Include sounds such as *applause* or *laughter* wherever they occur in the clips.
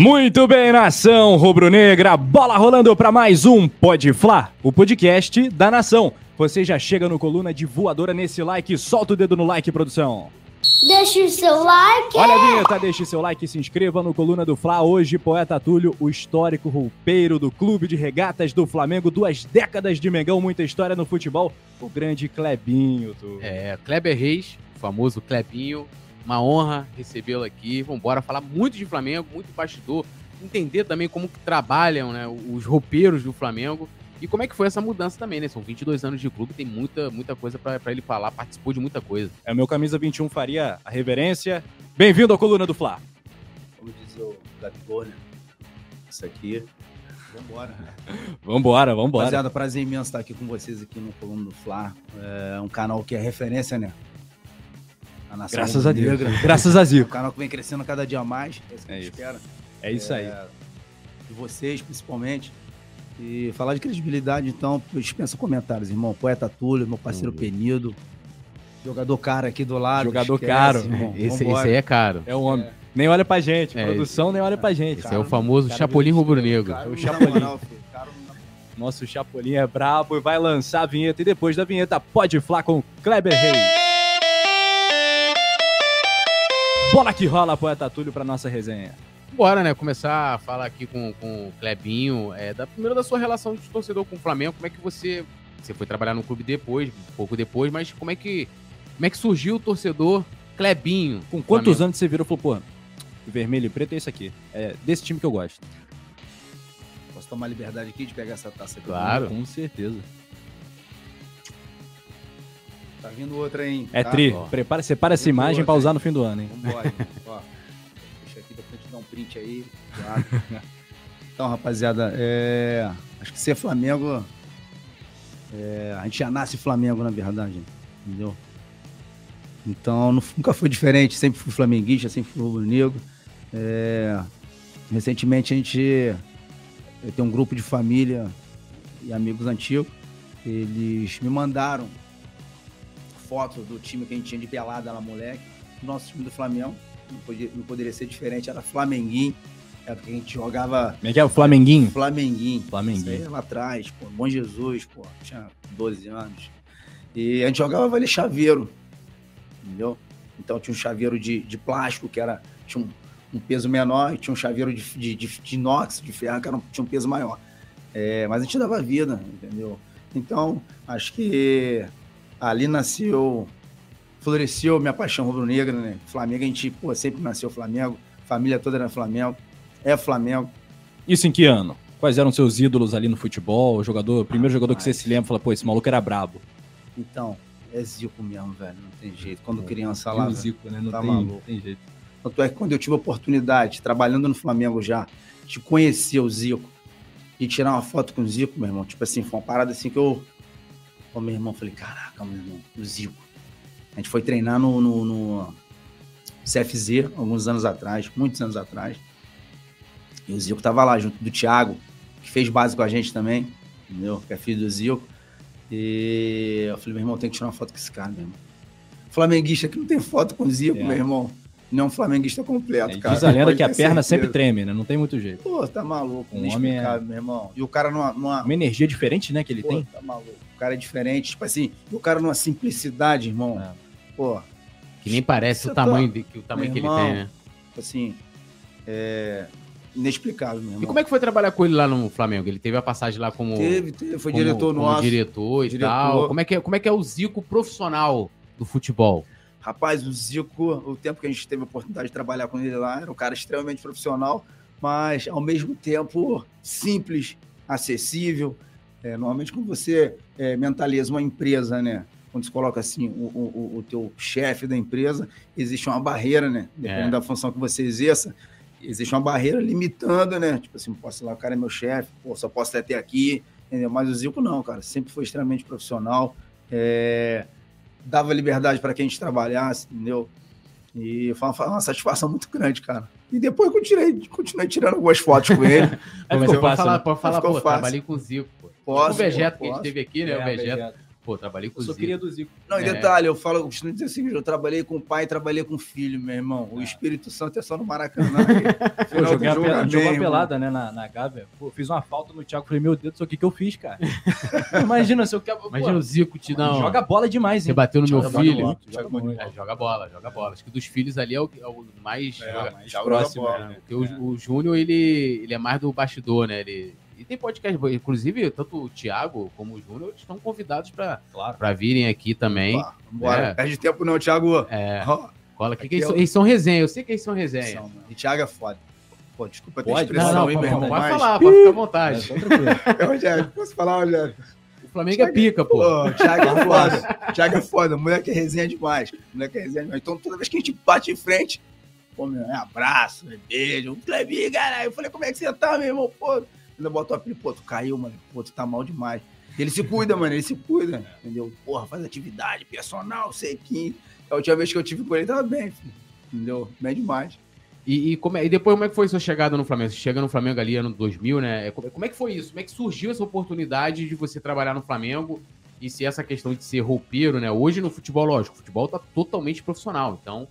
Muito bem, nação rubro-negra, bola rolando para mais um Pode Fla, o podcast da nação. Você já chega no coluna de voadora nesse like, solta o dedo no like, produção. Deixa o seu like. Olha a vinheta, deixe seu like e se inscreva no Coluna do Fla. Hoje, Poeta Túlio, o histórico roupeiro do Clube de Regatas do Flamengo. Duas décadas de Mengão, muita história no futebol. O grande Clebinho, Túlio. É, Kleber Reis, o famoso Clebinho. Uma honra recebê-lo aqui. Vamos embora falar muito de Flamengo, muito bastidor. Entender também como que trabalham né, os roupeiros do Flamengo. E como é que foi essa mudança também, né? São 22 anos de clube, tem muita, muita coisa para ele falar, participou de muita coisa. É, o meu camisa 21 faria a reverência. Bem-vindo à coluna do Fla. Como diz o Gabigol, né? Isso aqui. Vambora. *laughs* Vambora, vambora. Rapaziada, prazer imenso estar aqui com vocês aqui no Coluna do Fla. É um canal que é referência, né? Nação Graças a Deus. rubro-negra. Graças a É Zico. canal que vem crescendo cada dia mais. É isso que É a gente isso. espera. É isso aí. De vocês, principalmente. E falar de credibilidade, então, dispensa comentários, irmão. Poeta Túlio, meu parceiro Penido. Jogador cara aqui do lado. Jogador esquece, caro. irmão. Esse, esse aí é caro. É o homem. Nem olha pra gente. É, Produção nem olha pra gente. Esse é o famoso cara Chapolin Rubro-Negro. Cara, O Chapolin. Cara, Nosso Chapolin é brabo e vai lançar a vinheta. E depois da vinheta, pode Fla com Kleber Reis. Bola que rola, Poeta Túlio, pra nossa resenha. Bora, né? Começar a falar aqui com, com o Clebinho. É, da, primeiro da sua relação de torcedor com o Flamengo. Como é que você. Você foi trabalhar no clube depois, um pouco depois, mas como é que. Como é que surgiu o torcedor Clebinho? Com quantos Flamengo? anos você virou e falou, pô, vermelho e preto é isso aqui. É desse time que eu gosto. Posso tomar liberdade aqui de pegar essa taça aqui? Claro. Com certeza. Tá vindo outra, hein? É tá? tri. ó. Prepara, separa essa imagem vou, pra usar no fim do ano, hein? Vambora. *laughs* Ó, deixa aqui depois te dar um print aí. Claro. então, rapaziada, é, acho que ser Flamengo. é, a gente já nasce Flamengo, na verdade. Entendeu? Então, nu- nunca foi diferente. Sempre fui flamenguista, sempre fui rubro-negro. É, recentemente, a gente. Eu tenho um grupo de família e amigos antigos. Eles me mandaram foto do time que a gente tinha de pelada lá, moleque. Nosso time do Flamengo. Não, podia- não poderia ser diferente, era Flamenguinho. Era porque a gente jogava Como é que é? O Flamenguinho? Flamenguinho. Flamenguinho. Isso lá atrás, pô, Bom Jesus, pô, tinha 12 anos. E a gente jogava vale chaveiro, entendeu? Então tinha um chaveiro de, de plástico, que era, tinha um, um peso menor, e tinha um chaveiro de, de, de, de inox, de ferro, que era um- tinha um peso maior. É, mas a gente dava vida, entendeu? Então, acho que ali nasceu, floresceu minha paixão rubro-negra, né? Flamengo, a gente, pô, sempre nasceu Flamengo, família toda era Flamengo, é Flamengo. Isso em que ano? Quais eram seus ídolos ali no futebol? O jogador, o primeiro jogador que você se lembra, fala, pô, esse maluco era brabo. Então, é Zico mesmo, velho. Não tem jeito. Quando É, criança lá. Zico, né? Não tá tem, maluco. tem jeito. Tanto é que quando eu tive a oportunidade, trabalhando no Flamengo já, de conhecer o Zico e tirar uma foto com o Zico, meu irmão, tipo assim, foi uma parada assim que eu. Ô, meu irmão, falei, caraca, meu irmão, o Zico. A gente foi treinar no, no, no CFZ alguns anos atrás, muitos anos atrás. E o Zico tava lá junto do Thiago, que fez base com a gente também, entendeu? Que é filho do Zico. E eu falei, meu irmão, tem que tirar uma foto com esse cara, meu irmão. Flamenguista que não tem foto com o Zico, É. meu irmão. Não é um flamenguista completo, É, cara. diz a lenda que a perna certeza. sempre treme, né? Não tem muito jeito. Pô, tá maluco. Um homem é- meu irmão. E o cara numa... numa... Uma energia diferente, né, que ele Pô, tem. tá maluco. O cara é diferente. Tipo assim, o cara numa simplicidade, irmão. É. Pô, Que nem parece o tamanho, tá- de- que, o tamanho Meu que ele irmão. tem, né? tipo assim, é... Inexplicável, meu irmão. E como é que foi trabalhar com ele lá no Flamengo? Ele teve a passagem lá como, Teve, teve. Foi como- diretor como nosso. diretor e Diretor. tal. Como é, que é, como é que é o Zico profissional do futebol? Rapaz, o Zico, o tempo que a gente teve a oportunidade de trabalhar com ele lá, era um cara extremamente profissional, mas ao mesmo tempo simples, acessível. É, normalmente, quando você é, mentaliza uma empresa, né? Quando você coloca assim o, o, o- teu chefe da empresa, existe uma barreira, né? Dependendo É. da função que você exerça, existe uma barreira limitando, né? Tipo assim, posso lá, o cara é meu chefe, pô, só posso até aqui, entendeu? Mas o Zico não, cara, sempre foi extremamente profissional. É, dava liberdade para que a gente trabalhasse, entendeu? E foi uma, foi uma satisfação muito grande, cara. E depois continuei, continuei tirando algumas fotos com ele. *laughs* Mas eu vou fácil, falar, pode falar, pô, fácil. trabalhei com o Zico, pô. Posso, o Vegeto pô, que a gente posso. teve aqui, né? É, o Vegeto. Pô, trabalhei com Eu o só Zico. queria do Zico. Não, e É. detalhe, eu falo, eu costumo dizer assim, eu trabalhei com o pai e trabalhei com o filho, meu irmão. O Espírito Santo é só no Maracanã. *laughs* Pô, Final do joguei jogo, pela- amém, jogou a irmão. pelada, né, na, na Gávea. Pô, fiz uma falta no Thiago. Falei, meu Deus, do céu, o que que eu fiz, cara? *laughs* Imagina se eu quero. Imagina o Zico te um... Joga bola demais, Você hein? bateu no meu Joga filho. bola, Joga joga bola. muito. É, joga bola, joga bola. Acho que dos filhos ali é o, é o mais... É, joga- mais próximo, né? bola. Porque o, o Júnior, ele, ele é mais do bastidor, né? Ele, e tem podcast, inclusive, tanto o Thiago como o Júnior estão convidados para Claro. virem aqui também. Pá, Bora, É. perde tempo não, Thiago. É, cola aqui, Aqui que eles, é são, eles são resenha, eu sei que eles são resenha. São. E Thiago é foda. Pô, desculpa ter expressão Não, não, aí, pode, meu irmão. pode mas- falar, pode ficar à vontade. É. É, *laughs* Rogério, posso falar, Rogério? O Flamengo é pica, pô. Pô, Thiago é foda. Thiago é foda. Moleque é resenha demais. Moleque é resenha demais. Então, toda vez que a gente bate em frente, pô, meu, é abraço, é beijo. Clebinho, caralho. Eu falei, como é que você tá, meu irmão? Pô, ainda botou a pilha, pô, tu caiu, mano. Pô, tu tá mal demais. Ele se cuida, mano, ele se cuida. Entendeu? Porra, faz atividade, personal, sequinho. A última vez que eu tive com ele, tava bem, filho. Entendeu? Bem demais. E, e, como é- e depois, como é que foi sua chegada no Flamengo? Você chega no Flamengo ali ano 2000, né? É, Como, como é que foi isso? Como é que surgiu essa oportunidade de você trabalhar no Flamengo? E se essa questão de ser roupeiro, né? Hoje no futebol, lógico, o futebol tá totalmente profissional. Então,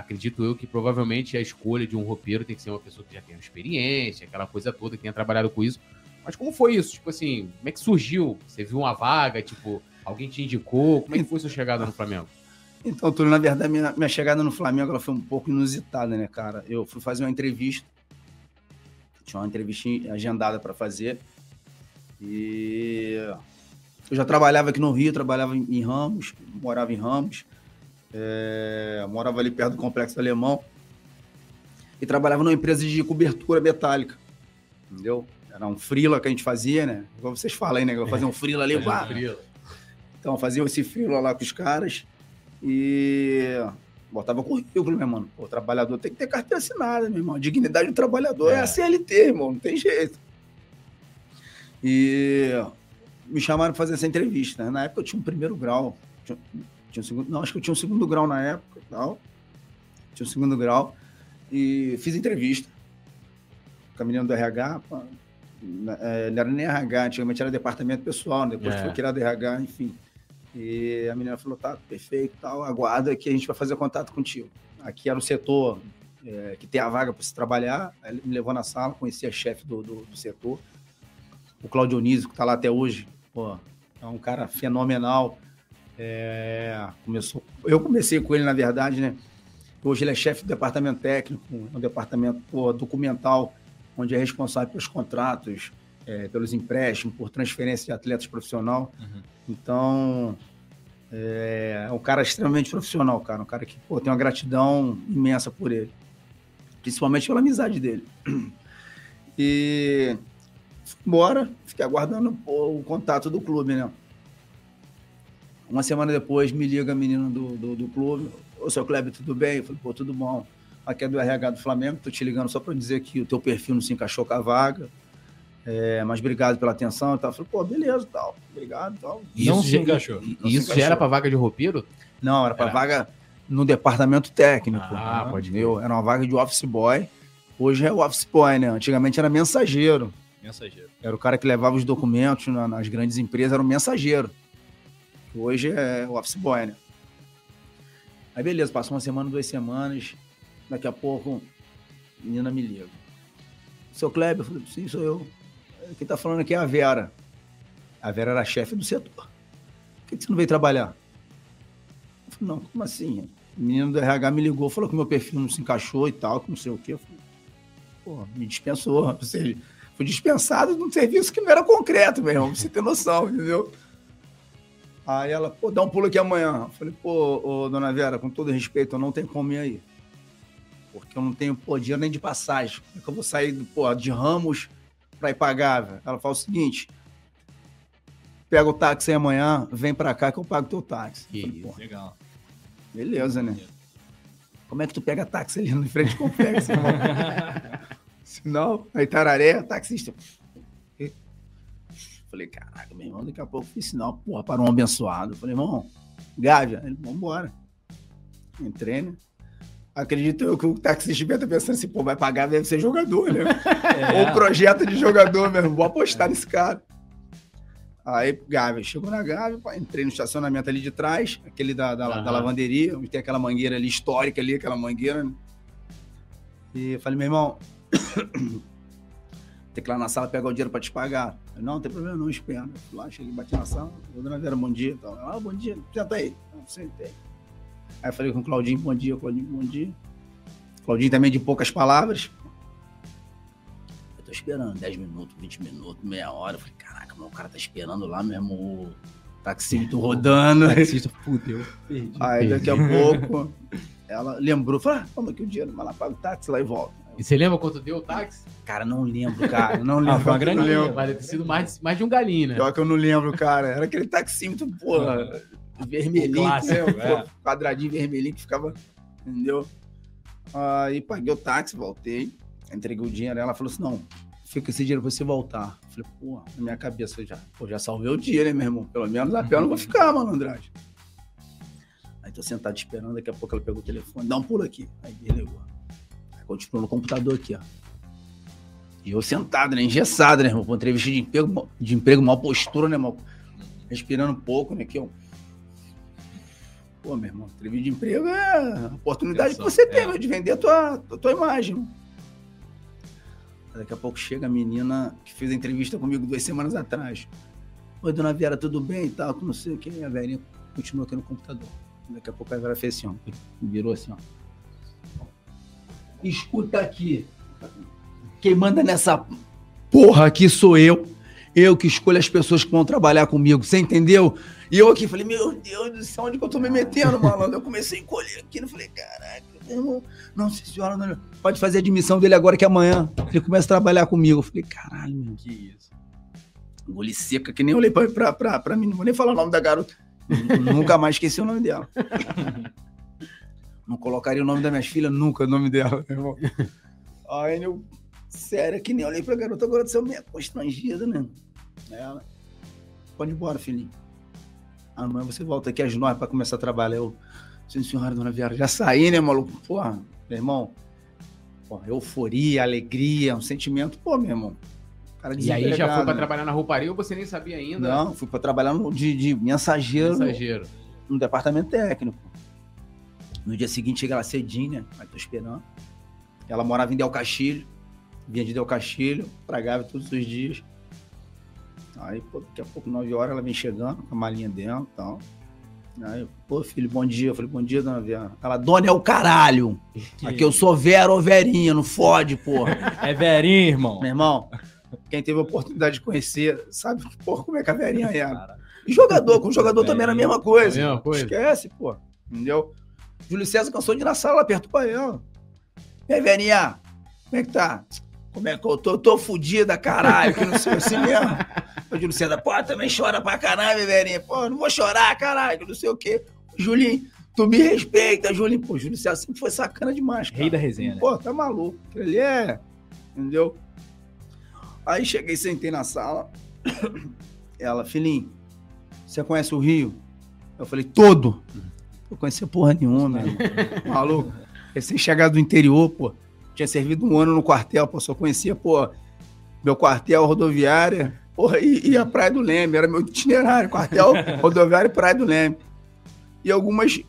acredito eu que provavelmente a escolha de um roupeiro tem que ser uma pessoa que já tenha experiência, aquela coisa toda, que tenha trabalhado com isso. Mas como foi isso? Tipo assim, como é que surgiu? Você viu uma vaga, tipo, alguém te indicou? Como é que foi sua chegada no Flamengo? Então, Túlio, na verdade, minha, minha chegada no Flamengo ela foi um pouco inusitada, né, cara? Eu fui fazer uma entrevista. Tinha uma entrevista agendada para fazer. E eu já trabalhava aqui no Rio, trabalhava em, Ramos, morava em Ramos. É, morava ali perto do Complexo Alemão. E trabalhava numa empresa de cobertura metálica. Entendeu? Era um frila que a gente fazia, né? Igual vocês falam aí, né? Eu fazia um frila ali, pá, então, fazia esse filo lá com os caras e botava currículo, né, mano? Pô, o trabalhador tem que ter carteira assinada, meu irmão. A dignidade do trabalhador é, É. a CLT, irmão, não tem jeito. E me chamaram pra fazer essa entrevista. Né? Na época eu tinha um primeiro grau. Tinha, tinha um segundo, não, acho que eu tinha um segundo grau na época tal. Tinha um segundo grau. E fiz entrevista. Com a menina do RH, pá, na- é, não era nem RH, antigamente era departamento pessoal, né? depois É. foi criado RH, enfim. E a menina falou, tá, perfeito, tal, aguarda que a gente vai fazer contato contigo. Aqui era o setor é, que tem a vaga para se trabalhar, ele me levou na sala, conheci a chefe do, do, do setor, o Claudio Dionísio, que está lá até hoje, pô, é um cara fenomenal. É, começou, eu comecei com ele, na verdade, né? Hoje ele é chefe do departamento técnico, é um departamento pô, documental, onde é responsável pelos contratos, é, pelos empréstimos, por transferência de atletas profissional. Uhum. Então, é, é um cara extremamente profissional, cara. Um cara que pô, tem uma gratidão imensa por ele. Principalmente pela amizade dele. E fui embora, fiquei aguardando pô, o contato do clube, né? Uma semana depois, me liga a menina do, do, do clube. Ô, seu Kleber, tudo bem? Eu falei, pô, tudo bom. Aqui é do RH do Flamengo, tô te ligando só para dizer que o teu perfil não se encaixou com a vaga. É, mas obrigado pela atenção e tal. Eu falei, pô, beleza, tal. Obrigado, tal. Não Isso se já- encaixou. E Não se isso já encaixou. era pra vaga de roupeiro? Não, era para vaga no departamento técnico. Ah, né? pode Entendeu? Era uma vaga de office boy. Hoje é office boy, né? Antigamente era mensageiro. Mensageiro. Era o cara que levava os documentos na- nas grandes empresas, era o mensageiro. Hoje é o office boy, né? Aí beleza, passou uma semana, duas semanas. Daqui a pouco, menina me liga. Seu Kleber? Falei, sim, sou eu. Quem tá falando aqui é a Vera. A Vera era a chefe do setor. Por que você não veio trabalhar? Eu falei, não, como assim? O menino do RH me ligou, falou que meu perfil não se encaixou e tal, que não sei o quê. Eu falei, pô, me dispensou. *laughs* Ou seja, fui dispensado num serviço que não era concreto, meu irmão, pra você ter noção, entendeu? Aí ela, pô, dá um pulo aqui amanhã. Eu falei, pô, ô, dona Vera, com todo respeito, eu não tenho como ir aí. Porque eu não tenho, pô, dinheiro nem de passagem. Como é que eu vou sair, pô, de Ramos pra ir Gávea? Ela fala o seguinte, pega o táxi aí amanhã, vem pra cá que eu pago teu táxi. Que falei, pô, Legal. beleza, né? Como é que tu pega táxi ali no frente do complexo? Sinal, aí Tararé, taxista. Falei, caraca, meu irmão, daqui a pouco fiz sinal, porra, para um abençoado. Falei, irmão, Gávea, ele, vambora. Entrei, né? Acredito eu que o taxista devia estar pensando assim, pô, vai pagar, deve ser jogador, né? *laughs* Ou projeto de jogador mesmo, vou apostar nesse cara. Aí, Gávea, chegou na Gávea, entrei no estacionamento ali de trás, aquele da, da, Aham. da lavanderia, onde tem aquela mangueira ali, histórica ali, aquela mangueira. né? E falei, meu irmão, tem que ir lá na sala pegar o dinheiro pra te pagar. Eu, não, não tem problema, não, espera. Lá, cheguei, bati na sala, ô, dona Vera, bom dia. Tal. Ah, bom dia, senta aí. Eu sentei. Aí eu falei com o Claudinho, bom dia, Claudinho, bom dia. Claudinho também de poucas palavras. Eu tô esperando 10 minutos, 20 minutos, meia hora. Eu falei, caraca, mas o cara tá esperando lá mesmo o taxímetro rodando. *laughs* Taxista fudeu. Perdi. Aí daqui a pouco ela lembrou, falou, ah, toma aqui o dinheiro, vai lá, paga o táxi lá e volta. E você lembra quanto deu o táxi? Cara, não lembro, cara, não lembro. Ah, foi uma graninha. lembro. Vai ter sido mais, de- mais de um galinho, né? Pior que eu não lembro, cara. Era aquele taxímetro, porra, vermelhinho, Clássico, né? é. Quadradinho vermelhinho que ficava, entendeu? Aí paguei o táxi, voltei, entreguei o dinheiro. Ela falou assim: não, fica esse dinheiro pra você voltar. Eu falei, pô, na minha cabeça já, pô, já salvei o dia, né, meu irmão? Pelo menos a pé eu não vou ficar, malandragem. Aí tô sentado esperando, daqui a pouco ela pegou o telefone, dá um pulo aqui. Aí desligou. Aí continuou no computador aqui, ó. E eu sentado, né? Engessado, né, irmão? Com entrevista de emprego, de emprego, mal postura, né, mal? Respirando um pouco, né? Aqui, ó. Pô, meu irmão, entrevista de emprego é a oportunidade que você tem, É. de vender a tua, a tua imagem. Daqui a pouco chega a menina que fez a entrevista comigo duas semanas atrás. Oi, dona Vera, tudo bem e tal? Não sei o que. A Verinha continua aqui no computador. Daqui a pouco a Vera fez assim, ó. Virou assim, ó. Escuta aqui. Quem manda nessa porra aqui sou eu. Eu que escolho as pessoas que vão trabalhar comigo. Você entendeu? E eu aqui falei, meu Deus do céu, onde que eu tô me metendo, malandro? Eu comecei a encolher aqui. Eu falei, caraca, meu irmão. Não, senhora, não. Pode fazer a admissão dele agora que amanhã ele começa a trabalhar comigo. Eu falei, caralho, meu. Que isso. Engoli seca, que nem olhei pra, pra, pra, pra mim. Não vou nem falar o nome da garota. nunca mais esqueci o nome dela. *laughs* Não colocaria o nome das minhas filhas nunca, o nome dela, meu irmão. *laughs* Aí eu, sério, que nem olhei pra garota, agora você é meio constrangida, né? Ela, pode ir embora, filhinho. Amanhã você volta aqui às nove pra começar a trabalhar. Eu, sim, senhora, dona Vera, já saí, né, maluco? Porra, meu irmão, porra, euforia, alegria, um sentimento, pô, meu irmão. Cara E aí já foi pra né? trabalhar na rouparia ou você nem sabia ainda? Não, fui pra trabalhar no, de, de mensageiro no, Mensageiro. no departamento técnico. No dia seguinte chega lá cedinho, né? Aí tô esperando. Ela morava em Del Castilho, vinha de Del Castilho pra Gávea todos os dias. Aí, pô, daqui a pouco, 9 horas, ela vem chegando com a malinha dentro e tal. Aí, pô, filho, bom dia. Eu falei, bom dia, dona Vera. Ela, dona é o caralho. *laughs* Aqui eu sou Vera ou Verinha, não fode, porra. *laughs* É verinho, irmão. Meu irmão, quem teve a oportunidade de conhecer, sabe, porra, como é que a Verinha é. E jogador, com jogador também era a mesma coisa. É a mesma coisa. Esquece, pô. Entendeu? Júlio César cansou de ir na sala, ela apertou pra ela. E aí, Verinha, como é que tá? Como é que eu tô? Eu tô fudida, caralho, que não sei assim mesmo. O Júlio César, pô, também chora pra caralho, Verinha. Pô, não vou chorar, caralho, não sei o quê. Julinho, tu me respeita, Julinho. Pô, Júlio César sempre foi sacana demais, cara. Rei da resenha, né? Pô, tá maluco. Ali é. Entendeu? Aí cheguei, sentei na sala. *coughs* Ela, filhinho, você conhece o Rio? Eu falei, todo. Eu conhecia porra nenhuma, meu. Maluco. Recém-chegado do interior, pô. Tinha servido um ano no quartel, pô. Só conhecia, pô, meu quartel, rodoviária, porra, e, e a Praia do Leme. Era meu itinerário, quartel, rodoviária e Praia do Leme. E algumas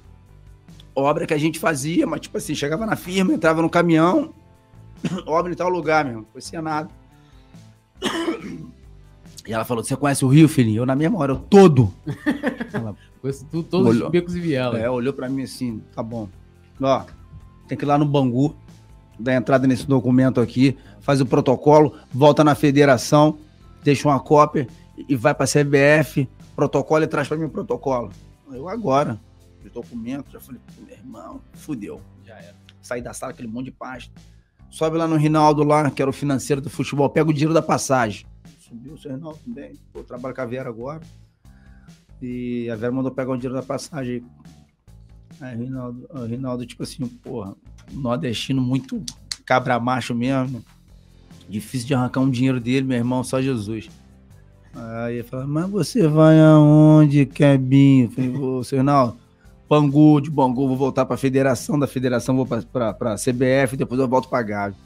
obras que a gente fazia, mas tipo assim, chegava na firma, entrava no caminhão, *coughs* obra em tal lugar, meu. Não conhecia nada. *coughs* E ela falou: Você conhece o Rio, filhinho? Eu, na mesma hora, eu todo. *laughs* Conheço tu- todos Olhou. os becos e vielas. É, olhou pra mim assim, tá bom. Ó, tem que ir lá no Bangu, dar entrada nesse documento aqui, faz o protocolo, volta na federação, deixa uma cópia e vai pra CBF, protocolo e traz pra mim o protocolo. Eu agora, os documentos, já falei, pô, meu irmão, fudeu. Já era. Saí da sala, aquele monte de pasta. Sobe lá no Rinaldo lá, que era o financeiro do futebol, pega o dinheiro da passagem. Subiu o seu Rinaldo também. Pô, trabalho com a Vera agora. E a Vera mandou pegar o dinheiro da passagem. Aí o Rinaldo, o Rinaldo, tipo assim, porra, nordestino muito cabra macho mesmo. Difícil de arrancar um dinheiro dele, meu irmão, só Jesus. Aí ele falou, mas você vai aonde, Kebinho? Eu Falei, seu Rinaldo, Bangu, de Bangu, vou voltar pra federação, da federação vou pra, pra, pra CBF, depois eu volto pra Gávea.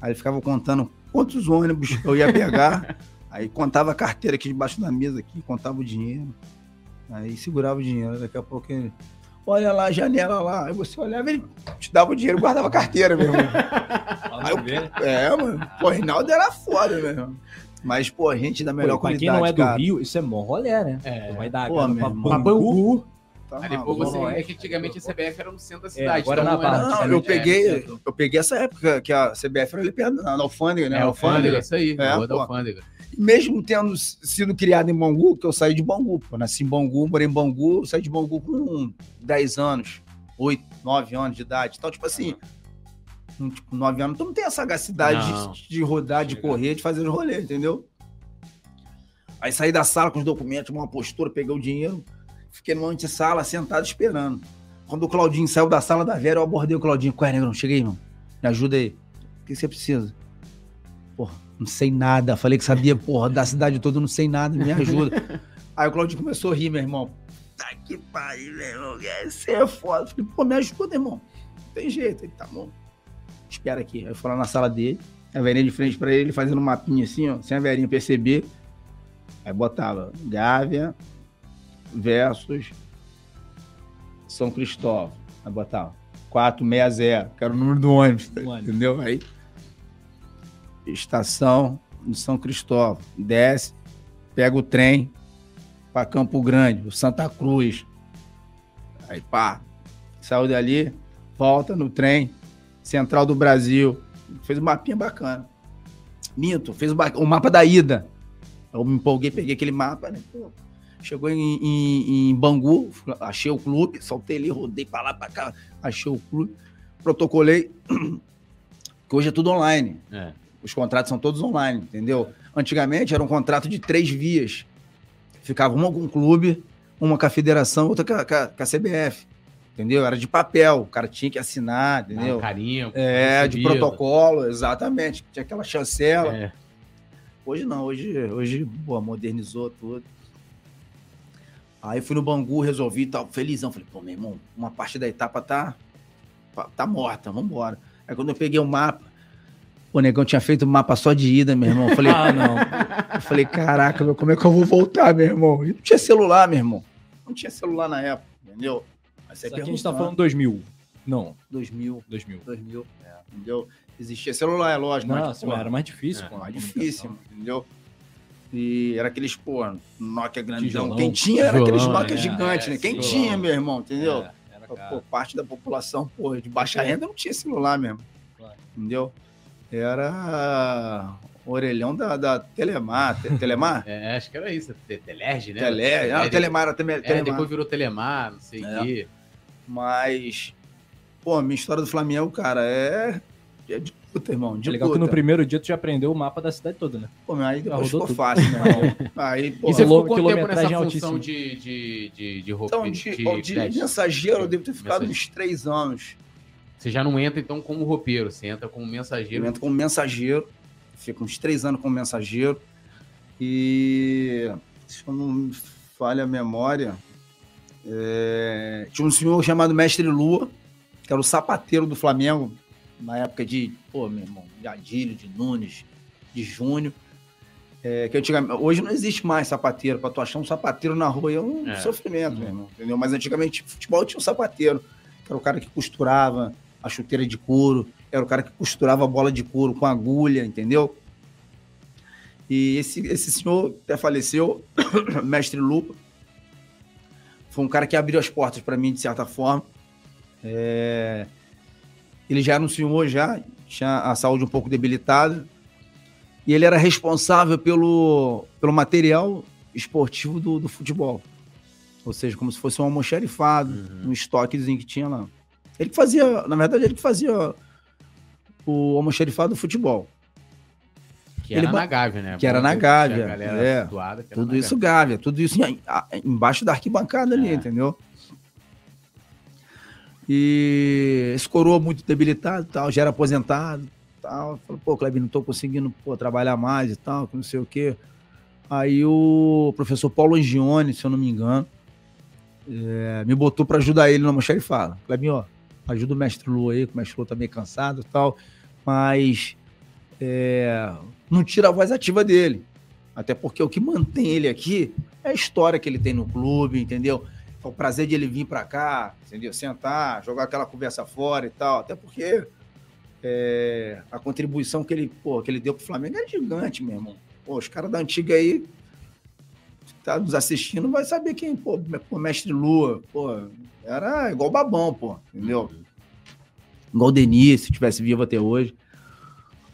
Aí ele ficava contando quantos ônibus eu ia pegar. *laughs* Aí contava a carteira aqui debaixo da mesa, aqui, contava o dinheiro. Aí segurava o dinheiro. Daqui a pouco ele. Olha lá a janela lá. Aí você olhava, ele te dava o dinheiro e guardava a carteira, meu irmão. *laughs* Aí eu- é, mano. Pô, Reinaldo era foda, meu irmão. Mas, pô, gente da melhor Pô, pra qualidade. quem não é do cara. Rio, isso é mó rolé, né? É. Tu vai dar Pô, pra. Pra Bangu. Tá não, É é. que antigamente a CBF era no centro da É, cidade. agora então na não Barra. Não, Antigamente eu peguei, centro. eu peguei essa época que a CBF era ali perto, na alfândega, né? É, alfândega, isso aí. É, Rua da alfândega. mesmo tendo sido criado em Bangu, que eu saí de Bangu, pô. Nasci em Bangu, morei em Bangu, saí de Bangu com 10 anos, 8, 9 anos de idade. Então, tipo assim, com, tipo, 9 anos, tu não tem a sagacidade Não. de, de rodar, de Chega. correr, de fazer os rolês, entendeu? Aí saí da sala com os documentos, uma postura, peguei o dinheiro, fiquei numa antessala, sentado, esperando. Quando o Claudinho saiu da sala da Vera, eu abordei o Claudinho. Qual é, negrão? Cheguei, irmão. Me ajuda aí. O que você precisa? Porra, não sei nada. Falei que sabia, porra, da cidade toda, eu não sei nada, me ajuda. *laughs* Aí o Claudinho começou a rir, meu irmão. Tá que pariu, meu irmão. Você é foda. Falei, pô, me ajuda, irmão. Não tem jeito. Ele, tá bom. Espera aqui. Aí eu fui lá na sala dele, a velhinha de frente pra ele, fazendo um mapinha assim, ó, sem a velhinha perceber. Aí botava Gávea versus São Cristóvão. Aí botava 460, que era o número do ônibus, Do ônibus. entendeu? Aí estação de São Cristóvão, desce, pega o trem para Campo Grande, Santa Cruz. Aí pá, saiu dali, volta no trem, Central do Brasil. Fez um mapinha bacana. Minto, fez o, ba- o mapa da ida. Eu me empolguei, peguei aquele mapa, né? Pô, chegou em, em- em Bangu, achei o clube, soltei ali, rodei pra lá, pra cá, achei o clube, protocolei, *clears throat* que hoje é tudo online. É. Os contratos são todos online, entendeu? Antigamente era um contrato de três vias. Ficava uma com o clube, uma com a federação, outra com a, com a- CBF. Entendeu? Era de papel, o cara tinha que assinar, um entendeu? carinho. É, de recebido. protocolo, exatamente. Tinha aquela chancela. É. Hoje não, hoje, hoje pô, modernizou tudo. Aí fui no Bangu, resolvi e tal, felizão. Falei, pô, meu irmão, uma parte da etapa tá, tá morta, vambora. Aí quando eu peguei o mapa, o negão tinha feito o mapa só de ida, meu irmão. Eu falei, *laughs* Ah, não. eu falei, caraca, meu, como é que eu vou voltar, meu irmão? E não tinha celular, meu irmão. Não tinha celular na época, entendeu? Aí você Isso aqui a gente tá perguntando. falando 2000. Não, 2000, 2000. 2000, entendeu? Existia celular, é lógico, mas, Nossa, pô, era mais difícil. É, mais difícil, entendeu? E era aqueles, pô, Nokia grandão. Tijolão. Quem tinha era aqueles Nokia é, gigantes, é, né? Quem tijolão. tinha, meu irmão, entendeu? É, Pô, parte da população, pô, de baixa renda não tinha celular mesmo. Claro. Entendeu? Era orelhão da, da Telemar. Te- Telemar? *laughs* É, acho que era isso. Te- Telerge, né? Tele, É, ah, de- Telemar era Tele- É, Telemar. depois virou Telemar, não sei o É. quê. Mas, pô, minha história do Flamengo, cara, é, é de puta, irmão. De É legal que puta. no primeiro dia tu já aprendeu o mapa da cidade toda, né? Pô, mas aí depois ficou tudo. fácil, irmão. *laughs* Aí, pô, E você ficou quanto tempo quilometragem nessa função altíssima. de, de, de, de roupa? Então, de, ó, de teste? mensageiro, eu devo ter ficado Mensageiro. uns três anos. Você já não entra, então, como roupeiro. Você entra como mensageiro. Eu entro como mensageiro, fico uns três anos como mensageiro. E se eu não me falha a memória, é, tinha um senhor chamado Mestre Lua, que era o sapateiro do Flamengo, na época de, pô, meu irmão, de Adílio, de Nunes, de Júnior. É, que antigamente, hoje não existe mais sapateiro. Pra tu achar um sapateiro na rua é um É. sofrimento, meu irmão. Entendeu? Mas antigamente, futebol tinha um sapateiro, que era o cara que costurava a chuteira de couro, era o cara que costurava a bola de couro com agulha, entendeu? E esse, esse senhor até faleceu, *coughs* mestre Lupa. Foi um cara que abriu as portas para mim, de certa forma. É, Ele já era um senhor, já tinha a saúde um pouco debilitada. E ele era responsável pelo, pelo material esportivo do, do futebol. Ou seja, como se fosse um almoxarifado, Uhum. um estoquezinho que tinha lá. Ele que fazia, na verdade, ele que fazia o almoxarifado do futebol. Que era Ele ba- na Gávea, né? que era na Gávea, é. situada era Tudo na isso Gávea, tudo isso em- embaixo da arquibancada ali, É. entendeu? E esse coroa muito debilitado tal, já era aposentado tal. Falou, pô, Kleber, não tô conseguindo pô, trabalhar mais e tal, que não sei o quê. Aí o professor Paulo Angione, se eu não me engano, é, me botou para ajudar ele no almoxarifado. Kleber, ó, ajuda o mestre Lu aí, que o mestre Lu tá meio cansado e tal, mas é, não tira a voz ativa dele. Até porque o que mantém ele aqui é a história que ele tem no clube, entendeu? O prazer de ele vir para cá, entendeu? Sentar, jogar aquela conversa fora e tal. Até porque é, a contribuição que ele, pô, que ele deu pro Flamengo é gigante, meu irmão. Pô, os caras da antiga aí tá nos assistindo vai saber quem, pô, pô, mestre Lua, pô, era igual babão, pô, entendeu? Igual o Denis, se tivesse vivo até hoje.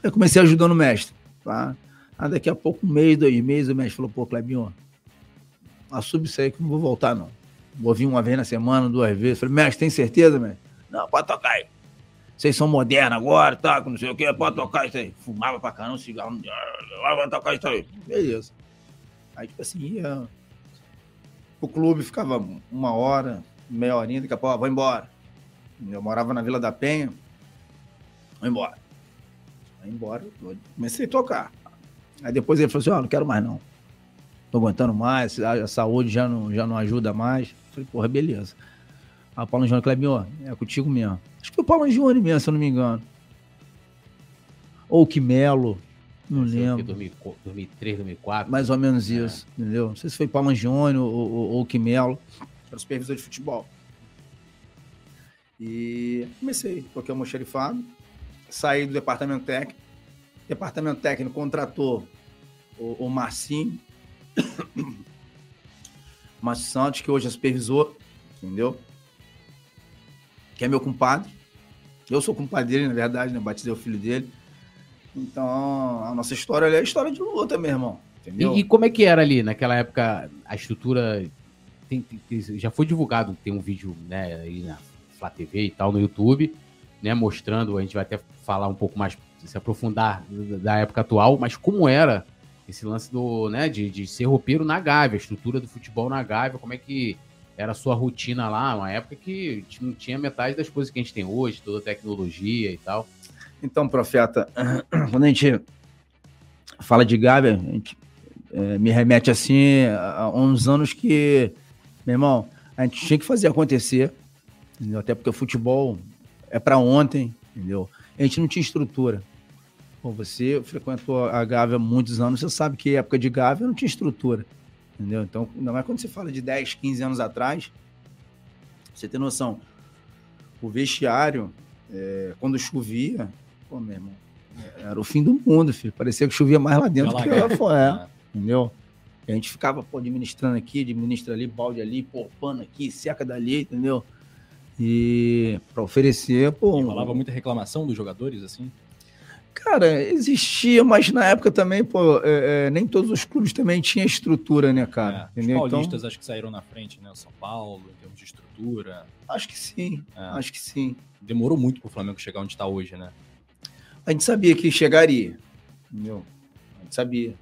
Eu comecei ajudando o mestre, tá? Daqui a pouco, um mês, dois meses, o mestre falou, pô, Clebinho, assume isso aí que não vou voltar, não. Vou vir uma vez na semana, duas vezes. Falei, mestre, tem certeza, mestre? Não, pode tocar aí. Vocês são modernos agora, tá? Não sei o que, pode tocar isso aí. Fumava pra caramba, cigarro. Ah, vai tocar isso aí. Beleza. Aí, tipo assim, ia. O clube ficava uma hora, meia horinha, daqui a pouco, vou embora. Eu morava na Vila da Penha. Vou embora. Vai embora. Comecei a tocar. Aí depois ele falou assim: Ó, oh, não quero mais não. Tô aguentando mais, a saúde já não, já não ajuda mais. Falei, porra, beleza. Aí o Paulo Júnior Clebinho, é contigo mesmo. Acho que foi o Paulo Júnior mesmo, se eu não me engano. Ou que Melo, não lembro. 2003, 2004. Mais ou menos é. isso, entendeu? Não sei se foi Paulo Júnior ou, ou, ou que Melo, era o supervisor de futebol. E comecei, toquei o mocherifado, saí do departamento técnico. O departamento técnico contratou o, o Marcinho, *coughs* Márcio Santos, que hoje é supervisor, entendeu? Que é meu compadre. Eu sou compadre dele, na verdade, né? Batizei o filho dele. Então, a nossa história é a história de luta, meu irmão. Entendeu? E, e como é que era ali, naquela época, a estrutura. Tem, tem, já foi divulgado, tem um vídeo né, aí na Flá TV e tal, no YouTube, né? Mostrando, a gente vai até falar um pouco mais, se aprofundar da época atual, mas como era esse lance do, né, de, de ser roupeiro na Gávea, a estrutura do futebol na Gávea, como é que era a sua rotina lá, uma época que não tinha metade das coisas que a gente tem hoje, toda a tecnologia e tal. Então, profeta, *clears throat* quando a gente fala de Gávea, a gente é, me remete assim a, uns anos que, meu irmão, a gente tinha que fazer acontecer, entendeu? até porque o futebol é para ontem, entendeu? A gente não tinha estrutura. Bom, você frequentou a Gávea há muitos anos, você sabe que época de Gávea não tinha estrutura. Entendeu? Então, não é quando você fala de 10, 15 anos atrás, você tem noção. O vestiário, é, quando chovia, pô, meu irmão, era o fim do mundo, filho. Parecia que chovia mais lá dentro que lá fora. É, entendeu? E a gente ficava pô, administrando aqui, administra ali, balde ali, pô, pano aqui, seca dali, entendeu? E para oferecer, pô. E rolava muita reclamação dos jogadores, assim? Cara, existia, mas na época também, pô, é, é, nem todos os clubes também tinham estrutura, né, cara? É, os então paulistas então, acho que saíram na frente, né? O São Paulo, em termos de estrutura. Acho que sim, é. acho que sim. Demorou muito pro Flamengo chegar onde está hoje, né? A gente sabia que chegaria, entendeu? A gente sabia.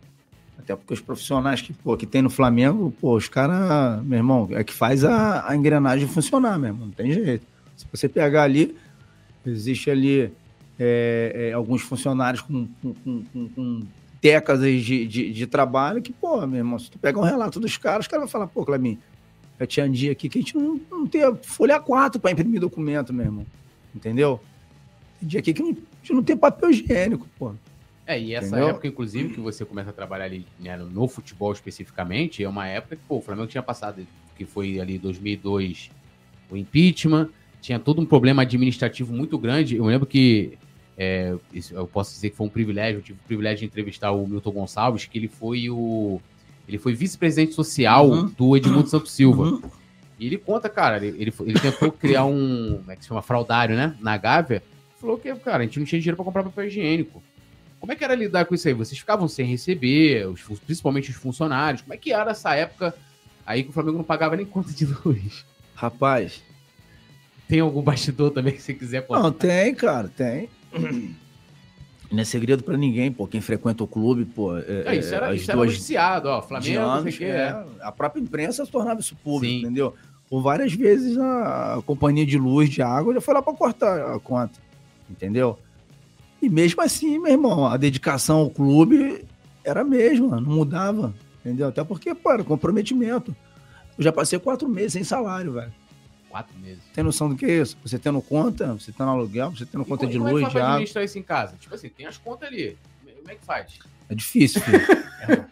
Até porque os profissionais que, pô, que tem no Flamengo, pô, os caras, meu irmão, é que faz a, a engrenagem funcionar mesmo, não tem jeito. Se você pegar ali, existe ali é, é, alguns funcionários com, com, com, com décadas de, de, de, trabalho que, pô, meu irmão, se tu pegar um relato dos caras, os caras vão falar, pô, Clebinho, já tinha um dia aqui que a gente não, não tem folha 4 para imprimir documento, meu irmão. Entendeu? Tem dia aqui que não, a gente não tem papel higiênico, pô. É, e essa Entendeu? época, inclusive, que você começa a trabalhar ali né, no futebol especificamente, é uma época que pô, o Flamengo tinha passado, que foi ali 2002, o impeachment, tinha todo um problema administrativo muito grande. Eu lembro que é, eu posso dizer que foi um privilégio, eu tive o privilégio de entrevistar o Milton Gonçalves, que ele foi o. Ele foi vice-presidente social uhum. do Edmundo Santos Silva. Uhum. E ele conta, cara, ele, ele, ele tentou criar um. Como é que se chama? Fraudário, né? Na Gávea. Falou que, cara, a gente não tinha dinheiro para comprar papel higiênico. Como é que era lidar com isso aí? Vocês ficavam sem receber, os, principalmente os funcionários. Como é que era essa época aí que o Flamengo não pagava nem conta de *laughs* luz? Rapaz. Tem algum bastidor também que você quiser contar? Não, tem, cara, tem. Não é segredo para ninguém, pô. Quem frequenta o clube, pô. É, é, isso era, isso duas... era noticiado, ó. Flamengo, anos, que, é, A própria imprensa tornava isso público, Sim. entendeu? Por várias vezes a companhia de luz, de água, já foi lá para cortar a conta, entendeu? E mesmo assim, meu irmão, a dedicação ao clube era a mesma, não mudava, entendeu? Até porque, pô, era comprometimento. Eu já passei quatro meses sem salário, velho. Quatro meses. Tem noção do que é isso? Você tendo conta, você tendo aluguel, você tendo e conta de luz, de água. Como é que administrar isso em casa? Tipo assim, tem as contas ali. Como é que faz? É difícil, filho. *laughs*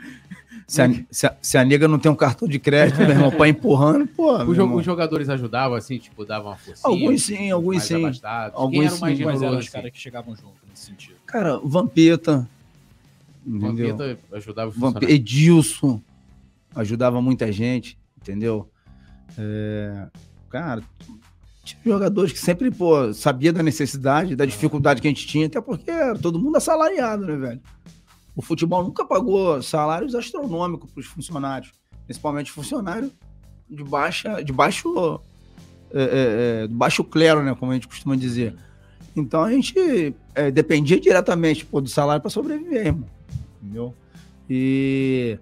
Se a, se, a, se a nega não tem um cartão de crédito, meu irmão, pra empurrando, pô. *laughs* Os, jo- os jogadores ajudavam, assim, tipo, davam uma forcinha? Alguns sim, alguns mais sim. abastados? Alguns Quem era o mais sim. Quais eram generoso, os assim? caras que chegavam junto nesse sentido? Cara, Vampeta. Entendeu? Vampeta ajudava os Vamp-. Edilson ajudava muita gente, entendeu? É, cara, tinha jogadores que sempre, pô, sabia da necessidade, da dificuldade que a gente tinha, até porque era todo mundo assalariado, né, velho? O futebol nunca pagou salários astronômicos para os funcionários, principalmente funcionário de baixa, de baixo, é, é, é, de baixo clero, né, como a gente costuma dizer. Então a gente é, dependia diretamente pô, do salário para sobreviver, irmão. Entendeu? E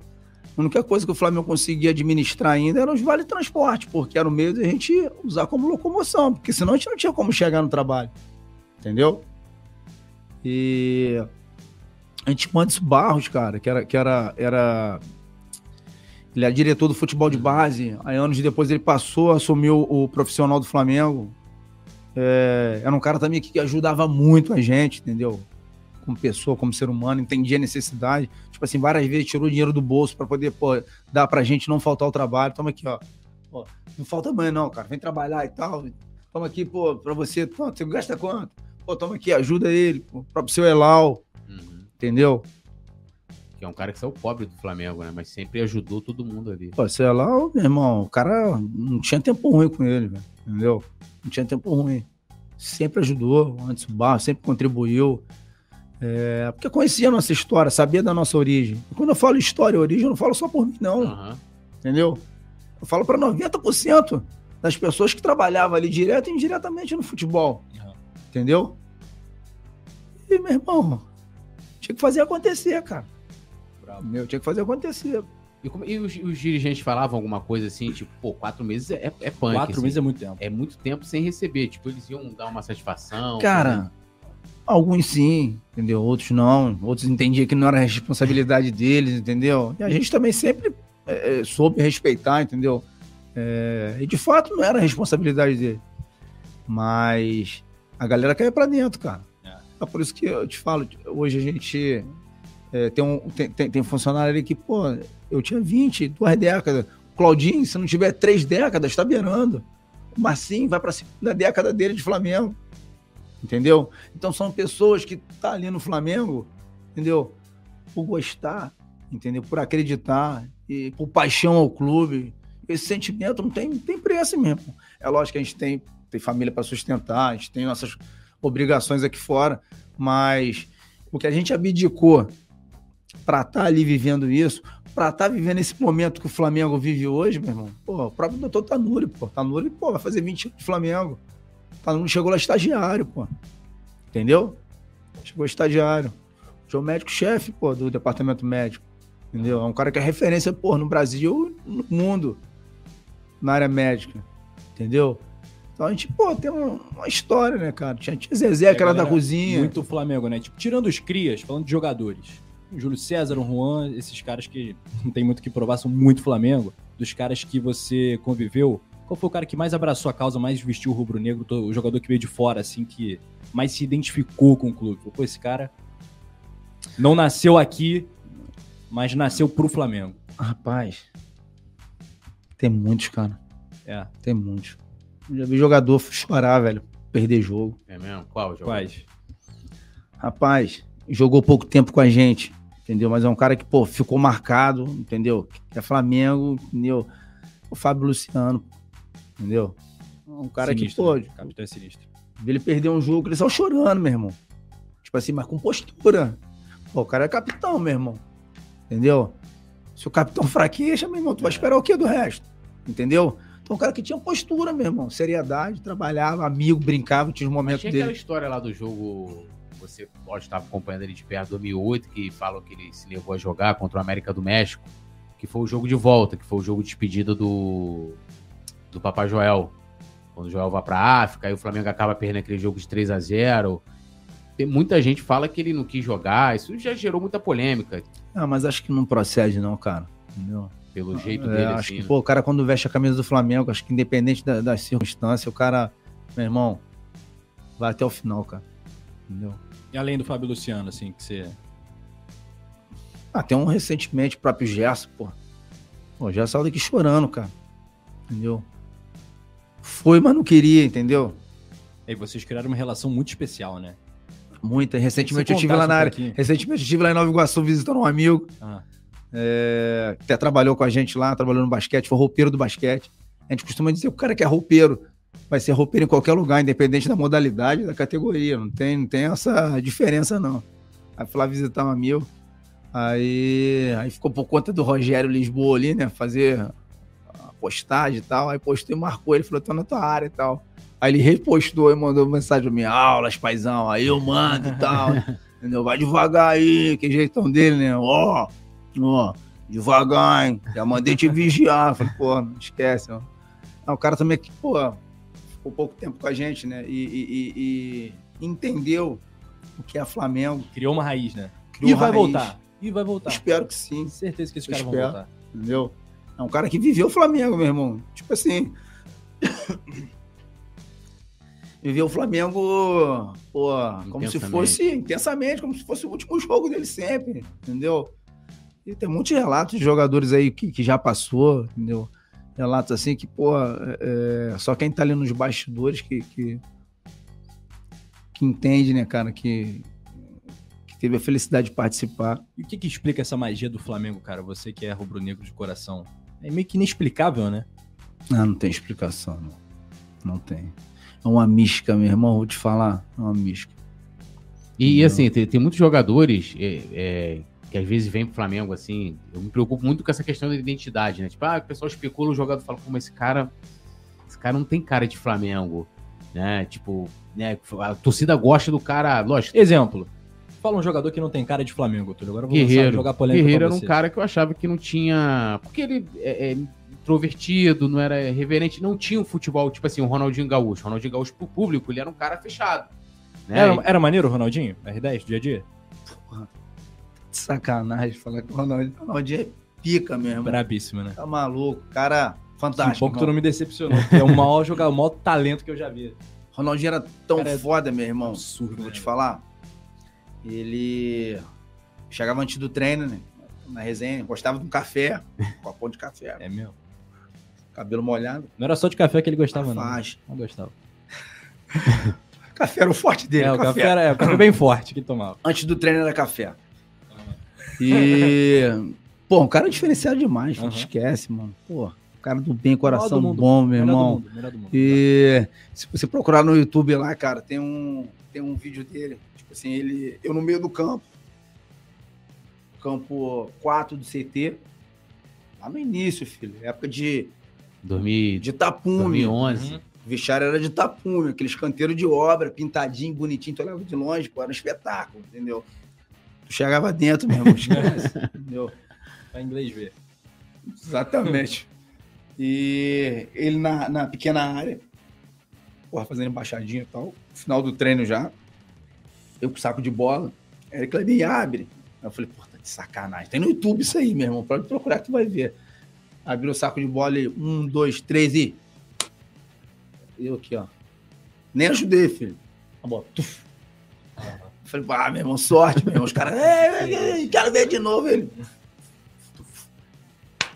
a única coisa que o Flamengo conseguia administrar ainda eram os vale transporte, porque era o meio de a gente usar como locomoção, porque senão a gente não tinha como chegar no trabalho. Entendeu? E a gente tinha o Anderson Barros, cara, que era, que era, era. Ele era diretor do futebol de base. Aí anos depois ele passou, assumiu o profissional do Flamengo. É, era um cara também que ajudava muito a gente, entendeu? Como pessoa, como ser humano, entendia a necessidade. Tipo assim, várias vezes tirou dinheiro do bolso para poder pô, dar pra gente não faltar o trabalho. Toma aqui, ó. Pô, não falta amanhã, não, cara. Vem trabalhar e tal. Toma aqui, pô, pra você. Pô, você gasta quanto? Pô, toma aqui, ajuda ele. Pô, o próprio seu Elau, Uhum. entendeu? Que é um cara que saiu pobre do Flamengo, né? Mas sempre ajudou todo mundo ali. Pô, seu Elau, meu irmão, o cara não tinha tempo ruim com ele, velho. Entendeu? Não tinha tempo ruim. Sempre ajudou, antes do barro, sempre contribuiu. É, porque conhecia a nossa história, sabia da nossa origem. E quando eu falo história e origem, eu não falo só por mim, não. Aham. Entendeu? Eu falo para 90% das pessoas que trabalhavam ali direto e indiretamente no futebol. Uhum. Entendeu? E, meu irmão, tinha que fazer acontecer, cara. Meu, tinha que fazer acontecer. E, como- e os, os dirigentes falavam alguma coisa assim, tipo, pô, quatro meses é, é punk. Quatro assim. meses é muito tempo. É muito tempo sem receber. Tipo, eles iam dar uma satisfação. Cara, alguns sim, entendeu? Outros não. Outros entendiam que não era responsabilidade deles, entendeu? E a gente também sempre é, é, soube respeitar, entendeu? É, e de fato não era responsabilidade dele. Mas a galera caiu pra dentro, cara. É. É por isso que eu te falo, hoje a gente é, tem, um, tem, tem, tem funcionário ali que, pô, eu tinha 20, duas décadas. Claudinho, se não tiver três décadas, tá beirando. O Marcinho vai pra segunda década dele de Flamengo. Entendeu? Então são pessoas que tá ali no Flamengo, entendeu? Por gostar, entendeu? Por acreditar e por paixão ao clube. Esse sentimento não tem, tem preço mesmo. É lógico que a gente tem, tem família para sustentar, a gente tem nossas obrigações aqui fora, mas o que a gente abdicou para estar ali vivendo isso, para estar vivendo esse momento que o Flamengo vive hoje, meu irmão, pô, o próprio doutor Tanuri, pô, Tanuri, pô, vai fazer 20 anos de Flamengo. Tanuri chegou lá estagiário, pô. Entendeu? Chegou estagiário. João médico-chefe, pô, do departamento médico. Entendeu? É um cara que é referência, pô, no Brasil e no mundo. Na área médica. Entendeu? Então a gente, pô, tem uma, uma história, né, cara? Tinha, tinha Zezé, que era da cozinha. Muito Flamengo, né? Tipo, tirando os crias, falando de jogadores. O Júlio César, o Juan, esses caras que não tem muito o que provar, são muito Flamengo. Dos caras que você conviveu, qual foi o cara que mais abraçou a causa, mais vestiu o rubro-negro, o jogador que veio de fora, assim, que mais se identificou com o clube? Pô, esse cara não nasceu aqui, mas nasceu pro Flamengo. Rapaz, tem muitos, cara. É, Tem muitos. Eu já vi jogador chorar, velho. Perder jogo. É mesmo? Qual jogo? quais? Rapaz, jogou pouco tempo com a gente, entendeu? Mas é um cara que, pô, ficou marcado, entendeu? Que é Flamengo, entendeu? O Fábio Luciano, entendeu? É Um cara Sinistro, que, pô, né? Capitão é sinistro. ele perdeu um jogo, ele saiu chorando, meu irmão. Tipo assim, mas com postura. Pô, o cara é capitão, meu irmão. Entendeu? Se o capitão fraqueja, meu irmão, tu vai esperar o quê do resto? Entendeu? Então, um cara que tinha postura, meu irmão. Seriedade, trabalhava, amigo, brincava, tinha os momentos tinha aquela dele. história lá do jogo, você pode estar acompanhando ele de perto, 2008, que falam que ele se levou a jogar contra o América do México, que foi o jogo de volta, que foi o jogo de despedida do, do Papai Joel. Quando o Joel vai pra África, aí o Flamengo acaba perdendo aquele jogo de 3 a 0 Tem muita gente fala que ele não quis jogar, isso já gerou muita polêmica, Ah, mas acho que não procede, não, cara. Entendeu? pelo jeito É, dele, acho assim. que, né? pô, o cara quando veste a camisa do Flamengo, acho que independente da- das circunstâncias, o cara, meu irmão, vai até o final, cara. Entendeu? E além do Fábio Luciano, assim, que você. Ah, tem um recentemente, o próprio Gerson, pô. Pô, o Gerson saiu daqui chorando, cara. Entendeu? Foi, mas não queria, entendeu? E vocês criaram uma relação muito especial, né? Muita. Recentemente eu estive lá na área. pouquinho. Recentemente eu estive lá em Nova Iguaçu visitando um amigo. Ah, é, que até trabalhou com a gente lá, trabalhou no basquete, foi roupeiro do basquete. A gente costuma dizer que o cara que é roupeiro vai ser roupeiro em qualquer lugar, independente da modalidade, da categoria. Não tem, não tem essa diferença, não. Aí fui lá visitar um amigo. Aí, aí ficou por conta do Rogério Lisboa ali, né? Fazer postagem e tal. Aí postei, marcou ele, falou, tô na tua área e tal. Aí ele repostou e mandou mensagem pra mim, aulas, paizão, aí eu mando e tal. *laughs* Entendeu? Vai devagar aí, que jeitão dele, né? Ó, ó, devagar, hein? Já mandei te vigiar. Falei, pô, não esquece, ó. Ah, o cara também, que, pô, ficou pouco tempo com a gente, né? E, e- e- e entendeu o que é Flamengo. criou uma raiz, né? Criou e vai raiz. voltar. E vai voltar. Espero que sim, certeza que esses caras vão voltar. entendeu? É um cara que viveu o Flamengo, meu irmão. Tipo assim. viveu o Flamengo, pô, como se fosse intensamente, como se fosse o último jogo dele sempre, entendeu? E tem muitos relatos de jogadores aí que, que já passou, entendeu? Relatos assim que, pô, é, é, só quem tá ali nos bastidores que, que, que entende, né, cara, que, que teve a felicidade de participar. E o que que explica essa magia do Flamengo, cara? Você que é rubro-negro de coração. É meio que inexplicável, né? Ah, não tem explicação, não. Não tem. É uma mística, meu irmão, vou te falar. É uma mística. E, assim, tem, tem muitos jogadores é, é, que às vezes vêm pro Flamengo, assim. Eu me preocupo muito com essa questão da identidade, né? Tipo, ah, o pessoal especula o jogador fala, pô, mas esse cara. Esse cara não tem cara de Flamengo. Né? Tipo, né? A torcida gosta do cara. Lógico, Exemplo. Fala um jogador que não tem cara de Flamengo, Túlio. Agora eu vou Guerreiro. jogar polêmica Guerreiro era um cara que eu achava que não tinha. Porque ele é, é introvertido, não era reverente, não tinha um futebol, tipo assim, o Ronaldinho Gaúcho. O Ronaldinho Gaúcho pro público, ele era um cara fechado. Né? Era, era maneiro o Ronaldinho? R10, dia a dia? Sacanagem falar que o Ronaldinho, o Ronaldinho é pica, meu irmão. Brabíssimo, né? Tá maluco. Cara, Um fantástico. pouco tu não me decepcionou. porque É o maior jogador, o maior talento que eu já vi. Ronaldinho era tão Cara, é foda, meu irmão. absurdo, Vou né? te falar. Ele chegava antes do treino, né? Na resenha, gostava de um café, *laughs* um copão de café, É mesmo. cabelo molhado, Não era só de café que ele gostava, não. faixa. Não gostava. *laughs* Café era o forte dele, É, o café era é, o café bem forte que tomava. Antes do treino era café. E. *laughs* Pô, um cara diferenciado demais, Aham. esquece, mano. Pô, cara do bem, coração do mundo. bom, meu Melhor do irmão. mundo, melhor do mundo. E se você procurar no YouTube lá, cara, tem um, tem um vídeo dele. Assim, ele. Eu no meio do campo. Campo 4 do CT. Lá no início, filho. Época de, 2000, de tapume. 2011. Uhum. O vestiário era de tapume, aqueles canteiros de obra, pintadinho, bonitinho, tu olhava de longe, pô, era um espetáculo, entendeu? Tu chegava dentro mesmo, *laughs* esquece, entendeu? Pra inglês ver. Exatamente. E ele na, na pequena área, porra, fazendo embaixadinha e tal, final do treino já, eu com saco de bola, aí Clebinho, abre. Aí eu falei, pô, tá de sacanagem. Tem no YouTube isso aí, meu irmão, pode procurar que tu vai ver. Abriu o saco de bola e um, dois, três e... Eu aqui, ó. Nem ajudei, filho. A bola, tuf. Eu Falei, ah, meu irmão, sorte, meu irmão. Os caras, "É, é, é, quero ver de novo ele.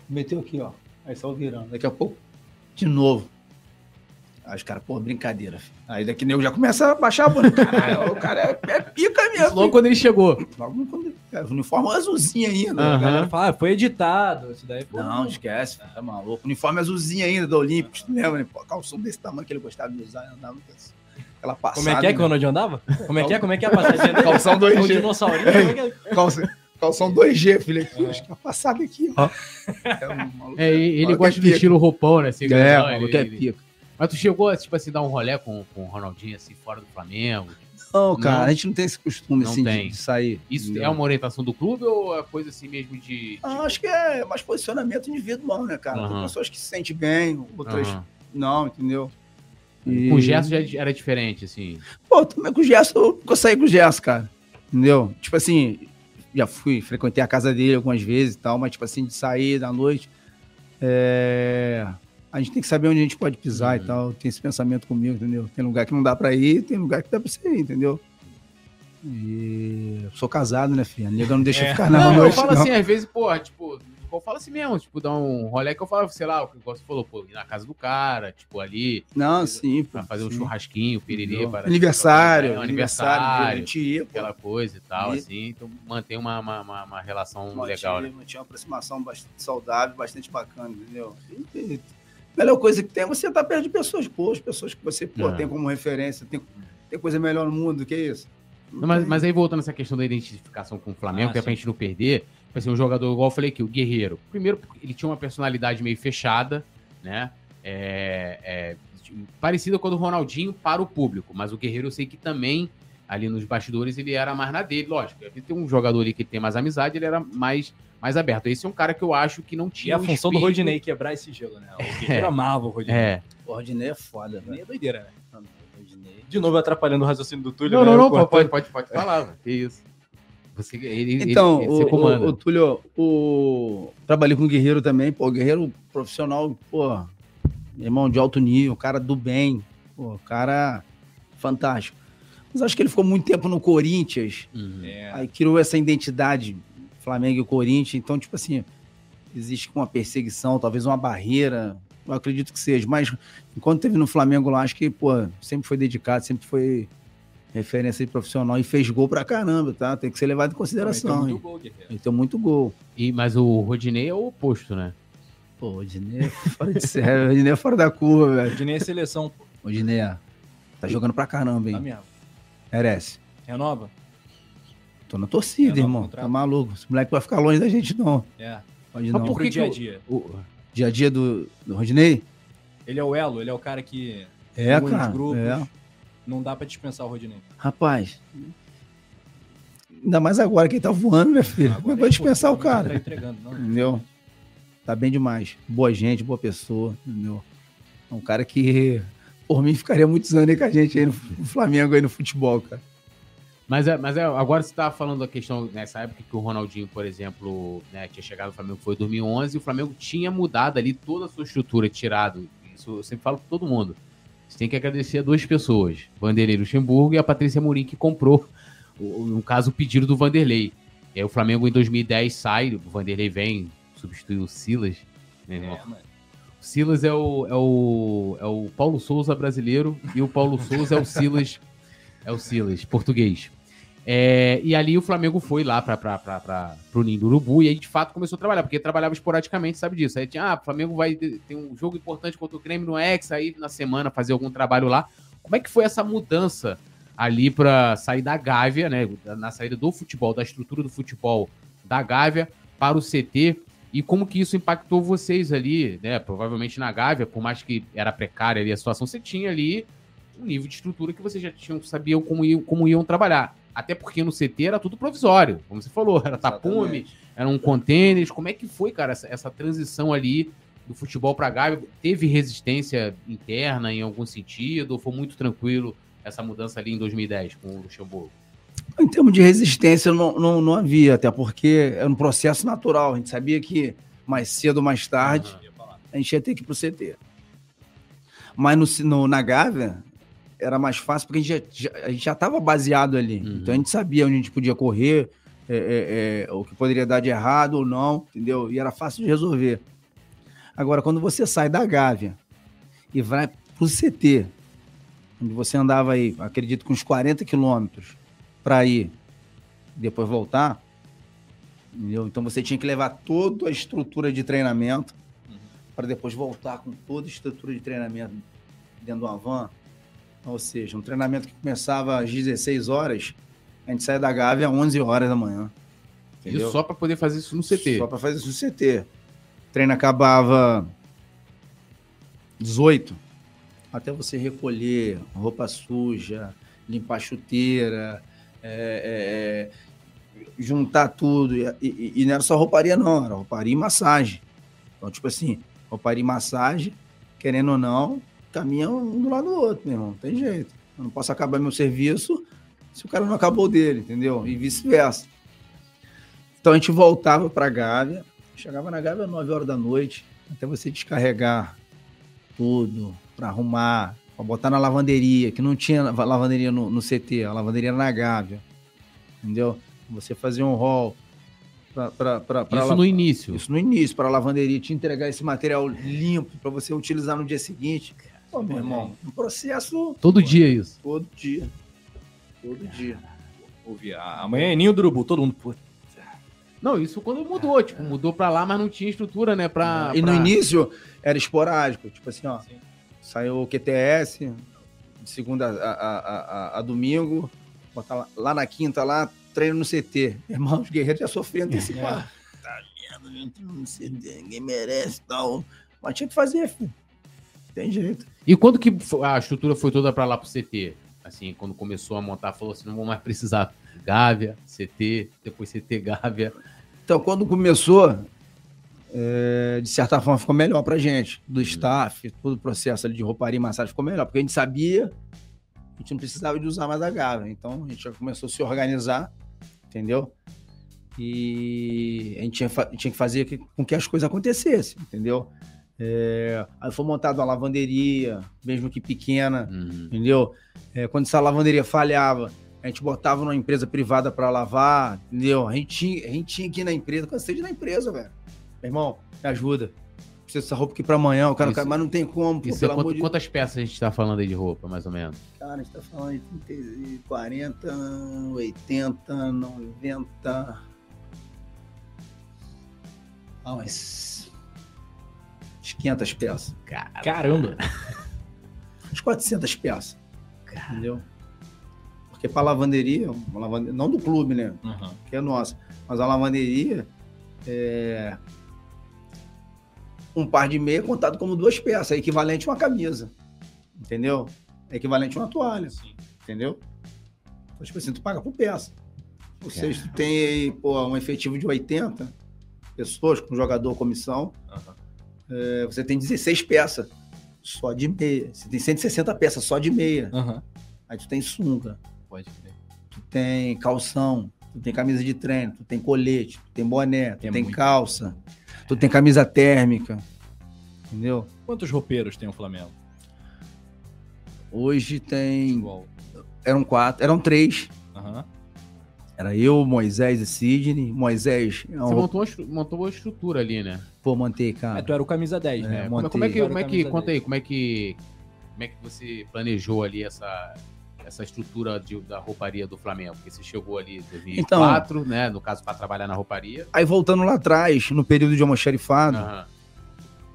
Meteu aqui, ó. Aí saiu virando. Daqui a pouco, de novo. Aí os caras, pô, brincadeira, filho. Aí daqui nego já começa a baixar a bola. *laughs* Caralho, o cara é, é pica mesmo. Logo quando ele chegou. Logo quando. É, uniforme azulzinho ainda. Aham. A galera fala, ah, foi editado. Isso daí foi. Não, esquece, filho, tá maluco. Uniforme azulzinho ainda da Olímpicos, tu lembra, né? Pô, calção desse tamanho que ele gostava de usar, andava com esse- aquela passada. Como é que é que o né? Ronaldinho andava? Como é que é? Como é que é a passadinha dele? *laughs* Calção É 2G. um dinossaurinho? É que é? Calção, calção 2G, filho, aqui. Acho que a passada aqui, ó. É, um maluco, É, ele maluco gosta é do pica. estilo roupão, né? Assim, É, maluco ele- é ele- pica. Mas tu chegou, tipo assim, dar um rolé com, com o Ronaldinho, assim, fora do Flamengo? Não, cara, Não. a gente não tem esse costume, assim, de- tem. de sair. Isso entendeu? é uma orientação do clube ou é coisa assim mesmo de. Ah, acho que é mais posicionamento individual, né, cara? Tem Aham. pessoas que se sentem bem, outras Aham. não, entendeu? Com o Gerson já era diferente, assim. Pô, também com o Gerson, eu saí com o Gerson, cara. Entendeu? Tipo assim, já fui, frequentei a casa dele algumas vezes e tal, mas tipo assim, de sair da noite, é, a gente tem que saber onde a gente pode pisar Uhum. e tal. Tem esse pensamento comigo, entendeu? Tem lugar que não dá pra ir, tem lugar que dá pra você ir, entendeu? E sou casado, né, filho? A nega não deixa É. eu ficar na Não, eu noite, falo não. assim, às vezes, porra, tipo, eu falo assim mesmo, tipo, dar um rolê que eu falo, sei lá, o que você falou, pô, ir na casa do cara, tipo, ali, Não, sim, pô. pra fazer um sim. churrasquinho, piriri, para Aniversário, um aniversário, aniversário, a gente ia, pô. aquela coisa e tal, E- assim, então mantém uma, uma, uma, uma relação Mantinha- legal, né? mantinha uma aproximação bastante saudável, bastante bacana, entendeu? E, e, a melhor coisa que tem é você estar perto de pessoas boas, pessoas que você pô, É. tem como referência. Tem, tem coisa melhor no mundo do que isso? Não mas, mas aí voltando essa questão da identificação com o Flamengo, Ah, que é pra gente não perder, tipo assim, um jogador, igual eu falei aqui, o Guerreiro. Primeiro, ele tinha uma personalidade meio fechada, né? É, é, parecida com a do Ronaldinho para o público, mas o Guerreiro eu sei que também, ali nos bastidores, ele era mais na dele, lógico. Ele tem um jogador ali que tem mais amizade, ele era mais, mais aberto. Esse é um cara que eu acho que não E tinha a o função do espírito- Rodinei quebrar esse gelo, né? O *laughs* Guerreiro amava o Rodinei. É. O Rodinei é foda, velho. é doideira, né? Rodinei. De novo atrapalhando o raciocínio do Túlio. Não, né? não, não, pode, pode, pode falar, mano. Que isso. Você, ele, Então, ele, o, você o, o Túlio, o... trabalhei com o Guerreiro também, pô, Guerreiro profissional, pô, irmão de alto nível, cara do bem, pô, cara fantástico. Mas acho que ele ficou muito tempo no Corinthians, Uhum. É. aí criou essa identidade Flamengo e Corinthians, então, tipo assim, existe uma perseguição, talvez uma barreira, eu acredito que seja, mas enquanto teve no Flamengo lá, acho que, pô, sempre foi dedicado, sempre foi referência de profissional e fez gol pra caramba, tá? Tem que ser levado em consideração. Também tem hein? muito gol, Guerreiro. Ele tem muito gol. E, mas o Rodinei é o oposto, né? Pô, o Odinei é fora de sério, *laughs* o Odinei é fora da curva, velho. Rodinei é seleção, pô. O Odinei é- tá jogando pra caramba, Tá hein? mesmo. Merece. Renova? Tô na torcida, o irmão. contrato? Tá maluco. Esse moleque vai ficar longe da gente, não. É. Pode Mas não. por que dia a dia. O- Dia a dia do, do Rodinei? Ele é o elo, ele é o cara que É, cara. grupos. É. Não dá pra dispensar o Rodinei. Rapaz. Ainda mais agora que ele tá voando, né, filho? É que vai dispensar o Não cara? Tá entregando, não. Entendeu? Tá bem demais. Boa gente, boa pessoa, entendeu? É um cara que, por mim, ficaria muitos anos aí com a gente aí no no Flamengo, aí no futebol, cara. Mas, é, mas é, agora você estava falando da questão, nessa época que o Ronaldinho, por exemplo, né, tinha chegado no Flamengo, foi em 2011, e o Flamengo tinha mudado ali toda a sua estrutura, tirado. Isso eu sempre falo para todo mundo. Você tem que agradecer a duas pessoas, Vanderlei Luxemburgo e a Patrícia Mourinho, que comprou, no caso, o pedido do Vanderlei. E aí o Flamengo em 2010 sai, o Vanderlei vem, substitui o Silas, né? É, mano. O Silas é o, é, o, é o Paulo Souza brasileiro e o Paulo Souza é o Silas, é o Silas português. É, e ali o Flamengo foi lá para o Ninho do Urubu e aí de fato começou a trabalhar, porque trabalhava esporadicamente, sabe disso. Aí tinha, ah, o Flamengo vai ter um jogo importante contra o Grêmio no Ex, aí na semana fazer algum trabalho lá. Como é que foi essa mudança ali para sair da Gávea, né, na saída do futebol, da estrutura do futebol da Gávea para o CT e como que isso impactou vocês ali, né? Provavelmente na Gávea, por mais que era precária ali a situação, você tinha ali um nível de estrutura que vocês já tinham, sabiam como iam, como iam trabalhar. Até porque no CT era tudo provisório, como você falou, era tapume, eram contêineres. Como é que foi, cara, essa, essa transição ali do futebol para Gávea? Teve resistência interna em algum sentido? Ou foi muito tranquilo essa mudança ali em 2010 com o Luxemburgo? Em termos de resistência, não, não, não havia, até porque é um processo natural. A gente sabia que mais cedo ou mais tarde Aham. a gente ia ter que ir pro CT. Mas no, no- na Gávea era mais fácil porque a gente já- estava baseado ali. Uhum. Então a gente sabia onde a gente podia correr, é, é, é, o que poderia dar de errado ou não, entendeu? E era fácil de resolver. Agora, quando você sai da Gávea e vai pro CT, onde você andava aí, acredito, com uns 40 quilômetros para ir depois voltar, entendeu? Então você tinha que levar toda a estrutura de treinamento para depois voltar com toda a estrutura de treinamento dentro de uma van. Ou seja, um treinamento que começava às 16 horas, a gente saia da Gávea às 11 horas da manhã. Entendeu? Isso só para poder fazer isso no CT. Só para fazer isso no CT. O treino acabava 18, até você recolher roupa suja, limpar chuteira, é, é, é, juntar tudo. E, e- e não era só rouparia, não, era rouparia e massagem. Então, tipo assim, rouparia e massagem, querendo ou não, caminham um do lado do outro, meu irmão. Não tem jeito. Eu não posso acabar meu serviço se o cara não acabou dele, entendeu? E vice-versa. Então a gente voltava para Gávea, chegava na Gávea às 9 horas da noite, até você descarregar tudo, para arrumar, para botar na lavanderia, que não tinha lavanderia no, no CT, a lavanderia era na Gávea. entendeu? Você fazer um hall para Isso no início. Isso no início, para a lavanderia te entregar esse material limpo para você utilizar no dia seguinte. Pô, meu irmão, um processo Todo dia isso. todo dia. Todo dia. Ouvi, a- amanhã é ninho do urubu, todo mundo. Pô, Não, isso quando mudou, tipo, mudou pra lá, mas não tinha estrutura, né, pra... E no pra- início era esporádico, tipo assim, ó. Sim. Saiu o QTS, de segunda a, a, a- a- domingo, botar lá, lá na quinta, lá, treino no CT. Irmão, os guerreiros já sofrendo desse É. Tá vendo, gente, no CT, ninguém merece, tal. Mas tinha que fazer, filho. Tem jeito. E quando que a estrutura foi toda pra lá pro CT? Assim, quando começou a montar, falou assim, não vou mais precisar Gávea, CT, depois CT Gávea. Então, quando começou, é, de certa forma, ficou melhor pra gente, do staff, todo o processo ali de rouparia e massagem ficou melhor, porque a gente sabia, a gente não precisava de usar mais a gávea. Então, a gente já começou a se organizar, entendeu? E a gente tinha, tinha que fazer com que as coisas acontecessem, entendeu? É, aí foi montada uma lavanderia, mesmo que pequena, Uhum. entendeu? É, quando essa lavanderia falhava, a gente botava numa empresa privada para lavar, entendeu? A gente, tinha, a gente tinha ir na empresa, cansei de ir na empresa, velho. Meu irmão, me ajuda. Preciso dessa roupa aqui para amanhã, o cara, Isso- mas não tem como, pô, Isso é quanto- de quantas peças a gente tá falando aí de roupa, mais ou menos? Cara, a gente tá falando de 30, 40, 80, 90. Ah, umas. Uns 500 peças. Caramba! Uns 400 peças. Entendeu? Porque pra lavanderia, uma lavanderia, não do clube, né? Uhum. que é nossa. Mas a lavanderia é um par de meia contado como duas peças, é equivalente a uma camisa. Entendeu? É equivalente a uma toalha, Sim. entendeu? Então, tipo assim, tu paga por peça. Ou seja, tu tem aí, pô, um efetivo de 80 pessoas com jogador, comissão, Uhum. É, você tem 16 peças só de meia. Você tem 160 peças só de meia. Uhum. Aí tu tem sunga, Pode crer. tu tem calção, tu tem camisa de treino, tu tem colete, tu tem boné, tu É tem muito. calça, tu tem camisa térmica, entendeu? Quantos roupeiros tem o Flamengo? Hoje tem, Igual. eram quatro, eram três, Aham. Era eu, Moisés e Sidney, Moisés, é Você um, montou uma, montou uma estrutura ali, né? pô, mantei, É, cara, tu era o camisa 10, É, né? Como, montei. como é que, como é que, conta 10. aí, como é que, como é que você planejou ali essa, essa estrutura de- da rouparia do Flamengo? Porque você chegou ali em 2004, né? No caso, para trabalhar na rouparia. Aí voltando lá atrás, no período de almoxarifado, Aham.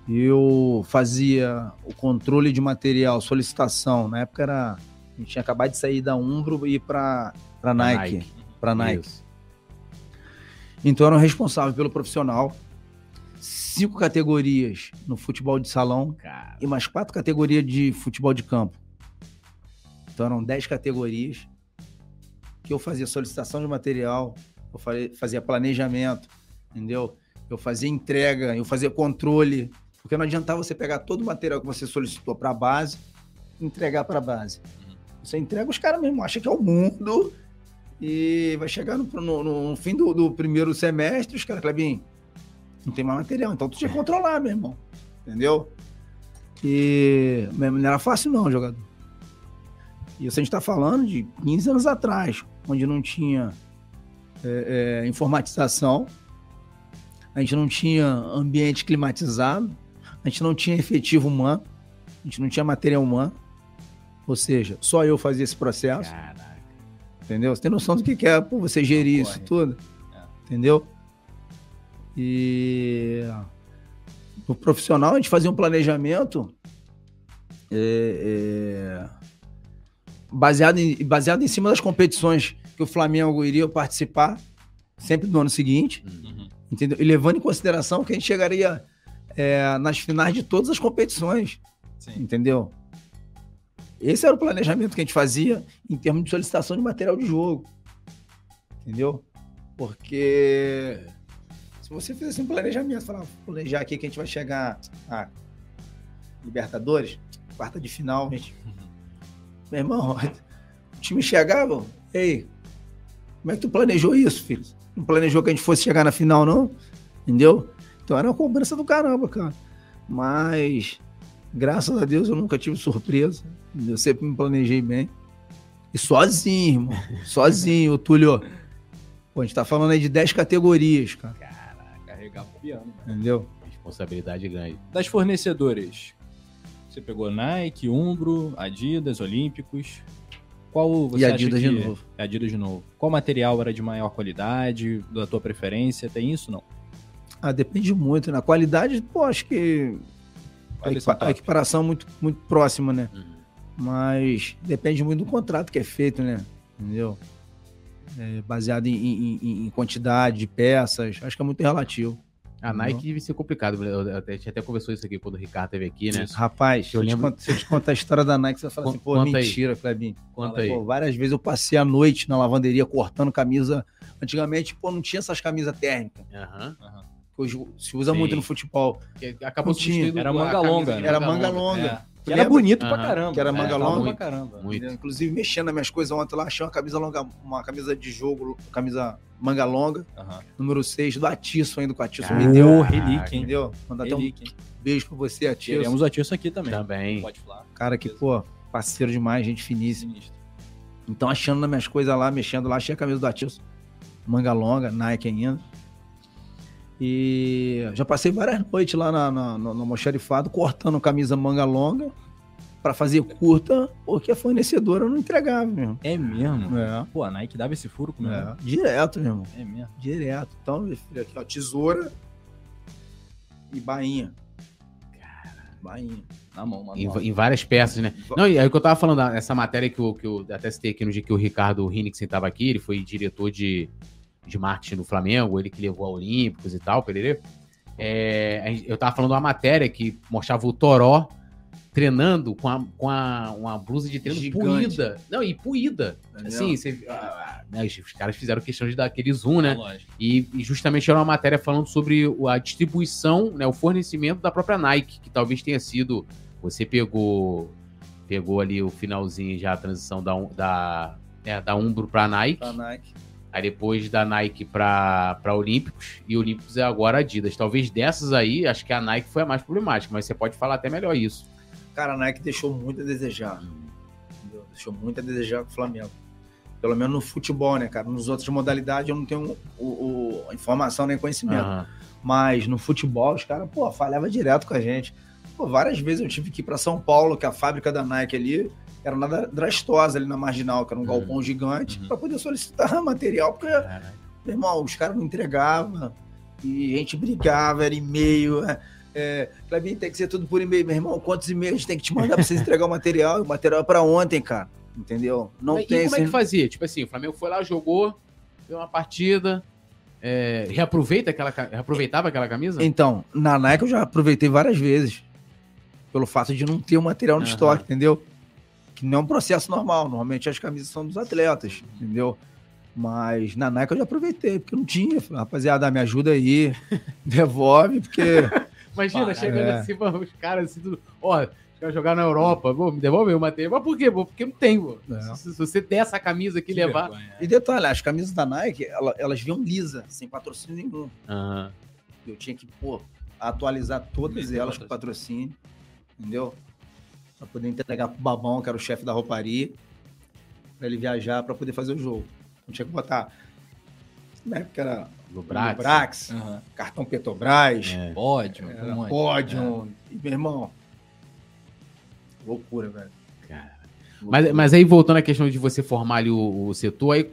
eu fazia o controle de material, solicitação, na época era, a gente tinha acabado de sair da Umbro e ir pra, pra Nike, Nike. pra Nike. Isso. Então eu era o responsável pelo profissional. Cinco categorias no futebol de salão Cara, e mais quatro categorias de futebol de campo. Então eram dez categorias que eu fazia solicitação de material, eu fa- fazia planejamento, entendeu? Eu fazia entrega, eu fazia controle, porque não adiantava você pegar todo o material que você solicitou para a base e entregar para a base. Você entrega, os caras mesmo acham que é o mundo e vai chegar no, no- no fim do, do primeiro semestre, os caras, Clebinho, não tem mais material, então tu tinha que controlar, meu irmão, entendeu? E não era fácil não, jogador. E isso a gente está falando de 15 anos atrás, onde não tinha é, é, informatização, a gente não tinha ambiente climatizado, a gente não tinha efetivo humano, a gente não tinha material humano. Ou seja, só eu fazia esse processo. Entendeu? Você tem noção do que que é pô, você gerir isso tudo, É. entendeu? E no profissional a gente fazia um planejamento é, é, baseado, em, baseado em cima das competições que o Flamengo iria participar, sempre no ano seguinte, Uhum. entendeu? E levando em consideração que a gente chegaria é, nas finais de todas as competições, Sim. entendeu? Esse era o planejamento que a gente fazia em termos de solicitação de material de jogo, entendeu? Porque se você fizesse um planejamento, falar, "Vou planejar aqui que a gente vai chegar a Libertadores, quarta de final, gente. Meu irmão, o time chegava, ei, como é que tu planejou isso, filho? Não planejou que a gente fosse chegar na final, não? Entendeu? Então era uma cobrança do caramba, cara. Mas, graças a Deus, eu nunca tive surpresa. Eu sempre me planejei bem. E sozinho, irmão. *laughs* Sozinho, Túlio. Pô, a gente tá falando aí de 10 categorias, cara. Carregar o piano. Entendeu? Responsabilidade grande. Das fornecedoras, você pegou Nike, Umbro, Adidas, Olímpicos. Qual você E acha Adidas que... de novo. É Adidas de novo. Qual material era de maior qualidade, da tua preferência? Tem isso não? Ah, depende muito. Na qualidade, pô, acho que a, equiparação é muito, muito próxima, né? Uhum. Mas depende muito do contrato que é feito, né? Entendeu? É, baseado em, em- em- quantidade de peças. Acho que é muito relativo. A Nike deve ser complicado. Eu A gente até conversou isso aqui quando o Ricardo esteve aqui, né? Rapaz, se eu, lembro- conto- se eu te contar a história da Nike, você vai falar assim, pô, conta aí. mentira, Clebinho. Conta aí. Pô, várias vezes eu passei a noite na lavanderia cortando camisa. Antigamente, pô, não tinha essas camisas térmicas. Aham. que Hoje se usa Sim. muito no futebol. Acabou Não tinha. substituindo Era manga longa, né? Era manga longa. longa. É. Tu Era bonito pra Aham. caramba. Que era É, manga tava longa. pra caramba. Muito. Inclusive, mexendo nas minhas coisas ontem lá, achei uma camisa longa, uma camisa de jogo, camisa manga longa, Aham. número 6, do Atiço ainda, que o Atiço me deu. Relíquia, hein? Entendeu? Mandar até um beijo pra você, Atiço. Teremos o Atiço aqui também. Também. Pode falar. Cara que, pô, parceiro demais, gente finíssima. Então, achando nas minhas coisas lá, mexendo lá, achei a camisa do Atiço. Manga longa, Nike ainda. E já passei várias noites lá na, na, no, no almoxarifado, cortando camisa manga longa pra fazer curta, porque a fornecedora não entregava, mesmo. É mesmo? É, Pô, a Nike dava esse furo comigo. é. Direto, meu irmão. É mesmo. Direto. Então, meu filho, aqui, ó, tesoura e bainha. Bainha. Na mão, mano. Em, em várias peças, né? Não, e aí o que eu tava falando, essa matéria que eu, que eu até citei aqui no dia que o Ricardo Hinnickson tava aqui, ele foi diretor de, de marketing do Flamengo, ele que levou a Olímpicos e tal, pererê. É, eu tava falando uma matéria que mostrava o Toró treinando com, a, com a, uma blusa de treino Gigante. puída. Não, e puída. Entendeu? Assim, você, ah, né, os caras fizeram questão de dar aquele zoom, né? Lógico. E, e justamente era uma matéria falando sobre a distribuição, né, o fornecimento da própria Nike, que talvez tenha sido. Você pegou pegou ali o finalzinho já a transição da, da, é, da Umbro para Nike, Pra Nike. Aí depois da Nike para Olímpicos, e Olímpicos é agora Adidas. Talvez dessas aí, acho que a Nike foi a mais problemática, mas você pode falar até melhor isso. Cara, a Nike deixou muito a desejar. entendeu? Deixou muito a desejar com o Flamengo. Pelo menos no futebol, né, cara? Nos outras modalidades eu não tenho o, o- informação nem conhecimento. Aham. Mas no futebol, os caras, pô, falhava direto com a gente. Pô, várias vezes eu tive que ir pra São Paulo, que a fábrica da Nike ali era na Dra- Drastosa, ali na Marginal, que era um Uhum. galpão gigante, Uhum. pra poder solicitar *laughs* material, porque, meu irmão, os caras não entregavam e a gente brigava, era e-mail. É, é, Clebinho, tem que ser tudo por e-mail. Meu irmão, quantos e-mails tem que te mandar pra vocês entregar o material? O material é pra ontem, cara. Entendeu? Não e tem como é que fazia? Tipo assim, o Flamengo foi lá, jogou, deu uma partida, é, reaproveita aquela, reaproveitava aquela camisa? Então, na Nike eu já aproveitei várias vezes. Pelo fato de não ter o material no Aham. estoque, entendeu? Que não é um processo normal. Normalmente as camisas são dos atletas, entendeu? Mas na Nike eu já aproveitei, porque não tinha. Falei, rapaziada, me ajuda aí, *laughs* devolve, porque. *laughs* Imagina, Para, chegando é. assim, os caras assim, tudo. Ó, caras jogar na Europa, pô, me devolve o material. Mas por quê, pô? Porque não tem, pô. É. Se, se você der essa camisa aqui e levar. vergonha. E detalhe, as camisas da Nike, ela- elas vinham lisa, sem patrocínio nenhum. Aham. Eu tinha que, pô, atualizar todas elas com patrocínio, entendeu? Pra poder entregar pro Babão, que era o chefe da rouparia, pra ele viajar pra poder fazer o jogo. Não tinha que botar. Na época era No Brax. Brax, Aham. cartão Petrobras, É. Pódio, era um. Pódio. E, meu irmão, loucura, velho. Cara. Mas, mas aí, voltando à questão de você formar ali o, o setor, aí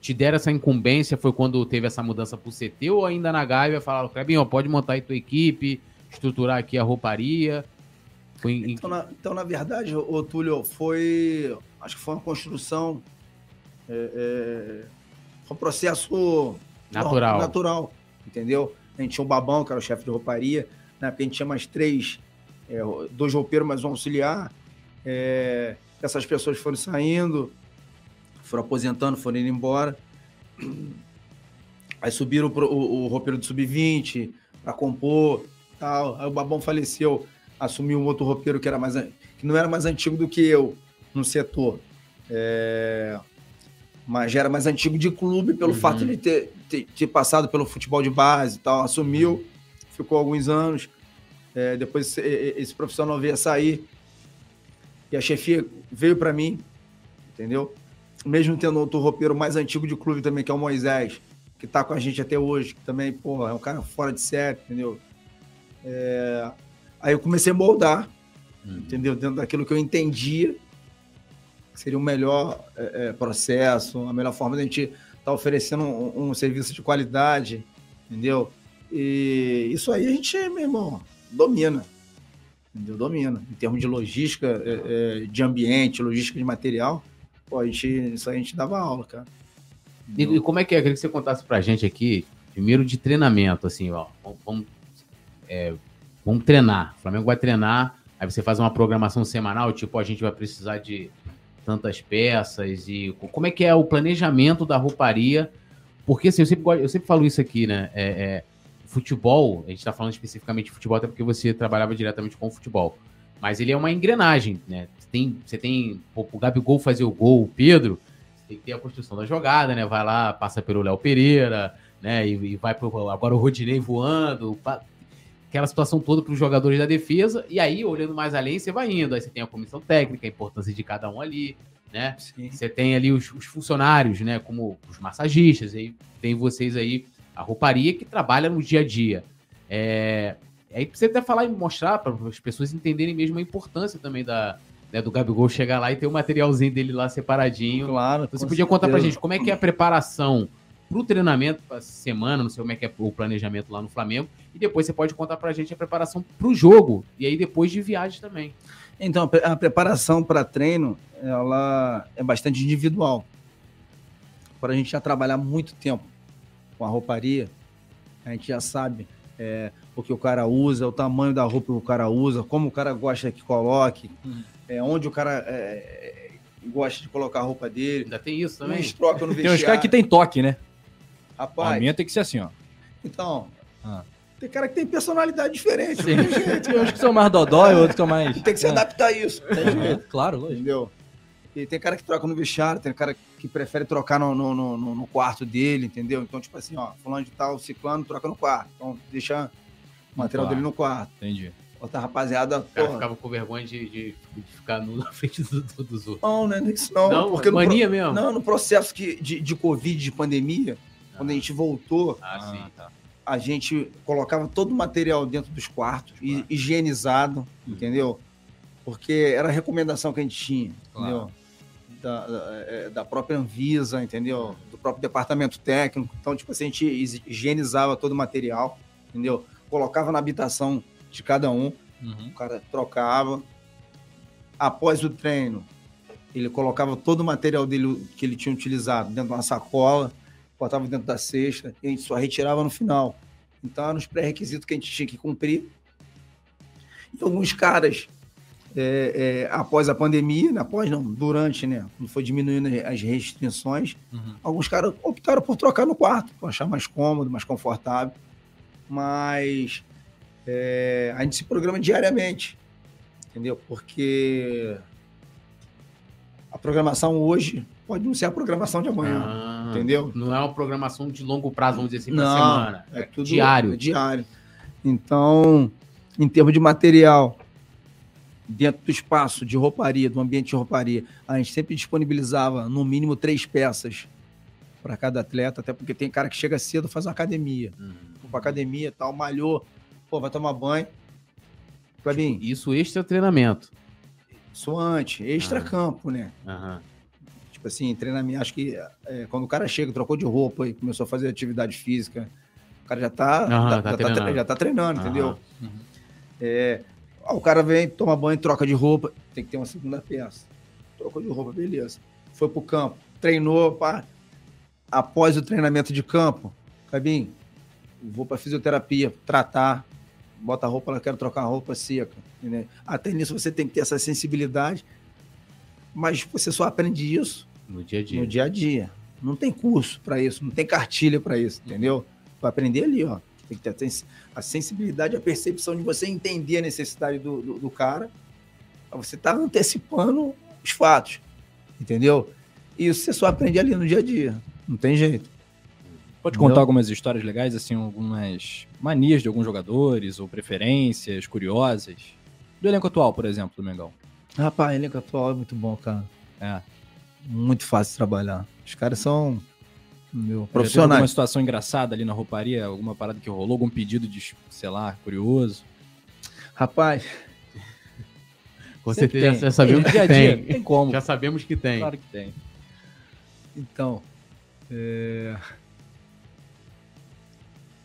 te deram essa incumbência, foi quando teve essa mudança pro CT, ou ainda na Gávea falaram, Clebinho, ó, pode montar aí tua equipe, estruturar aqui a rouparia. Foi em- Então, na, então, na verdade, o Túlio, foi. Acho que foi uma construção. é, é, foi um processo natural. natural, entendeu? A gente tinha um babão, que era o chefe de rouparia. Na época a gente tinha mais três, é, dois roupeiros, mais um auxiliar. É, essas pessoas foram saindo, foram aposentando, foram indo embora. Aí subiram pro, o, o roupeiro do Sub-20 para compor tal. Aí o babão faleceu, assumiu um outro roupeiro que, era mais, que não era mais antigo do que eu no setor. É, mas já era mais antigo de clube pelo Uhum. fato de ter, ter, ter passado pelo futebol de base e tal. Assumiu, ficou alguns anos. É, depois esse, esse profissional veio a sair. E a chefia veio para mim, entendeu? mesmo tendo outro roupeiro mais antigo de clube também, que é o Moisés, que tá com a gente até hoje, que também, pô, é um cara fora de série, entendeu? É, Aí eu comecei a moldar, uhum. entendeu? Dentro daquilo que eu entendia que seria o melhor é, é, processo, a melhor forma de a gente estar tá oferecendo um, um, serviço de qualidade, entendeu? E isso aí a gente, meu irmão, domina. Entendeu? Domina. Em termos de logística, é, é de ambiente, logística de material, pô, a gente, isso aí a gente dava aula, cara. E, e, como é que é? Eu queria que você contasse pra gente aqui, primeiro de treinamento, assim, ó. Vamos, é, vamos treinar. O Flamengo vai treinar, aí você faz uma programação semanal, tipo, a gente vai precisar de tantas peças e como é que é o planejamento da rouparia? Porque assim, eu sempre, eu sempre falo isso aqui, né? É, é, futebol, a gente está falando especificamente de futebol, até porque você trabalhava diretamente com o futebol. Mas ele é uma engrenagem, né? Você tem, você tem o Gabigol fazer o gol, o Pedro, tem que ter a construção da jogada, né? Vai lá, passa pelo Léo Pereira, né? E, e vai pro, agora o Rodinei voando, aquela situação toda para os jogadores da defesa, e aí, olhando mais além, você vai indo. Aí você tem a comissão técnica, a importância de cada um ali, né? Sim. Você tem ali os, os, funcionários, né? Como os massagistas, aí tem vocês aí, a rouparia que trabalha no dia a dia. É, aí você até falar e mostrar para as pessoas entenderem mesmo a importância também da, né, do Gabigol chegar lá e ter o materialzinho dele lá separadinho. Claro. Então, você podia certeza. contar pra gente como é que é a preparação pro treinamento, pra semana, não sei como é que é o planejamento lá no Flamengo, e depois você pode contar pra gente a preparação pro jogo, e aí depois de viagem também. Então, a preparação para treino, ela é bastante individual. Para a gente já trabalhar muito tempo com a rouparia, a gente já sabe é, o que o cara usa, o tamanho da roupa que o cara usa, como o cara gosta que coloque, é, onde o cara é, gosta de colocar a roupa dele. Ainda tem isso também? Uns trocam no vestiário. Tem uns caras que tem toque, né? Rapaz. A minha tem que ser assim, ó. Então. Ah. Tem cara que tem personalidade diferente. Sim. Tem uns que são mais dodói, outros que são mais. tem que se é. adaptar a isso. É, claro, lógico. Entendeu? E tem cara que troca no vestiário, tem cara que prefere trocar no, no, no, no, quarto dele, entendeu? Então, tipo assim, ó, fulano de tal, ciclano, troca no quarto. Então, deixa o material dele no quarto. Entendi. Outra rapaziada. O cara ficava com vergonha de, de, de, ficar nu na *laughs* frente do, do, dos outros. Não, não é isso não. Não, porque mania no, mesmo? Não, no processo que, de, de Covid, de pandemia, quando a gente voltou, ah, sim, tá. a gente colocava todo o material dentro dos quartos, claro. higienizado, uhum. entendeu? Porque era a recomendação que a gente tinha, claro. entendeu? Da, da, é, da, própria Anvisa, entendeu? Do próprio departamento técnico. Então, tipo assim, a gente higienizava todo o material, entendeu? Colocava na habitação de cada um, uhum. o cara trocava. Após o treino, ele colocava todo o material dele que ele tinha utilizado dentro de uma sacola, botava dentro da cesta e a gente só retirava no final. Então, eram os pré-requisitos que a gente tinha que cumprir. E alguns caras, é, é, após a pandemia, né, após não, durante, né, quando foi diminuindo as restrições, uhum. alguns caras optaram por trocar no quarto, para achar mais cômodo, mais confortável. Mas é, a gente se programa diariamente, entendeu? Porque a programação hoje pode não ser a programação de amanhã, ah, entendeu? Não é uma programação de longo prazo, vamos dizer assim, para semana. É, é tudo diário. É diário. Então, em termos de material, dentro do espaço de rouparia, do ambiente de rouparia, a gente sempre disponibilizava no mínimo três peças para cada atleta, até porque tem cara que chega cedo faz uma academia. Uhum. Para academia tal, malhou, pô, vai tomar banho. Fabinho. Isso extra treinamento. Isso antes, extra uhum. campo, né? Uhum. Tipo assim, treinamento. Acho que é, quando o cara chega, trocou de roupa e começou a fazer atividade física, o cara já tá, uhum, tá, tá já, treinando. Tá, já tá treinando, entendeu? Uhum. É, o cara vem, toma banho, troca de roupa, tem que ter uma segunda peça. Trocou de roupa, beleza. Foi pro campo, treinou, pá. Após o treinamento de campo, Fabinho, vou pra fisioterapia, tratar, bota a roupa, ela quero trocar a roupa seca. Até nisso você tem que ter essa sensibilidade, mas você só aprende isso no dia a dia. No dia a dia. Não tem curso para isso, não tem cartilha para isso, entendeu? Vai aprender ali, ó. Tem que ter a sensibilidade, a percepção de você entender a necessidade do, do, do cara. Você tá antecipando os fatos, entendeu? E isso você só aprende ali no dia a dia. Não tem jeito. Pode entendeu? contar algumas histórias legais, assim, algumas manias de alguns jogadores ou preferências curiosas? Do elenco atual, por exemplo, do Mengão. Rapaz, elenco atual é muito bom, cara. É. muito fácil de trabalhar. Os caras são meu, Alguma profissionais. situação engraçada ali na rouparia? Alguma parada que rolou? Algum pedido de, sei lá, curioso? Rapaz, *laughs* Com certeza tem. já sabemos Dia que a dia, tem. Tem como. Já sabemos que tem. Claro que tem. então. é,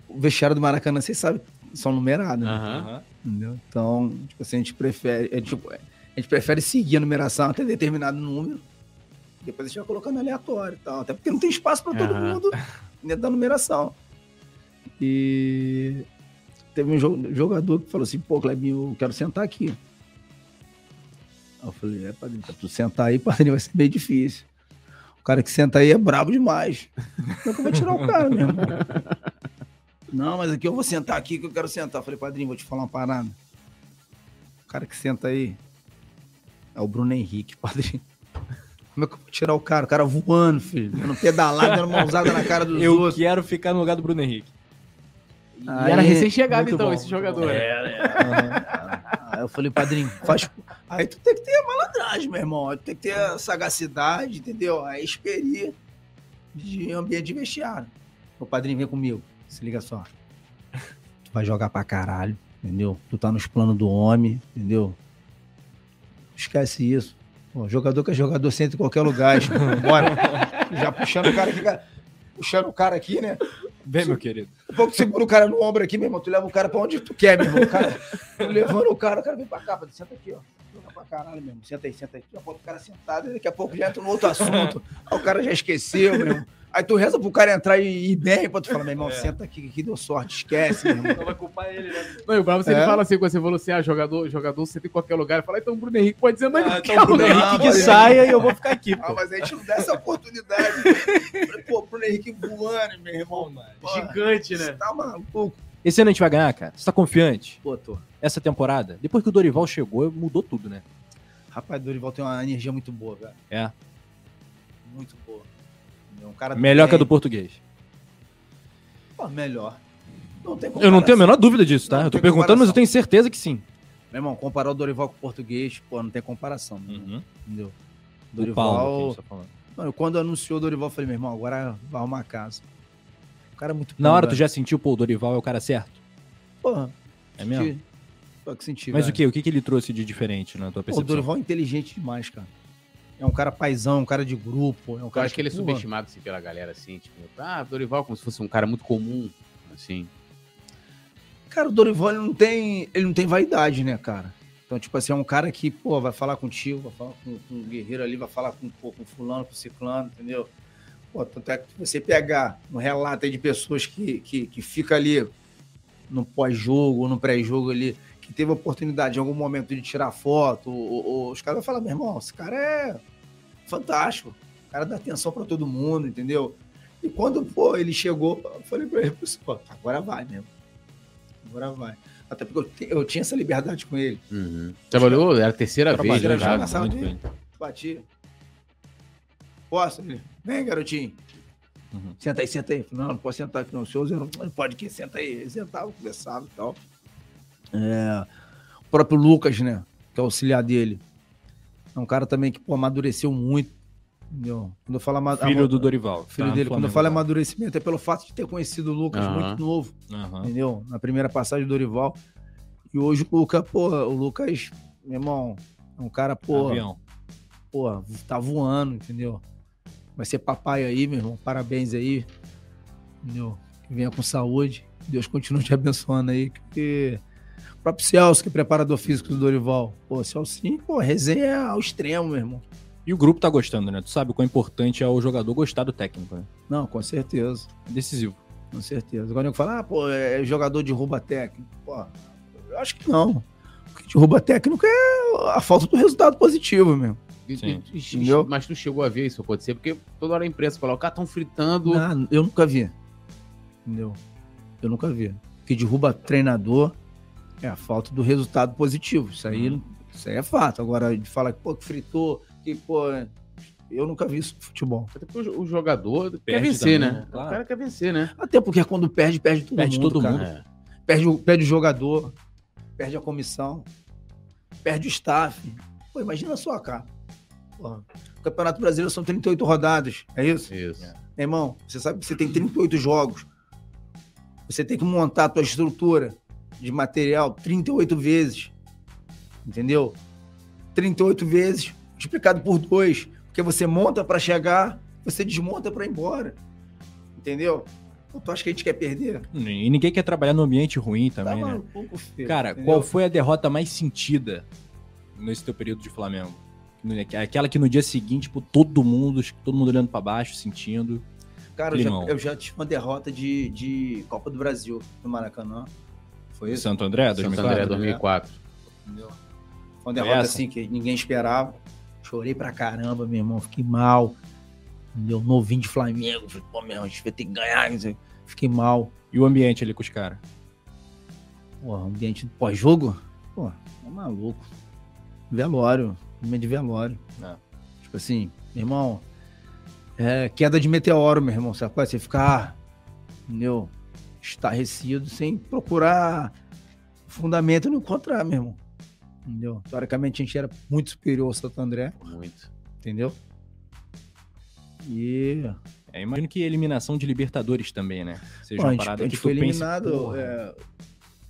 O vestiário do Maracanã, vocês sabem, são numerados, né? Então, tipo assim, a gente prefere. é, tipo, a gente prefere seguir a numeração até determinado número. Depois a gente vai colocando aleatório e tal. Até porque não tem espaço para todo Aham. mundo dentro da numeração. E teve um jo- jogador que falou assim, pô, Clebinho, eu quero sentar aqui. Eu falei, é, padrinho, pra tu sentar aí, *laughs* padrinho, vai ser bem difícil. O cara que senta aí é brabo demais. Como é que eu vou tirar o cara mesmo? Não, mas aqui eu vou sentar aqui que eu quero sentar. Eu falei, padrinho, vou te falar uma parada. O cara que senta aí é o Bruno Henrique, padrinho. Como é que eu vou tirar o cara? O cara voando, filho. Dando pedalada, dando mãozada na cara dos Eu outros. quero ficar no lugar do Bruno Henrique. E Aí, era recém-chegado, muito então, bom, esse jogador. bom. né? Aí eu falei, padrinho, faz. Aí tu tem que ter a malandragem, meu irmão. Tu tem que ter a sagacidade, entendeu? A experiência de ambiente de vestiário. O padrinho, vem comigo. Se liga só. Tu vai jogar pra caralho, entendeu? Tu tá nos planos do homem, entendeu? Esquece isso. Pô, jogador que é jogador, senta em qualquer lugar. *laughs* Bora. Já puxando o cara aqui, cara- puxando o cara aqui, né? Vem, meu querido. Um pouco segura o cara no ombro aqui, meu irmão. Tu leva o cara pra onde tu quer, meu irmão. O cara, levando o cara, o cara vem pra cá, senta aqui, ó. Joga pra caralho, meu irmão. Senta aí, senta aí. Daqui a pouco o cara sentado, daqui a pouco já entra no outro assunto. *laughs* Aí o cara já esqueceu, meu irmão. Aí tu reza pro cara entrar e ir bem, pra tu falar, meu irmão, senta aqui, que deu sorte, esquece, meu irmão. *laughs* vai culpar ele, né? Não, e o bravo se É. fala assim, quando você falou assim, ah, jogador, jogador senta em qualquer lugar. Ele fala, então o Bruno Henrique pode dizer, mas Ah, não então o Bruno Não, Henrique que mas- saia e eu vou ficar aqui, Ah, pô. mas a gente não dá essa oportunidade. Falei, *laughs* Pô, Bruno Henrique voando, meu irmão. Porra, Gigante, Você né? tá maluco? Esse ano a gente vai ganhar, cara? Você tá confiante? Pô, tô. Essa temporada? Depois que o Dorival chegou, mudou tudo, né? Rapaz, Dorival tem uma energia muito boa, velho. É. Muito boa. É um cara Melhor que a do bem. português. Pô, melhor. Não Eu não tenho a menor dúvida disso, tá? Não eu tô perguntando, mas eu tenho certeza que sim. Meu irmão, comparar o Dorival com o português, pô, não tem comparação. irmão, Entendeu? O Paulo, Dorival. tá. Mano, quando anunciou o Dorival, eu falei, meu irmão, agora vai arrumar casa. O cara é muito Na hora tu velho. já sentiu, pô, o Dorival é o cara certo? Porra. É mesmo? Senti, Mas velho. o que? O que, que ele trouxe de diferente na tua Pô, o percepção? Dorival é inteligente demais, cara. É um cara paizão, um cara de grupo. É um Eu cara acho que ele é porra, subestimado assim, pela galera, assim, tipo, ah, Dorival como se fosse um cara muito comum, assim. Cara, o Dorival ele não tem, ele não tem vaidade, né, cara? Então, tipo assim, é um cara que, pô, vai falar contigo, vai falar com, com o guerreiro ali, vai falar com, pô, com fulano, com ciclano, entendeu? Pô, tanto é que você pegar um relato aí de pessoas que, que, que fica ali no pós-jogo ou no pré-jogo ali, que teve a oportunidade em algum momento de tirar foto, ou, ou- os caras vão falar, meu irmão, esse cara é fantástico. O cara dá atenção pra todo mundo, entendeu? E quando, pô, ele chegou, eu falei pra ele, pô, agora vai mesmo. Agora vai. Até porque eu, eu tinha essa liberdade com ele. Trabalhou, era a terceira vez, né? já já. na sala muito dele. bem. Bati. Posso? Ele, Vem, garotinho. Uhum. Senta aí, senta aí. Não, não posso sentar aqui, não. O senhor não pode que senta aí. Ele sentava, conversava e tal. É, o próprio Lucas, né? Que é o auxiliar dele. É um cara também que, pô, amadureceu muito. Entendeu? Quando eu falo Filho do Dorival. filho tá no dele. Quando eu falo amadurecimento, é pelo fato de ter conhecido o Lucas muito novo entendeu? Na primeira passagem do Dorival. E hoje o Lucas, porra, o Lucas, meu irmão, é um cara, porra, Avião. porra, tá voando, entendeu? Vai ser papai aí, meu irmão. Parabéns aí. Entendeu? Que venha com saúde. Deus continue te abençoando aí. Que... O próprio Celso, que é preparador físico do Dorival. Pô, Celcinho, pô, resenha ao extremo, meu irmão. E o grupo tá gostando, né? Tu sabe o quão importante é o jogador gostar do técnico, né? Não, com certeza. É decisivo. Com certeza. Agora eu falo, ah, pô, é jogador de rouba técnico. Pô, eu acho que não. O que de rouba técnico é a falta do resultado positivo, meu. E- Sim. Entendeu? mas tu chegou a ver isso acontecer, porque toda hora a imprensa fala, o cara tão fritando. Não, eu nunca vi. Entendeu? Eu nunca vi. O que derruba treinador é a falta do resultado positivo. Isso aí, isso aí é fato. Agora, de falar que, pô, que fritou, que, pô, eu nunca vi isso no futebol. Até porque o jogador quer Perde vencer, também, né? né? Claro. O cara quer vencer, né? Até porque quando perde, perde todo Perde mundo. todo cara. mundo. É. Perde, o, perde o jogador, perde a comissão, perde o staff. Pô, imagina só, cara. Porra, o Campeonato Brasileiro são 38 rodadas, é isso? Isso. É. Meu irmão, você sabe que você tem 38 jogos. Você tem que montar a tua estrutura de material 38 vezes. Entendeu? 38 vezes multiplicado por dois. Porque você monta para chegar, você desmonta para ir embora. Entendeu? Ou tu acha que a gente quer perder? E ninguém quer trabalhar no ambiente ruim Tá também, né? maluco, filho. Cara, entendeu? qual foi a derrota mais sentida nesse teu período de Flamengo? Aquela que no dia seguinte, tipo, todo mundo, todo mundo olhando pra baixo, sentindo. Cara, eu já, eu já tive uma derrota de, de Copa do Brasil no Maracanã. Foi isso? Santo André, Santo 2004? André 2004. Entendeu? Foi uma derrota essa? assim que ninguém esperava. Chorei pra caramba, meu irmão. Fiquei mal. Entendeu? Novinho de Flamengo. Falei, pô, meu irmão, a gente vai ter que ganhar. Fiquei mal. E o ambiente ali com os caras? Porra, ambiente pós-jogo? Pô, é maluco. Velório. Ambiente de velório. É. Tipo assim, meu irmão. É queda de meteoro, meu irmão. Sabe qual é? Você ficar, entendeu? Estarrecido sem procurar fundamento e não encontrar, meu irmão. Entendeu? Teoricamente a gente era muito superior ao Santo André, Muito. entendeu? E É, imagino que eliminação de Libertadores também, né? Seja a uma gente, parada a gente que tu foi pense, eliminado porra, é,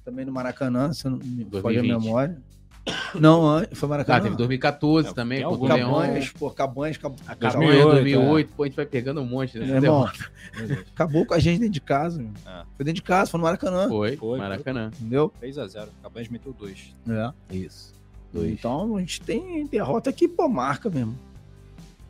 também no Maracanã, se não me foge a 2020. memória. *coughs* Não, an- foi Ah, Maracanã. teve 2014 É, também, contra o. Cabanhas, pô, Cabanhas, Cab... A já- Cabanha 2008, 2008, pô, a gente vai pegando um monte, né? Meu irmão, acabou com a gente dentro de casa. meu. Ah. Foi dentro de casa, foi no Maracanã. Foi, Foi, Maracanã. Entendeu? 3x0. Cabanhas meteu 2. É. Isso. Dois. Então a gente tem derrota que, pô, marca mesmo.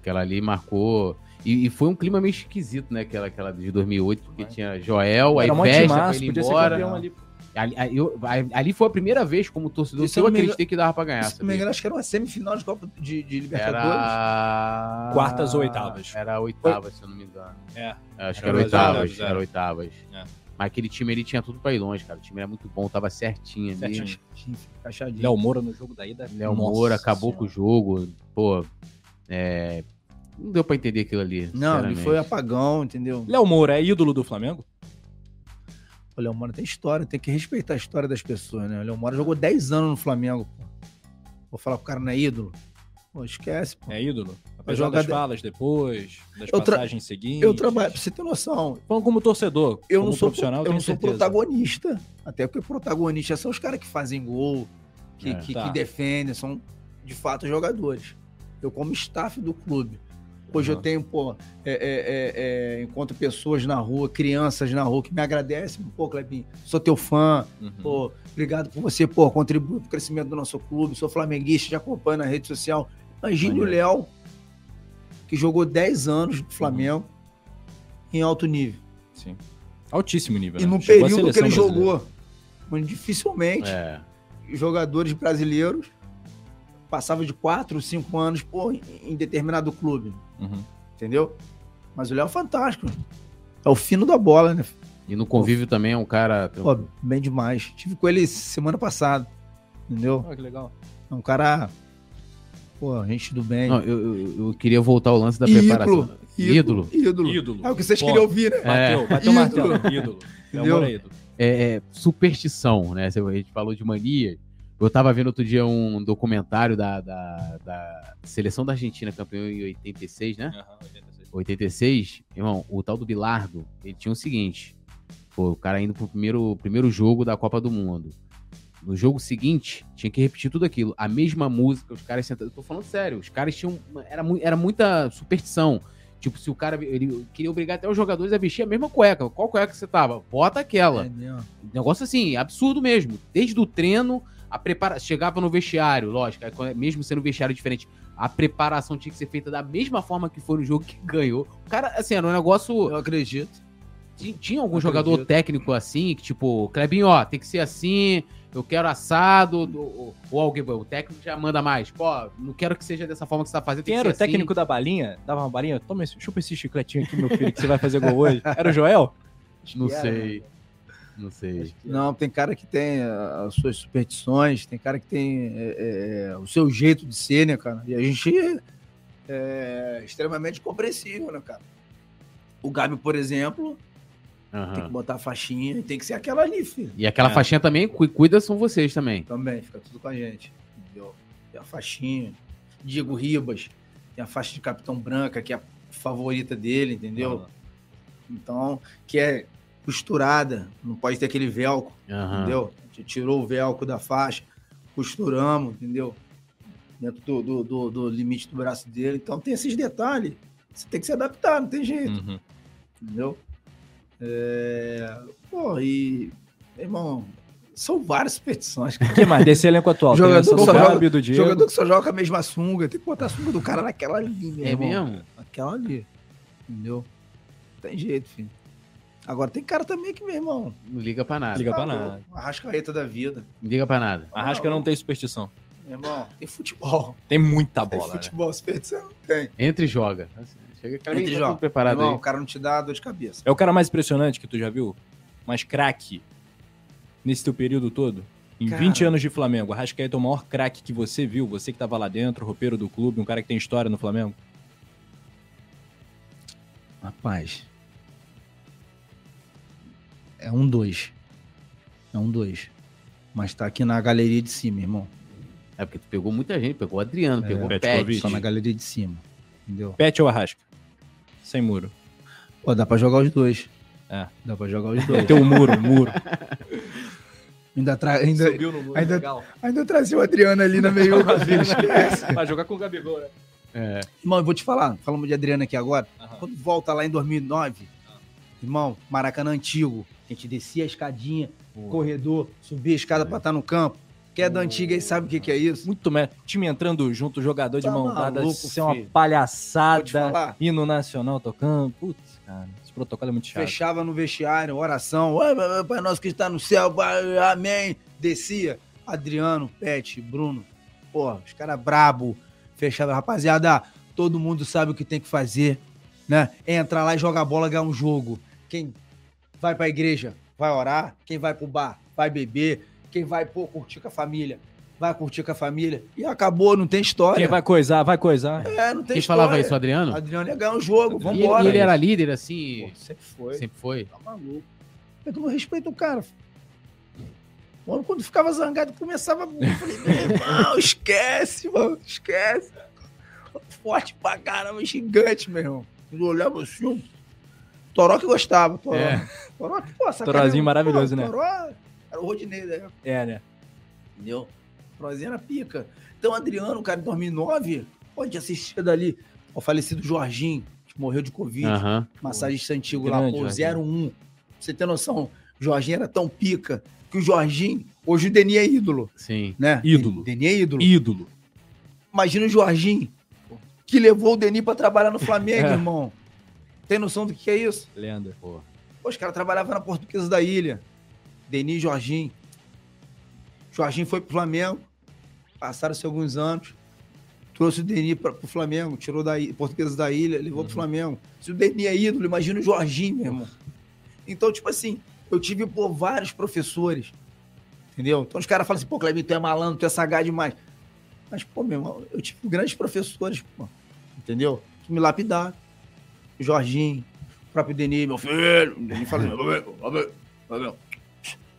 Aquela ali marcou. E, e foi um clima meio esquisito, né? Aquela, aquela de 2008, porque tinha Joel, aí Era um festa timaço, ele podia ser embora. campeão ali. Ali, ali, eu- ali foi a primeira vez como torcedor se que eu acreditei que dava pra ganhar. Se não me engano, acho que era uma semifinal de Copa de, de Libertadores. Era. Quartas ou oitavas? Era oitavas, se eu não me engano. É. Acho que Era era oitavas. Era era. oitavas. É. Mas aquele time ele tinha tudo pra ir longe, cara. O time era muito bom, tava certinho ali. Certinho. Encaixadinho. Léo Moura no jogo da ida. Léo Nossa Moura acabou com o Senhora. jogo. Pô, é, não deu pra entender aquilo ali. Não, ele foi apagão, entendeu? Léo Moura é ídolo do Flamengo? O Léo Moura tem história, tem que respeitar a história das pessoas, né? O Léo Moura jogou 10 anos no Flamengo, pô. Vou falar que o cara não é ídolo? Pô, esquece, pô. É ídolo? Apesar das de- falas depois, das Eu tra- passagens seguintes. Eu trabalho, pra você ter noção, Falando como torcedor, eu como não sou, profissional, eu tenho não sou certeza. protagonista. Até porque protagonistas são os caras que fazem gol, que, É, que, tá. que defendem, são de fato jogadores. Eu, como staff do clube, hoje eu Uhum. tenho, pô, é, é, é, é, encontro pessoas na rua, crianças na rua que me agradecem. Pô, Clebinho, sou teu fã, Uhum. Pô, obrigado por você, pô, contribuir para o crescimento do nosso clube. Sou flamenguista, te acompanho na rede social. Imagine o Maneiro. Léo, que jogou 10 anos no Flamengo em alto nível. Sim. Altíssimo nível. E né? no à período que ele brasileira. jogou, dificilmente É. jogadores brasileiros passavam de 4, 5 anos pô, em, determinado clube, Uhum. entendeu? Mas o Léo é fantástico. É o fino da bola, né? E no convívio também é um cara. Pô, bem demais. Tive com ele semana passada, entendeu? Ah, que legal. É um cara, pô, gente do bem. Não, eu, eu, eu queria voltar ao lance da Ídolo, preparação. Ídolo. Ídolo. Ídolo. É o que vocês Ponto. queriam ouvir, né? Bateu, bateu Ídolo. martelo. Ídolo. É ídolo. É, é, superstição, né? A gente falou de mania. Eu tava vendo outro dia um documentário da, da, da seleção da Argentina, campeão em 86, né? Aham, 86. 86, irmão, o tal do Bilardo, ele tinha o seguinte: pô, o cara indo pro primeiro, primeiro jogo da Copa do Mundo. No jogo seguinte, tinha que repetir tudo aquilo. A mesma música, os caras sentados. Eu tô falando sério, os caras tinham. Era, era muita superstição. Tipo, se o cara. Ele queria obrigar até os jogadores a vestir a mesma cueca. Qual cueca você tava? Bota aquela. É. Negócio assim, absurdo mesmo. Desde o treino, a prepara... chegava no vestiário, lógico, aí quando- mesmo sendo um vestiário diferente, a preparação tinha que ser feita da mesma forma que foi no jogo que ganhou. O cara, assim, era um negócio. Eu acredito. Ti- Tinha algum Eu jogador acredito. técnico assim, que tipo, Clebinho, ó, tem que ser assim, eu quero assado, ou, alguém, o técnico já manda mais. Pô, não quero que seja dessa forma que você tá fazendo. tem Quem que era o assim. técnico da balinha? Dava uma balinha? Toma esse, chupa esse chicletinho aqui, meu filho, que você vai fazer gol hoje. Era o Joel? Não sei. Não sei. Não, tem cara que tem ah, as suas superstições, tem cara que tem é, é, o seu jeito de ser, né, cara? E a gente é extremamente compreensível, né, cara? O Gabi, por exemplo, Aham. tem que botar a faixinha e tem que ser aquela ali, filho. E aquela É. faixinha também, cu- cuida, são vocês também. Também, fica tudo com a gente. Entendeu? E a faixinha. Diego Ribas. tem a faixa de capitão branca, que é a favorita dele, entendeu? Ah. Então, que é costurada, não pode ter aquele velcro, Aham. entendeu? A gente tirou o velcro da faixa, costuramos, entendeu? Dentro do, do, do- do limite do braço dele. Então tem esses detalhes. Você tem que se adaptar, não tem jeito, Uhum. entendeu? É... Pô, e, irmão, são várias superstições. O que mais? Desse elenco atual. Jogador do só joga- do Diego. Jogador que só joga com a mesma sunga, tem que botar a sunga do cara naquela ali, meu É irmão. mesmo? Aquela ali. Entendeu? Não tem jeito, filho. Agora tem cara também que, meu irmão. Não liga pra nada. Liga pra tá nada. louco, Uma rascaeta da vida. Não liga pra nada. Arrasca não tem superstição. Meu irmão, tem futebol. Tem muita Tem bola, né? futebol, superstição não tem. Entra e joga. Chega aquela Entre tá joga. tudo preparado Irmão, aí. o cara não te dá dor de cabeça. É o cara mais impressionante que tu já viu? Mais craque nesse teu período todo? Em Cara. 20 anos de Flamengo, Arrascaeta é o maior craque que você viu? Você que tava lá dentro, roupeiro do clube, um cara que tem história no Flamengo? Rapaz. É um dois. É um dois. Mas tá aqui na galeria de cima, irmão. É porque tu pegou muita gente. Pegou o Adriano, É. pegou o. Pet. Só na galeria de cima. Entendeu? Pet ou Arrasca? Sem muro. Pô, dá pra jogar os dois. É. Dá pra jogar os dois. Tem o muro, muro. *laughs* ainda, tra... ainda, no muro, ainda- legal. ainda trazia o Adriano ali na. *laughs* Esquece. *laughs* Vai jogar com o Gabigol, né? É. Irmão, eu vou te falar. Falamos de Adriano aqui agora. Aham. Quando volta lá em 2009, irmão, Maracanã antigo. A gente descia a escadinha, corredor, subia a escada pra estar no campo. Quem é da antiga aí sabe o que, que é isso. Muito me... time entrando junto, jogador de Tá mão dada, isso é uma palhaçada. Hino nacional tocando. Putz, cara, esse protocolo é muito chato. Fechava no vestiário, oração. "Oi, meu- meu Pai nosso que está no céu, amém. Descia. Adriano, Pet, Bruno. Porra, os caras brabo. Fechava, rapaziada, todo mundo sabe o que tem que fazer, né? Entra lá e joga a bola, ganha um jogo. Quem vai pra igreja, vai orar. Quem vai pro bar, vai beber. Quem vai, pô, curtir com a família, vai curtir com a família. E acabou, não tem história. Quem vai coisar, vai coisar. É, não tem Quem história. falava isso, o Adriano? Adriano ia ganhar um jogo, vambora. e ele era líder, assim. Pô, sempre foi. Sempre foi. Tá maluco. É que eu não respeito o cara. Mano, quando ficava zangado, começava. Eu falei, meu irmão, *laughs* esquece, mano, esquece. Forte pra caramba, gigante, meu irmão. Eu olhava assim, Toró que gostava, Toró. É. Toró que, pô, sacanagem. Torozinho maravilhoso, Pô, né? Toró era o Rodinei da época, É, né? entendeu? Torozinho era pica. Então, Adriano, cara, em 2009, pode assistir dali. O falecido Jorginho, que morreu de Covid Aham. massagista antigo lá, pô, Jorginho. 01. Pra você ter noção, o Jorginho era tão pica que o Jorginho, hoje o Deni é ídolo, Sim. né? Ídolo. Deni é ídolo. Ídolo. Imagina o Jorginho, que levou o Deni pra trabalhar no Flamengo, É. *laughs* irmão. Tem noção do que é isso? Lenda. Pô. Pô, os caras trabalhavam na Portuguesa da Ilha. Deni e Jorginho. Jorginho foi pro Flamengo, passaram-se alguns anos, trouxe o Deni para pro Flamengo, tirou da Portuguesa da Ilha, levou pro Flamengo. Se o Deni é ídolo, imagina o Jorginho, meu irmão. Então, tipo assim, eu tive por vários professores, entendeu? Então os caras falam assim, pô, Clebinho, tu é malandro, tu é sagaz demais. Mas, pô, meu irmão, eu tive grandes professores, pô, entendeu? Que me lapidaram. O Jorginho, o próprio Denis, meu filho. O Denis fala assim, "Amigo, amigo, amigo,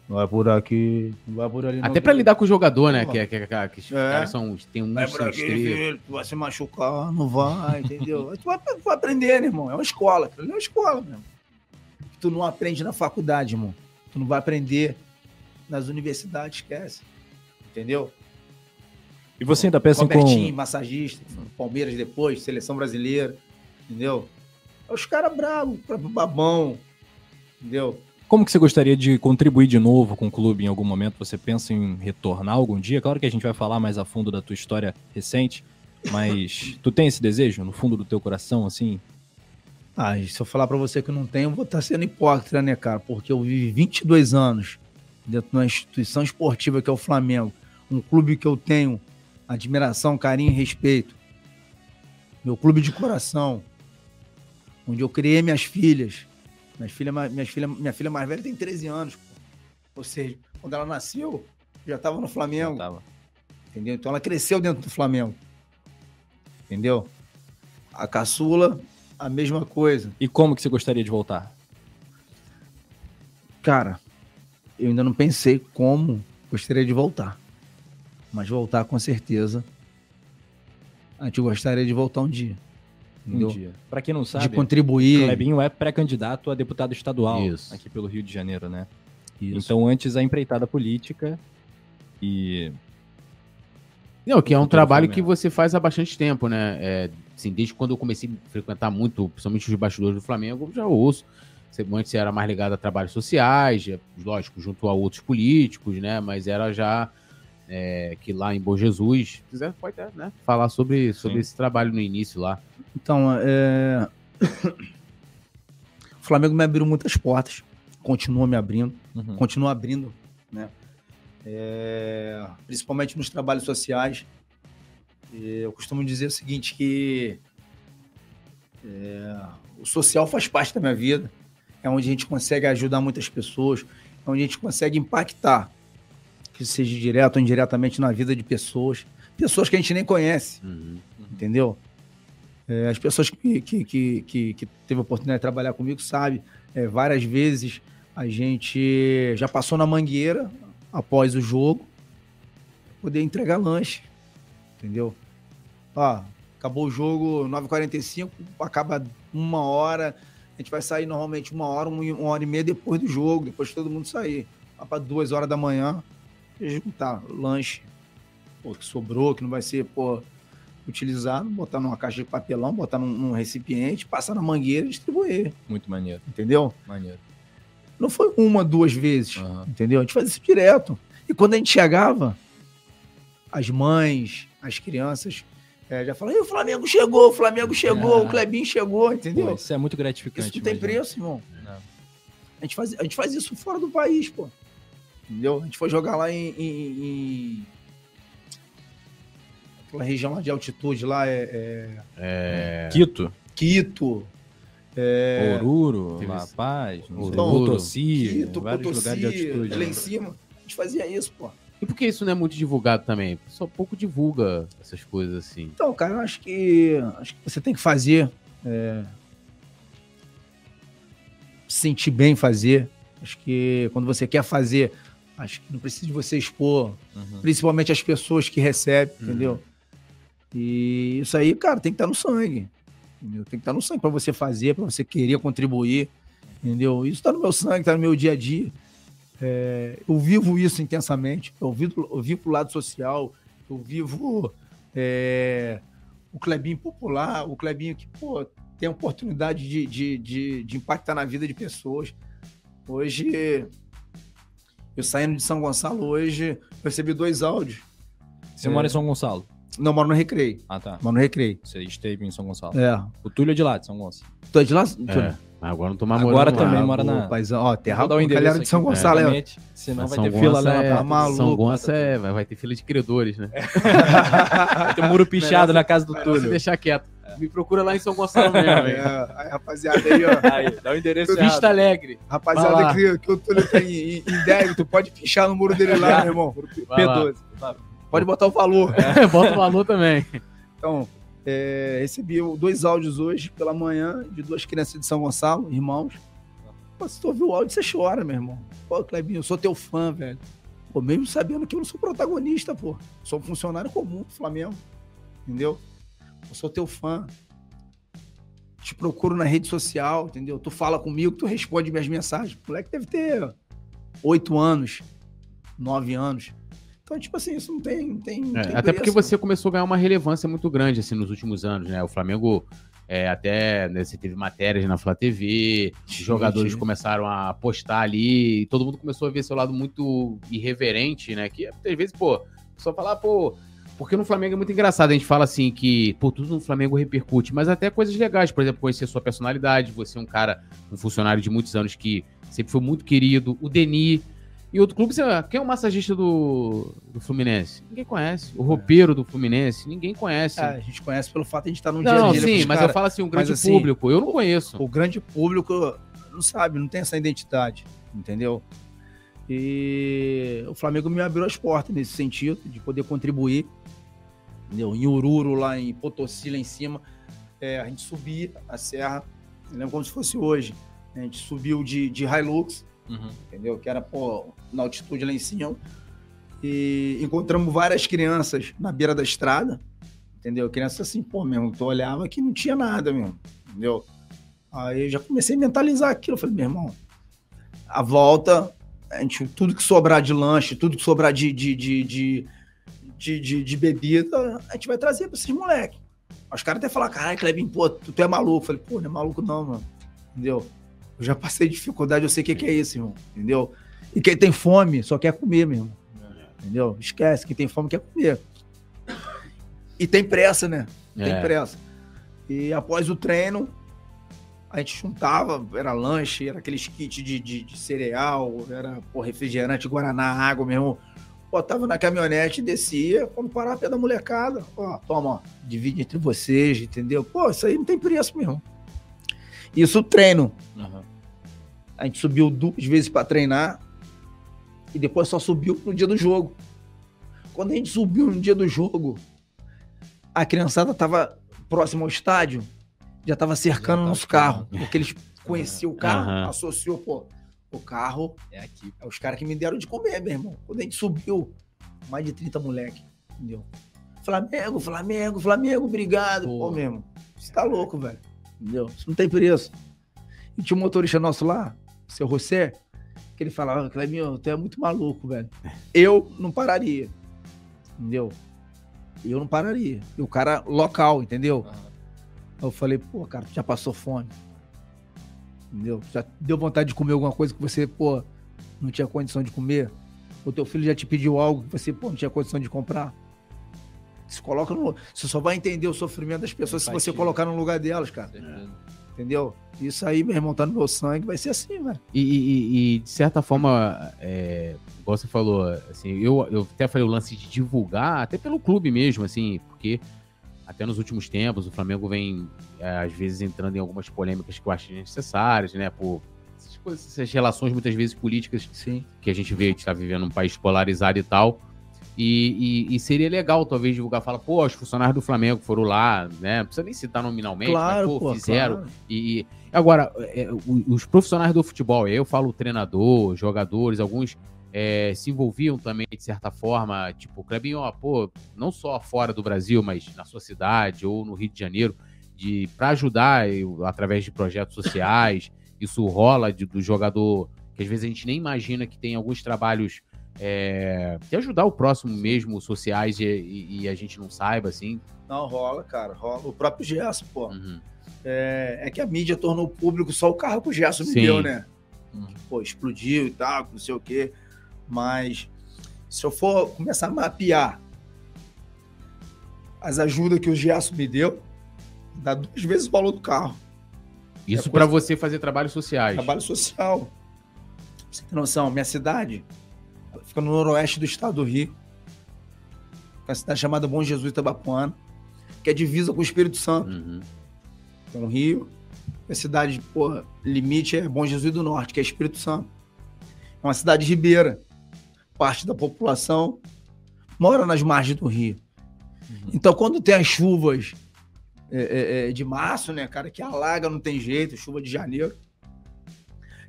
Não vai por aqui, não vai por ali. Até pra lidar com o jogador, né? Que, que, que, que os É. caras são, tem um Vai por aqui, tu vai se machucar, não vai, entendeu? *laughs* Tu vai, vai aprender, né, irmão? É uma escola, é uma escola mesmo. Tu não aprende na faculdade, irmão. Tu não vai aprender nas universidades, esquece. Entendeu? E você ainda pensa Robertinho, com. massagista, Palmeiras depois, seleção brasileira, entendeu? É Os caras bravos, o próprio babão, entendeu? Como que você gostaria de contribuir de novo com o clube em algum momento? Você pensa em retornar algum dia? Claro que a gente vai falar mais a fundo da tua história recente, mas *coughs* tu tem esse desejo no fundo do teu coração, assim? Ah, se eu falar pra você que não tenho, eu vou estar sendo hipócrita, né, cara? Porque eu vivi 22 anos dentro de uma instituição esportiva que é o Flamengo. Um clube que eu tenho admiração, carinho e respeito. Meu clube de coração. Onde eu criei minhas filhas. Minhas filha, ma- minhas filha, minha filha mais velha tem 13 anos. pô. Ou seja, quando ela nasceu, eu já estava no Flamengo. Tava. Entendeu? Então ela cresceu dentro do Flamengo. Entendeu? A caçula, a mesma coisa. E como que você gostaria de voltar? Cara, eu ainda não pensei como gostaria de voltar. Mas voltar com certeza. A gente gostaria de voltar um dia. Um Entendeu? dia. Pra quem não De sabe, contribuir. Clebinho é pré-candidato a deputado estadual Isso. aqui pelo Rio de Janeiro, né? Isso. Então, antes a empreitada política e Não, que é um trabalho que você faz há bastante tempo, né? É, assim, desde quando eu comecei a frequentar muito, principalmente os bastidores do Flamengo, eu já ouço. Você, antes você era mais ligado a trabalhos sociais, já, lógico, junto a outros políticos, né? Mas era já é, que lá em Bom Jesus, se quiser, pode até, né? falar sobre, sobre Sim. esse trabalho no início lá. Então, é... *coughs* o Flamengo me abriu muitas portas, continua me abrindo, Uhum. continua abrindo, né? É, Principalmente nos trabalhos sociais. Eu costumo dizer o seguinte, que é, o social faz parte da minha vida, é onde a gente consegue ajudar muitas pessoas, é onde a gente consegue impactar, que seja direto ou indiretamente na vida de pessoas, pessoas que a gente nem conhece Uhum. entendeu? É, as pessoas que, que, que, que, que teve a oportunidade de trabalhar comigo sabem, é, várias vezes a gente já passou na mangueira após o jogo poder entregar lanche, entendeu? Ó, acabou o jogo 9h45, acaba uma hora, a gente vai sair normalmente uma hora, uma, hora e meia depois do jogo, depois de todo mundo sair. Para duas horas da manhã, juntar lanche, pô, que sobrou, que não vai ser, pô, utilizado, botar numa caixa de papelão, botar num, num recipiente, passar na mangueira e distribuir, Muito maneiro, entendeu? maneiro. Não foi uma, duas vezes, Aham. entendeu? A gente fazia isso direto. E quando a gente chegava, as mães, as crianças, eh, já falavam, "Ih, o Flamengo chegou, o Flamengo chegou, Ah. o Clebinho chegou, Pô, entendeu? isso é muito gratificante. Isso não tem imagina. preço, irmão. Não. A gente, faz, a gente faz isso fora do país, pô. Entendeu? A gente foi jogar lá em. em- em- Aquela região lá de altitude lá, é, é É, Quito, Quito. É, Oruro, La Paz. Potosí, Quito, vários Potosí, lugares de altitude. lá né? em cima. A gente fazia isso, pô. E por que isso não é muito divulgado também? Só pouco divulga essas coisas assim. Então, cara, eu acho que, acho que você tem que fazer. é, se sentir bem fazer. Acho que quando você quer fazer, acho que não precisa de você expor Uhum. principalmente as pessoas que recebem, Uhum. entendeu? E isso aí, cara, tem que estar no sangue. Entendeu? Tem que estar no sangue para você fazer, para você querer contribuir, entendeu? Isso está no meu sangue, está no meu dia a dia. É, eu vivo isso intensamente. Eu vivo, eu vivo pro lado social, eu vivo é, o Clebinho popular, o Clebinho que, pô, tem a oportunidade de, de, de, de impactar na vida de pessoas. Hoje, eu saindo de São Gonçalo hoje, recebi dois áudios. Você É. mora em São Gonçalo? Não, moro no Recreio. Ah, tá. Moro no Recreio. Você esteve em São Gonçalo. É. O Túlio é de lá, de São Gonçalo. Tô de lá? É, mas agora não tô mais Agora morando também lá. mora na- Paizão, ó, terra endereço galera de São aqui, Gonçalo, é. Senão vai São ter fila lá é, tá maluco. São Gonça é, vai ter fila de credores, né? *laughs* Vai ter um muro pichado na casa do Túlio. deixar quieto. Me procura lá em São Gonçalo mesmo, É, aí, rapaziada aí, ó. Aí, dá o endereço Vista errado. Alegre. Rapaziada que, que o Túlio tem em, em débito, pode pichar no muro dele lá, meu irmão. Vai lá. P12. Pode botar o valor. *laughs* Bota o valor também. Então, é, recebi dois áudios hoje pela manhã de duas crianças de São Gonçalo, irmãos. Pô, se tu ouvir o áudio, você chora, meu irmão. Pô, Clebinho, eu sou teu fã, velho. Pô, mesmo sabendo que eu não sou protagonista, pô. Sou um funcionário comum do Flamengo. Entendeu? Eu sou teu fã. Te procuro na rede social, entendeu? Tu fala comigo, tu responde minhas mensagens. O moleque deve ter oito anos, nove anos. Então, tipo assim, isso não tem. Não tem, não É, tem até porque preço. você começou a ganhar uma relevância muito grande assim nos últimos anos, né? O Flamengo é, até né, você teve matérias na Flá TV, os Sim, jogadores começaram a postar ali, e todo mundo começou a ver seu lado muito irreverente, né? Que muitas vezes, pô, só falar, pô, porque no Flamengo é muito engraçado, a gente fala assim que, pô, tudo no Flamengo repercute, mas até coisas legais, por exemplo, conhecer sua personalidade, você é um cara, um funcionário de muitos anos que sempre foi muito querido, o Deni, e outro clube, quem é o massagista do, do Fluminense? Ninguém conhece. O roupeiro do Fluminense? Ninguém conhece. Ah, a gente conhece pelo fato de a gente estar dia a não, dia. sim, com os mas cara. eu falo assim, o grande assim, público, eu não conheço. O grande público não sabe, não tem essa identidade, entendeu? E o Flamengo me abriu as portas nesse sentido, de poder contribuir. Entendeu? Em Ururo, lá em Potosí, lá em cima, é, a gente subia a serra, lembro como se fosse hoje. A gente subiu de, de Hilux, Uhum. entendeu? Que era pô, na altitude lá em cima. E encontramos várias crianças na beira da estrada, Entendeu? Criança assim, pô, mesmo, tu olhava que não tinha nada mesmo, entendeu? Aí eu já comecei a mentalizar aquilo. Eu falei, meu irmão, a volta, a gente, tudo que sobrar de lanche, tudo que sobrar de, de, de, de, de, de- de bebida, a gente vai trazer pra esses moleques. Os caras até falaram, caralho, Clebinho, pô, tu, tu é maluco. Eu falei, pô, não é maluco não, mano. Entendeu? Eu já passei dificuldade, eu sei o que, que é isso, irmão. Entendeu? E quem tem fome só quer comer mesmo. Entendeu? Esquece, quem tem fome quer comer. E tem pressa, né? Tem É. pressa. E após o treino, a gente juntava, era lanche, era aqueles kits de, de, de cereal, era pô, refrigerante, guaraná, água mesmo. Botava na caminhonete, descia, quando parava pé da molecada, ó, toma, ó, divide entre vocês, entendeu? Pô, isso aí não tem preço, meu irmão. Isso treino. A gente subiu duas vezes para treinar e depois só subiu no dia do jogo. Quando a gente subiu no dia do jogo, a criançada tava próximo ao estádio, já tava cercando tava nosso carro, porque eles conheciam o carro, Aham. associou, pô, o carro É aqui. é os caras que me deram de comer, meu irmão. Quando a gente subiu, mais de 30 moleque, entendeu? Flamengo, Flamengo, Flamengo, obrigado. Pô. Pô, mesmo, você tá louco, velho. Entendeu? Isso não tem preço. E tinha um motorista nosso lá, seu José, que ele falava, Clebinho, tu é muito maluco, velho. Eu não pararia. Entendeu? Eu não pararia. E o cara local, entendeu? Eu falei, pô, cara, tu já passou fome. Entendeu? Já deu vontade de comer alguma coisa que você, pô, não tinha condição de comer? O teu filho já te pediu algo que você, pô, não tinha condição de comprar? Se coloca no. Você só vai entender o sofrimento das pessoas se você Empatia. colocar no lugar delas, cara. Certeza. Entendeu? Isso aí, meu irmão, tá no meu sangue, vai ser assim, velho. E, e- e, de certa forma, é, igual você falou, assim, eu, eu até falei o lance de divulgar, até pelo clube mesmo, assim, porque até nos últimos tempos o Flamengo vem, é, às vezes, entrando em algumas polêmicas que eu acho necessárias, né? Por essas, coisas, essas relações, muitas vezes, políticas Sim. que a gente vê, a gente tá vivendo um país polarizado e tal. E, e- e seria legal, talvez, divulgar, falar, pô, os funcionários do Flamengo foram lá, né? Não precisa nem citar nominalmente, Claro, mas, pô, pô, fizeram. claro. E, agora, é, os profissionais do futebol, eu falo treinador, jogadores, alguns é, se envolviam também de certa forma, tipo, Clebinho, ó, pô, não só fora do Brasil, mas na sua cidade ou no Rio de Janeiro, de para ajudar eu, através de projetos sociais. *laughs* Isso rola de- do jogador que às vezes a gente nem imagina que tem alguns trabalhos é, de ajudar o próximo mesmo, sociais, e, e- e a gente não saiba, assim. Não, rola, cara, rola. O próprio Gerson, pô. Uhum. É, é que a mídia tornou público só o carro que o Gerson me Sim. deu, né? Uhum. Pô, explodiu e tal, não sei o quê. Mas se eu for começar a mapear as ajudas que o Gerson me deu, dá duas vezes o valor do carro. Isso É para você fazer trabalhos sociais. Trabalho social. Você tem noção? Minha cidade fica no noroeste do estado do Rio. Uma cidade chamada Bom Jesus Itabapuana, que é divisa com o Espírito Santo. Uhum. Tem o Rio. A cidade, porra, limite é Bom Jesus do Norte, que é Espírito Santo. É uma cidade ribeira. Parte da população mora nas margens do rio. Então, quando tem as chuvas é, é, é, de março, né, cara, que alaga, não tem jeito, chuva de janeiro,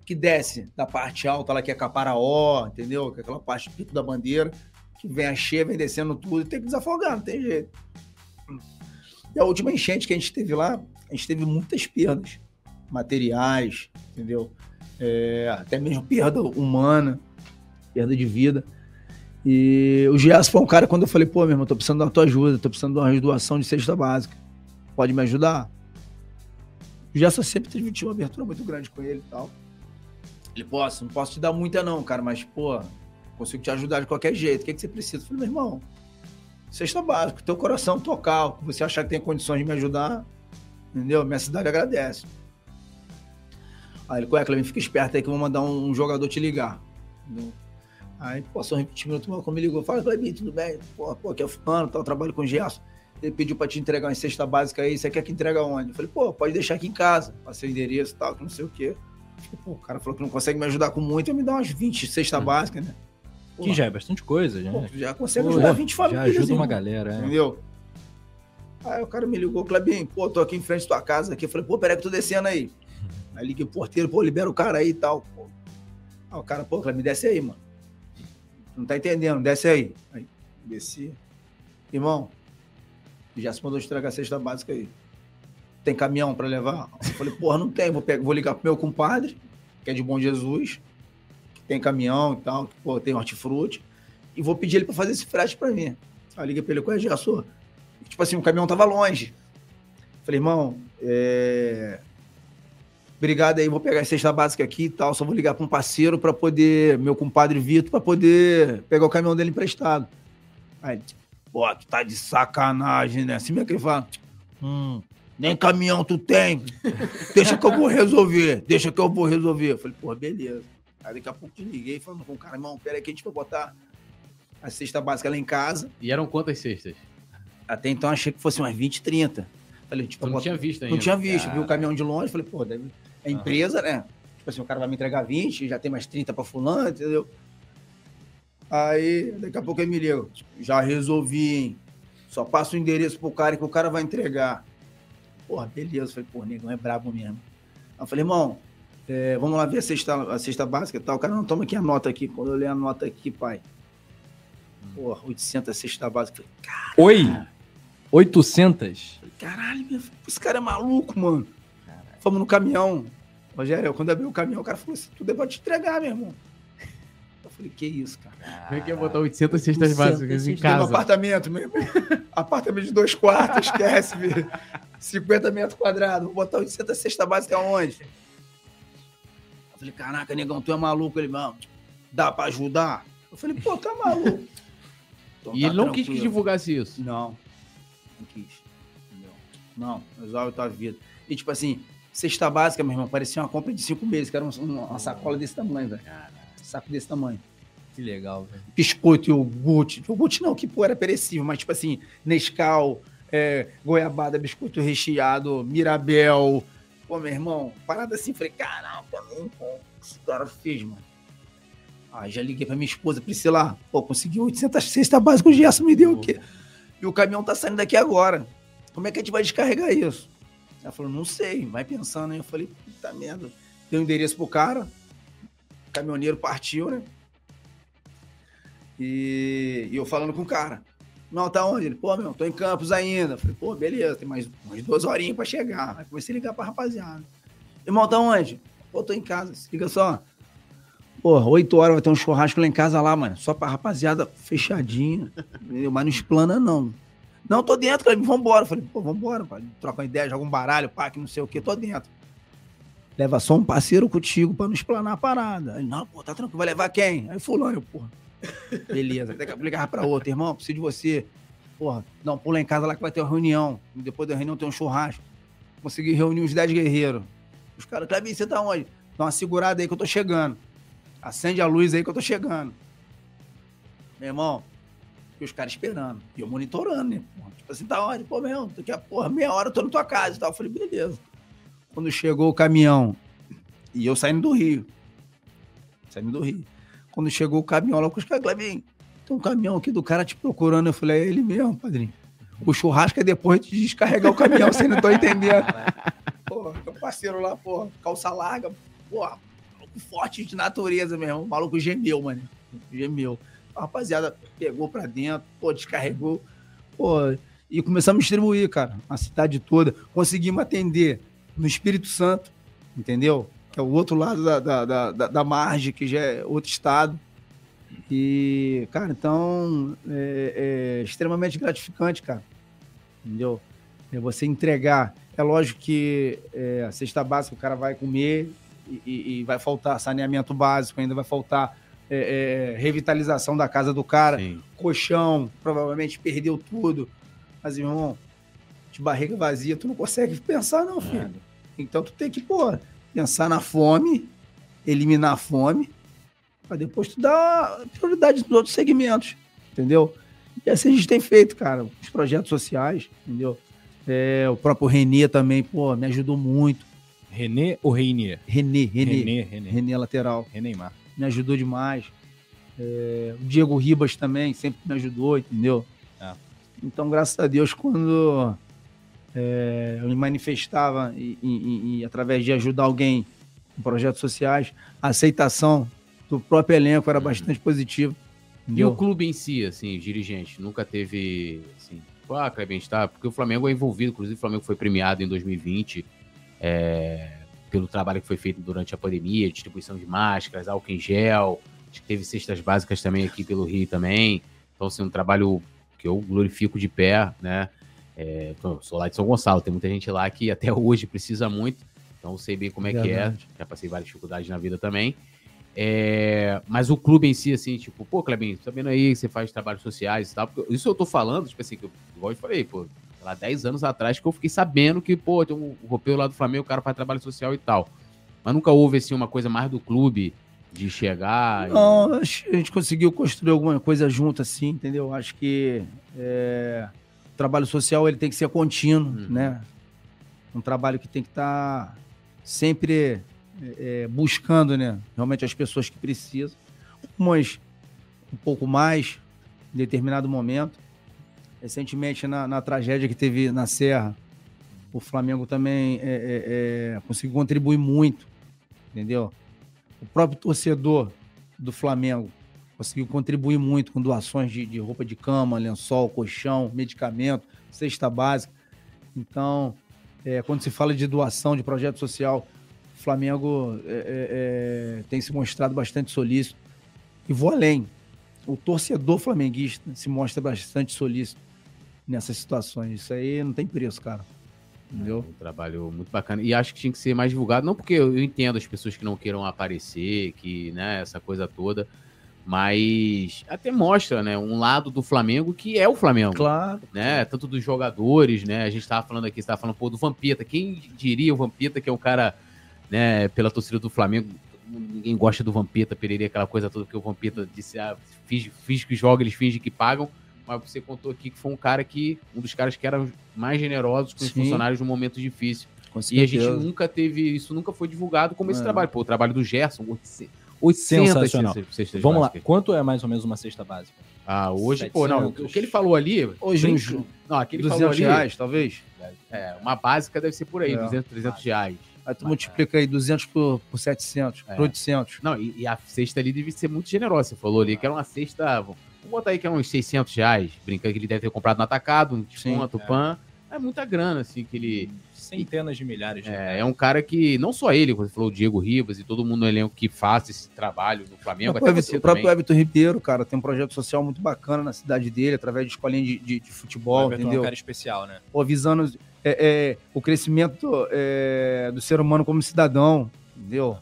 que desce da parte alta lá, que é Caparaó, entendeu? Que é aquela parte do Pico da Bandeira, que vem a cheia, vem descendo tudo, e tem que desafogar, não tem jeito. E a última enchente que a gente teve lá, a gente teve muitas perdas materiais, entendeu? É, até mesmo perda humana, perda de vida. E o Gerson foi um cara, quando eu falei, pô, meu irmão, tô precisando da tua ajuda, tô precisando de uma doação de cesta básica. Pode me ajudar? O Gerson sempre teve uma abertura muito grande com ele e tal. Ele, posso, não posso te dar muita não, cara, mas, pô, consigo te ajudar de qualquer jeito. O que, que você precisa? Eu falei, meu irmão, cesta básica, teu coração tocar, você achar que tem condições de me ajudar, entendeu? Minha cidade agradece. Aí ele, Clemente, fica esperto aí que eu vou mandar um, jogador te ligar. Entendeu? Aí passou uns 20 minutos, o me ligou, fala, Clemente, tudo bem? Pô, pô, aqui é fulano, trabalho com o Gerson. Ele pediu pra te entregar uma cesta básica aí, você quer que entrega onde? Eu falei, pô, pode deixar aqui em casa, passei o endereço e tal, que não sei o quê. Falei, pô, o cara falou que não consegue me ajudar com muito, eu me dá umas 20 cesta básica, né? Pô, Que já é bastante coisa, já. pô, né? já consegue ajudar 20 já famílias. ajuda uma irmão. galera, é. Entendeu? Aí o cara me ligou, Clebinho, pô, tô aqui em frente à tua casa aqui. Eu falei, pô, peraí que eu tô descendo aí. *laughs* Aí liguei o porteiro, pô, libera o cara aí e tal. Pô. Aí o cara, pô, Clebinho, desce aí, mano. Não tá entendendo, desce aí. Aí, desci. Irmão, Já se mandou entregar a cesta básica aí. Tem caminhão pra levar? Eu falei, porra, não tem. Vou, pegar, vou ligar pro meu compadre, que é de Bom Jesus, que tem caminhão e tal, que tem hortifruti, e vou pedir ele pra fazer esse frete pra mim. Aí eu liguei pra ele, qual é, Gerson? Tipo assim, o caminhão tava longe. Falei, irmão, é... Obrigado aí, vou pegar a cesta básica aqui e tal. Só vou ligar para um parceiro para poder, meu compadre Vitor, para poder pegar o caminhão dele emprestado. Aí, pô, tu tá de sacanagem, né? Assim mesmo que ele fala, hum, nem caminhão tu tem. Deixa que eu vou resolver, deixa que eu vou resolver. Eu falei, pô, beleza. Aí daqui a pouco te liguei falando com o cara, irmão, peraí que a gente vai botar a cesta básica lá em casa. E eram quantas cestas? Até então achei que fosse umas 20, 30. Falei, tipo, não bota- tinha visto ainda. não tinha visto, vi Cara. o caminhão de longe, falei, pô, deve... é empresa, né? Tipo assim, o cara vai me entregar 20, já tem mais 30 pra fulano, entendeu? Aí, daqui a pouco ele me liga, já resolvi, hein? Só passa o endereço pro cara que o cara vai entregar. Porra, beleza. Falei, pô, negão é brabo mesmo. Aí eu falei, irmão, é, vamos lá ver a cesta, a cesta básica e tal. O cara, não, toma aqui a nota aqui. Quando eu olhei a nota aqui, pai, porra, 800 a cesta básica. Falei, Oi! 800? Caralho, meu, esse cara é maluco, mano. Fomos no caminhão. Rogério, quando abriu o caminhão, o cara falou assim: tudo é pra te entregar, meu irmão. Eu falei, que isso, cara. Como é que ia botar 800 cestas 800 básicas em um casa? apartamento, meu irmão. apartamento de dois quartos, esquece, velho. 50 metros quadrados. Vou botar 800 cesta básica aonde? Eu falei, caraca, negão, tu é maluco. Ele, mano, dá pra ajudar? Eu falei, pô, tá maluco. Então E tá ele não quis que tranquilo. divulgasse isso. Não. Não quis. Não, resolve a tua vida. E tipo assim, cesta básica, meu irmão, parecia uma compra de cinco meses, que era um- uma sacola desse tamanho, velho. Saco desse tamanho. Que legal, velho. Biscoito, iogurte. Iogurte não, que pô, era perecível, mas tipo assim, Nescau, é, goiabada, biscoito recheado, Mirabel. Pô, meu irmão, parada assim, falei, pô, o que esse cara fez, mano? Aí já liguei pra minha esposa, Priscila, pô, consegui 800 cestas básicas, o Gerson me deu o quê? E o caminhão tá saindo daqui agora. Como é que a gente vai descarregar isso? Ela falou, não sei, vai pensando, hein? Eu falei, puta merda. Dei o endereço pro cara, o caminhoneiro partiu, né? E, e eu falando com o cara. Não, tá onde? Ele, pô, meu, tô em Campos ainda. Eu Falei, pô, beleza, tem mais umas duas horinhas pra chegar. Aí comecei a ligar pra rapaziada. Irmão, tá onde? Pô, tô em casa, se liga só. Pô, oito horas vai ter um churrasco lá em casa lá, mano. Só pra rapaziada fechadinha. entendeu? Mas não explana, não. Não, tô dentro, cara. Vambora. Falei, pô, vambora, pai. Troca uma ideia, joga um baralho, pá, que não sei o quê. Tô dentro. Leva só um parceiro contigo pra não explanar a parada. Aí, não, pô, tá tranquilo. Vai levar quem? Aí fulano, eu, porra. Beleza. Daqui a pouco ligava pra outro. Irmão, preciso de você. Porra, não, pula em casa lá que vai ter uma reunião. Depois da reunião tem um churrasco. Consegui reunir uns 10 guerreiros. Os caras, Clebinho, você tá onde? Dá uma segurada aí que eu tô chegando. Acende a luz aí que eu tô chegando. Meu irmão, e os caras esperando. E eu monitorando, né? Porra, Tipo assim, tá onde? Pô, meu, daqui a porra, meia hora eu tô na tua casa e tal. Eu falei, beleza. Quando chegou o caminhão, e eu saindo do Rio. Saindo do Rio. Quando chegou o caminhão lá os caras, Clebinho, tem um caminhão aqui do cara te procurando. Eu falei, é ele mesmo, padrinho. O churrasco é depois de descarregar o caminhão, vocês não estão entendendo. *laughs* Porra, um parceiro lá, porra, calça larga, porra, maluco forte de natureza mesmo. O maluco gemeu, mano. Gemeu. A rapaziada pegou pra dentro, pô, descarregou, pô, e começamos a distribuir, cara, a cidade toda. Conseguimos atender no Espírito Santo, entendeu? Que é o outro lado da, da, da, da- margem, que já é outro estado. E, cara, então, é, é extremamente gratificante, cara. Entendeu? É você entregar. É lógico que é, a cesta básica o cara vai comer e, e- e vai faltar saneamento básico, ainda vai faltar é, é, revitalização da casa do cara, Sim. colchão, provavelmente perdeu tudo. Mas, irmão, de barriga vazia, tu não consegue pensar, não, filho. Então tu tem que, pô, pensar na fome, eliminar a fome, pra depois tu dar prioridade nos outros segmentos, entendeu? E assim a gente tem feito, cara, os projetos sociais, entendeu? É, o próprio Renê também, pô, me ajudou muito. René ou Reinier? Renê, Renê, René, René. Renê lateral, Reneimar. me ajudou demais. É, o Diego Ribas também sempre me ajudou, entendeu? Ah. Então, graças a Deus, quando é, eu me manifestava e, e- e- através de ajudar alguém em projetos sociais, a aceitação do próprio elenco era bastante positiva. E o clube em si, assim, os dirigentes, nunca teve, assim, Tipo, ah, Clebinho, tá? Porque o Flamengo é envolvido, inclusive o Flamengo foi premiado em 2020 é, pelo trabalho que foi feito durante a pandemia, distribuição de máscaras, álcool em gel, acho que teve cestas básicas também aqui pelo Rio também. Então, assim, um trabalho que eu glorifico de pé, né? É, eu sou lá de São Gonçalo, tem muita gente lá que até hoje precisa muito, então sei bem como é Verdade. que é, já passei várias dificuldades na vida também. É, mas o clube em si, assim, tipo, pô, Clebinho, sabendo aí que você faz trabalhos sociais e tal, porque isso eu tô falando, tipo assim, que eu, igual eu falei, pô, lá 10 anos atrás que eu fiquei sabendo que, pô, tem um roupeiro lá do Flamengo, o cara faz trabalho social e tal. Mas nunca houve, assim, uma coisa mais do clube de chegar. e- Não, que a gente conseguiu construir alguma coisa junto, assim, entendeu? Acho que é, o trabalho social ele tem que ser contínuo, Uhum. né? Um trabalho que tem que estar sempre é, é, buscando, né? Realmente as pessoas que precisam. Umas um pouco mais em determinado momento. Recentemente, na, na tragédia que teve na Serra, o Flamengo também é, é, é, conseguiu contribuir muito, entendeu? O próprio torcedor do Flamengo conseguiu contribuir muito com doações de, de roupa de cama, lençol, colchão, medicamento, cesta básica. Então, é, quando se fala de doação, de projeto social, o Flamengo é, é, é, tem se mostrado bastante solícito. E vou além. O torcedor flamenguista se mostra bastante solícito nessas situações. Isso aí não tem preço, cara. Entendeu? Um trabalho muito bacana. E acho que tinha que ser mais divulgado, não porque eu entendo as pessoas que não queiram aparecer, que, né, essa coisa toda, mas até mostra, né, um lado do Flamengo que é o Flamengo. Claro. né? Tanto dos jogadores, né? A gente tava falando aqui, você tava falando, pô, do Vampeta. Quem diria o Vampeta, que é um cara, né, pela torcida do Flamengo, ninguém gosta do Vampeta, Pereira, aquela coisa toda, porque o Vampeta disse, ah, finge, finge que joga, eles fingem que pagam. Mas você contou aqui que foi um cara que, um dos caras que eram mais generosos com os Sim. funcionários num momento difícil. Com E a gente nunca teve, isso nunca foi divulgado como esse É. trabalho. Pô, o trabalho do Gerson, 800 800 Sensacional. cestas- Vamos lá. básicas. Quanto é mais ou menos uma cesta básica? Ah, hoje, pô, não, 700. o que ele falou ali... Hoje, bem- uns não, aquele falou 200 ali, reais, talvez. É, uma básica deve ser por aí, É. 200, 300 reais. Aí tu multiplica aí 200 por, por 700, É. por 800. Não, e, e a cesta ali deve ser muito generosa. Você falou ali que era uma cesta. Vamos botar aí que era uns 600 reais. Brincando que ele deve ter comprado no atacado, um desconto, é. pan. É muita grana, assim, que ele. Centenas de milhares de É, é um cara que, não só ele, você falou o Diego Ribas e todo mundo no elenco que faz esse trabalho no Flamengo, O até próprio, você o próprio. Everton Ribeiro, cara, tem um projeto social muito bacana na cidade dele, através de escolinha de, de- de O futebol, Everton é um entendeu? cara especial, né? Pô, visando é, é, o crescimento é, do ser humano como cidadão, entendeu?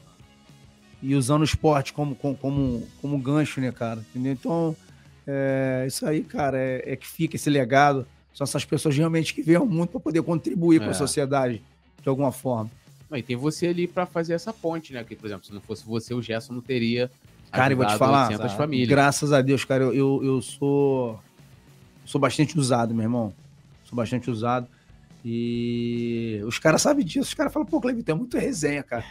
E usando o esporte como, como, como, como gancho, né, cara? Entendeu? Então, é, isso aí, cara, é, é que fica esse legado. São essas pessoas realmente que veem o mundo para poder contribuir com É. a sociedade de alguma forma. Não, e tem você ali pra fazer essa ponte, né? Que, por exemplo, se não fosse você, o Gerson não teria. Cara, eu vou te falar, 800 sabe? famílias. graças a Deus, cara, eu, eu, eu sou sou bastante usado, meu irmão. Sou bastante usado. E os caras sabem disso. Os caras falam, pô, Cleber, é muito resenha, cara.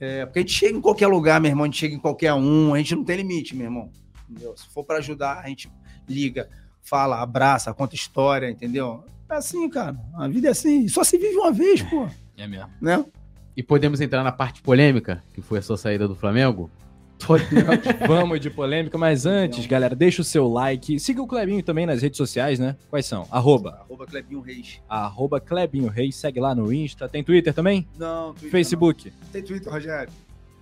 É, porque a gente chega em qualquer lugar, meu irmão, a gente chega em qualquer um, a gente não tem limite, meu irmão. Entendeu? Se for pra ajudar, a gente liga, fala, abraça, conta história, entendeu? É assim, cara. A vida é assim. Só se vive uma vez, pô. É mesmo. Né? E podemos entrar na parte polêmica, que foi a sua saída do Flamengo? *laughs* Vamos de polêmica, mas antes, galera, deixa o seu like. Siga o Clebinho também nas redes sociais, né? Quais são? Arroba. Arroba Clebinho Reis. Arroba Clebinho Reis. Segue lá no Insta. Tem Twitter também? Não, Twitter Facebook. não. Tem Twitter, Rogério.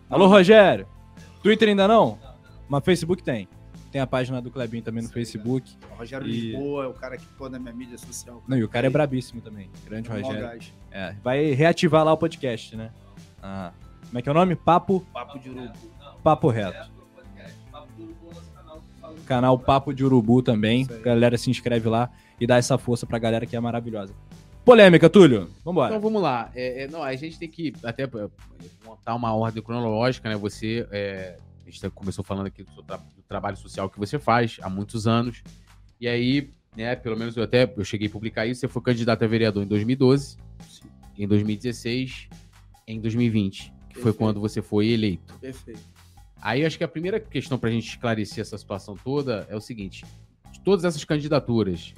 Alô, Rogério. Twitter ainda não? Mas Facebook tem. Tem a página do Clebinho também no Isso aí, Facebook. O Rogério E- Lisboa é o cara que pôs na minha mídia social. Não, e o cara é brabíssimo também. Grande Mó Rogério. É, vai reativar lá o podcast, né? Ah, como é que é o nome? Papo, Papo de urubu. Papo Reto. Canal Papo de Urubu também. Galera, se inscreve lá e dá essa força pra galera que é maravilhosa. Polêmica, Túlio. Vambora. Então vamos lá. É, é, não, a gente tem que até é, montar uma ordem cronológica, né? Você, é, a gente tá- começou falando aqui do, seu tra- do trabalho social que você faz há muitos anos. E aí, né, pelo menos eu até eu cheguei a publicar isso, você foi candidato a vereador em 2012, em 2016, em 2020, que foi Perfeito. quando você foi eleito. Perfeito. Aí eu acho que a primeira questão pra gente esclarecer essa situação toda é o seguinte: de todas essas candidaturas,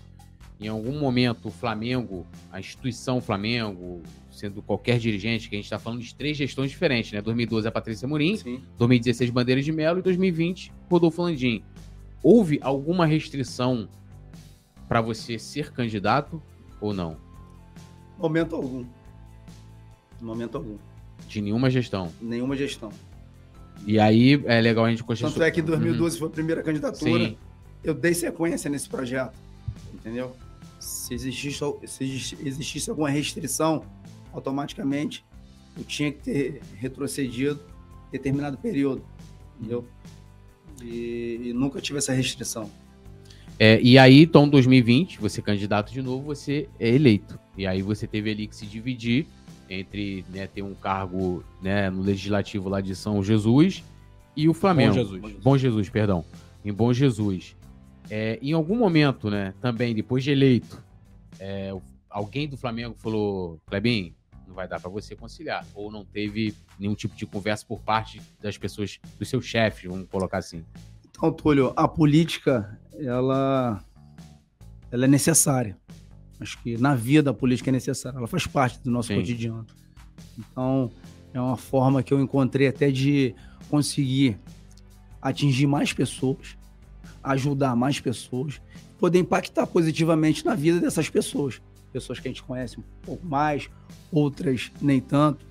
em algum momento o Flamengo, a instituição Flamengo, sendo qualquer dirigente, que a gente tá falando de três gestões diferentes, né? 2012 a Patrícia Murim, Sim. 2016 Bandeira de Melo e 2020 Rodolfo Landim. Houve alguma restrição pra você ser candidato ou não? Momento algum. Momento algum. De nenhuma gestão. Nenhuma gestão. E aí é legal a gente Tanto é que em 2012 foi a primeira candidatura. Sim. Eu dei sequência nesse projeto. Entendeu? Se existisse, se existisse alguma restrição, automaticamente eu tinha que ter retrocedido determinado período. Entendeu? E, e nunca tive essa restrição. É, e aí, então, 2020, você é candidato de novo, você é eleito. E aí você teve ali que se dividir entre né, ter um cargo né, no legislativo lá de São Jesus e o Flamengo. Bom Jesus. Bom Jesus, perdão. Em Bom Jesus. É, em algum momento, né, também, depois de eleito, é, alguém do Flamengo falou, Klebin, não vai dar pra você conciliar. Ou não teve nenhum tipo de conversa por parte das pessoas, dos seus chefes, vamos colocar assim. Então, Túlio, a política, ela, ela é necessária. Acho que na vida a política é necessária. Ela faz parte do nosso Sim. cotidiano. Então, é uma forma que eu encontrei até de conseguir atingir mais pessoas, ajudar mais pessoas, poder impactar positivamente na vida dessas pessoas. Pessoas que a gente conhece um pouco mais, outras nem tanto.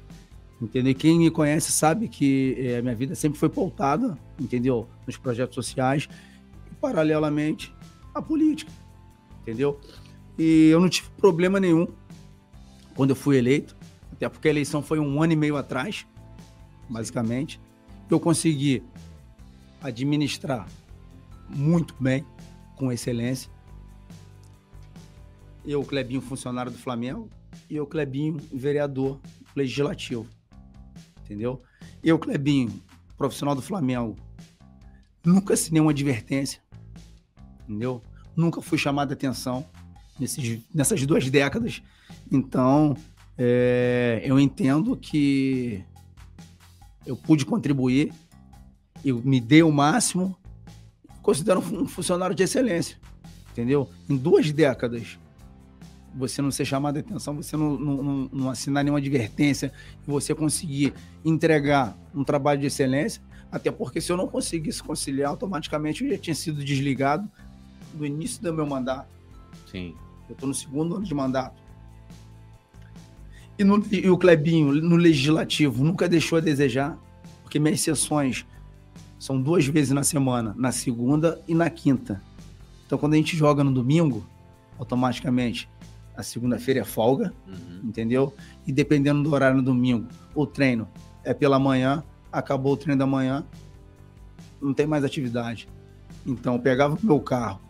Entendeu? Quem me conhece sabe que a minha vida sempre foi pautada, entendeu? Nos projetos sociais e, paralelamente, a política, entendeu? E eu não tive problema nenhum quando eu fui eleito, até porque a eleição foi um ano e meio atrás, basicamente. Eu consegui administrar muito bem, com excelência. Eu, Clebinho, funcionário do Flamengo, e eu, Clebinho, vereador legislativo. Entendeu? Eu, Clebinho, profissional do Flamengo, nunca assinei uma advertência. Entendeu? Nunca fui chamado a atenção nesses, nessas duas décadas. Então, é, eu entendo que eu pude contribuir, eu me dei o máximo, considero um funcionário de excelência, entendeu? Em duas décadas, você não ser chamado a atenção, você não, não, não, assinar nenhuma advertência, você conseguir entregar um trabalho de excelência, até porque se eu não conseguisse conciliar, automaticamente eu já tinha sido desligado do início do meu mandato. Sim. Eu estou no segundo ano de mandato. E, no- e o Clebinho, no legislativo, nunca deixou a desejar, porque minhas sessões são duas vezes na semana, na segunda e na quinta. Então, quando a gente joga no domingo, automaticamente a segunda-feira é folga, Uhum. entendeu? E dependendo do horário no domingo, o treino é pela manhã, acabou o treino da manhã, não tem mais atividade. Então, eu pegava o meu carro,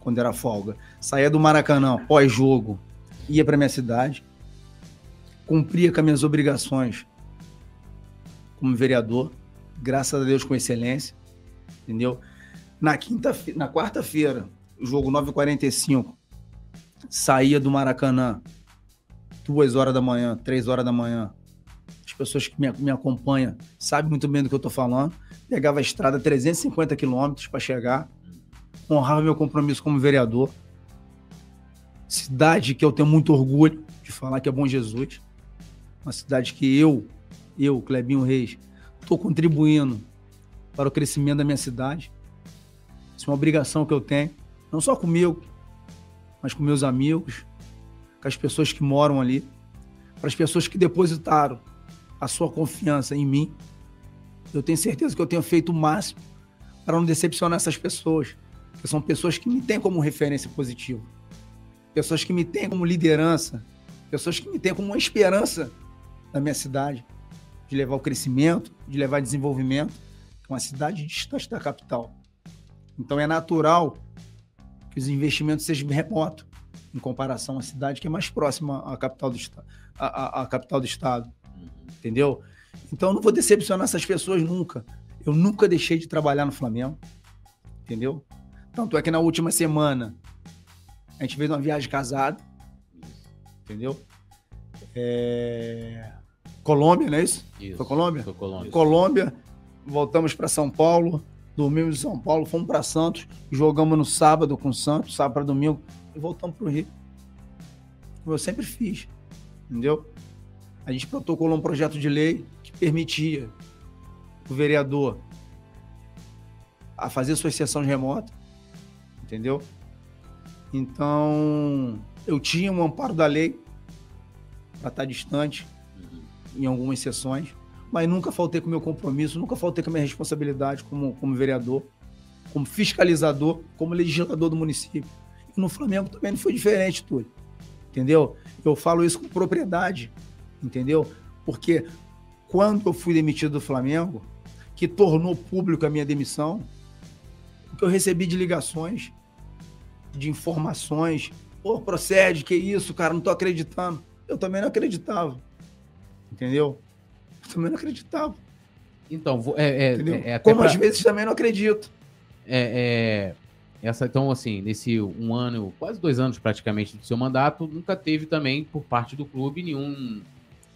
quando era folga, saía do Maracanã, pós-jogo, ia para minha cidade, cumpria com as minhas obrigações como vereador, graças a Deus com excelência, entendeu? Na quinta, na quarta-feira, jogo 9h45, saía do Maracanã, duas horas da manhã, três horas da manhã. As pessoas que me, me acompanham sabem muito bem do que eu tô falando. Pegava a estrada 350 quilômetros para chegar, honrava meu compromisso como vereador. Cidade que eu tenho muito orgulho de falar que é Bom Jesus. Uma cidade que eu, eu, Clebinho Reis, estou contribuindo para o crescimento da minha cidade. Isso é uma obrigação que eu tenho, não só comigo, mas com meus amigos, com as pessoas que moram ali, para as pessoas que depositaram a sua confiança em mim. Eu tenho certeza que eu tenho feito o máximo para não decepcionar essas pessoas, que são pessoas que me têm como referência positiva, pessoas que me têm como liderança, pessoas que me têm como uma esperança na minha cidade, de levar o crescimento, de levar desenvolvimento, que é uma cidade distante da capital. Então é natural que os investimentos sejam remotos em comparação à cidade que é mais próxima à capital do, esta- à, à- à capital do estado, entendeu? Então eu não vou decepcionar essas pessoas nunca. Eu nunca deixei de trabalhar no Flamengo, entendeu? Tanto é que na última semana a gente fez uma viagem casada, entendeu? É... Colômbia, não é isso? Isso. Foi Colômbia? Foi Colômbia. Colômbia, voltamos para São Paulo, dormimos em São Paulo, fomos para Santos, jogamos no sábado com o Santos, sábado para domingo, e voltamos para o Rio. Eu sempre fiz, entendeu? A gente protocolou um projeto de lei que permitia o vereador a fazer suas sessões remotas, entendeu? Então, eu tinha um amparo da lei para estar distante em algumas sessões, mas nunca faltei com o meu compromisso, nunca faltei com a minha responsabilidade como, como vereador, como fiscalizador, como legislador do município. E no Flamengo também não foi diferente, Túlio. Entendeu? Eu falo isso com propriedade, entendeu? Porque quando eu fui demitido do Flamengo, que tornou público a minha demissão, o que eu recebi de ligações, de informações, pô, procede, que isso, cara, não tô acreditando. Eu também não acreditava. Entendeu? Eu também não acreditava. Então, é, é, é, é até Como pra- às vezes também não acredito. é, é, essa, então, assim, nesse um ano, quase dois anos praticamente do seu mandato, nunca teve também, por parte do clube, nenhum.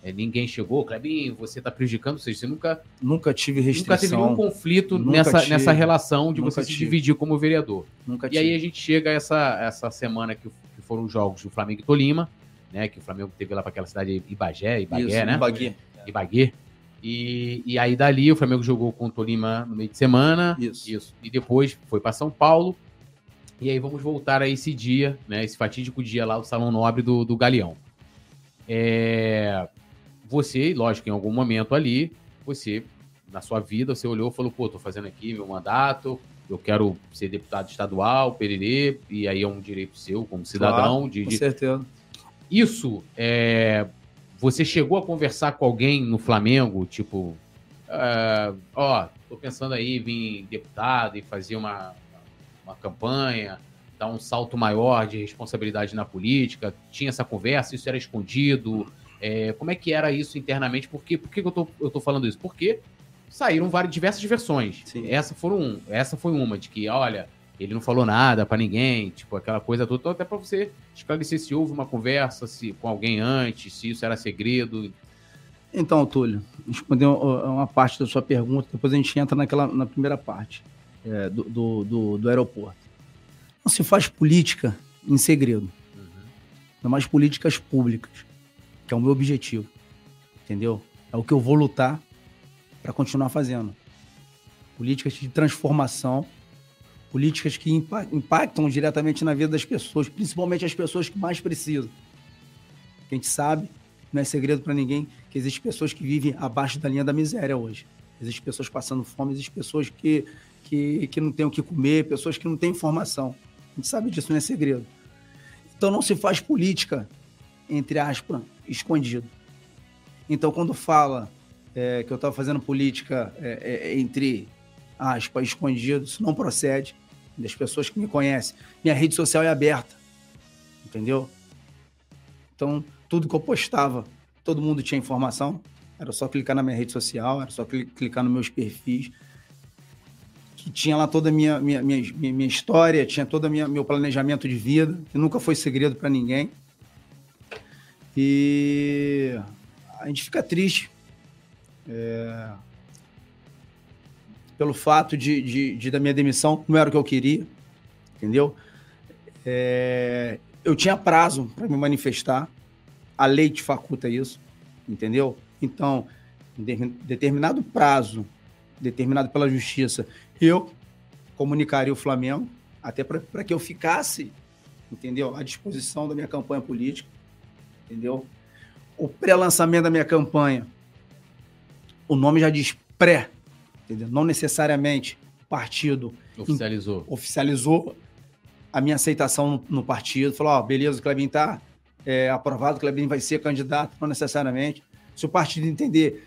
é, ninguém chegou, Clebinho, você está prejudicando, ou seja, você nunca, Nunca tive nunca restrição. teve nenhum conflito Nunca nessa, tive. nessa relação de Nunca você se tive. dividir como vereador. Nunca E tive. aí a gente chega a essa, essa semana que, que foram os jogos do Flamengo e Tolima, né? Que o Flamengo teve lá para aquela cidade Ibagé, Ibagué, Isso, né? Bagui. Ibagué. E, e aí dali o Flamengo jogou com o Tolima no meio de semana. Isso. Isso. E depois foi para São Paulo. E aí vamos voltar a esse dia, né? Esse fatídico dia lá do Salão Nobre do, do Galeão. É, Você, lógico, em algum momento ali, você, na sua vida, você olhou e falou, pô, tô fazendo aqui meu mandato, eu quero ser deputado estadual, pererê, e aí é um direito seu como cidadão de, Com de certeza. isso, é, você chegou a conversar com alguém no Flamengo, tipo, ah, ó, tô pensando aí em vir deputado e fazer uma, uma campanha, dar um salto maior de responsabilidade na política? Tinha essa conversa? Isso era escondido? É, como é que era isso internamente? Por, quê? Por que, que eu, tô, eu tô falando isso? Porque saíram várias, diversas versões. Sim. Essa, foram, essa foi uma, de que, olha, ele não falou nada pra ninguém, tipo, aquela coisa toda. Então, até pra você esclarecer se houve uma conversa se, com alguém antes, se isso era segredo. Então, Túlio, responder uma parte da sua pergunta, depois a gente entra naquela, na primeira parte é, do, do, do, do aeroporto. Não se faz política em segredo, ainda mais políticas públicas, que é o meu objetivo, entendeu? É o que eu vou lutar para continuar fazendo. Políticas de transformação, políticas que impa- impactam diretamente na vida das pessoas, principalmente as pessoas que mais precisam. A gente sabe, não é segredo para ninguém, que existem pessoas que vivem abaixo da linha da miséria hoje. Existem pessoas passando fome, existem pessoas que, que, que não têm o que comer, pessoas que não têm informação. A gente sabe disso, não é segredo. Então não se faz política, entre aspas, escondido. Então quando fala é, que eu estava fazendo política é, é, entre aspas, escondido, isso não procede. Das pessoas que me conhecem. Minha rede social é aberta. Entendeu? Então, tudo que eu postava, todo mundo tinha informação. Era só clicar na minha rede social, era só cli- clicar nos meus perfis. Que tinha lá toda a minha, minha, minha, minha, minha história, tinha todo o meu planejamento de vida, que nunca foi segredo para ninguém. E a gente fica triste é, pelo fato de, de, de da minha demissão, não era o que eu queria, entendeu? É, eu tinha prazo para me manifestar, a lei te faculta isso, entendeu? Então, em de- determinado prazo, determinado pela justiça, eu comunicaria o Flamengo, até para que eu ficasse, entendeu? À disposição da minha campanha política, entendeu? O pré-lançamento da minha campanha, o nome já diz pré, entendeu? Não necessariamente o partido Oficializou. oficializou a minha aceitação no, no partido, falou, ó, beleza, o Clebinho tá é, aprovado, o Clebinho vai ser candidato, não necessariamente. Se o partido entender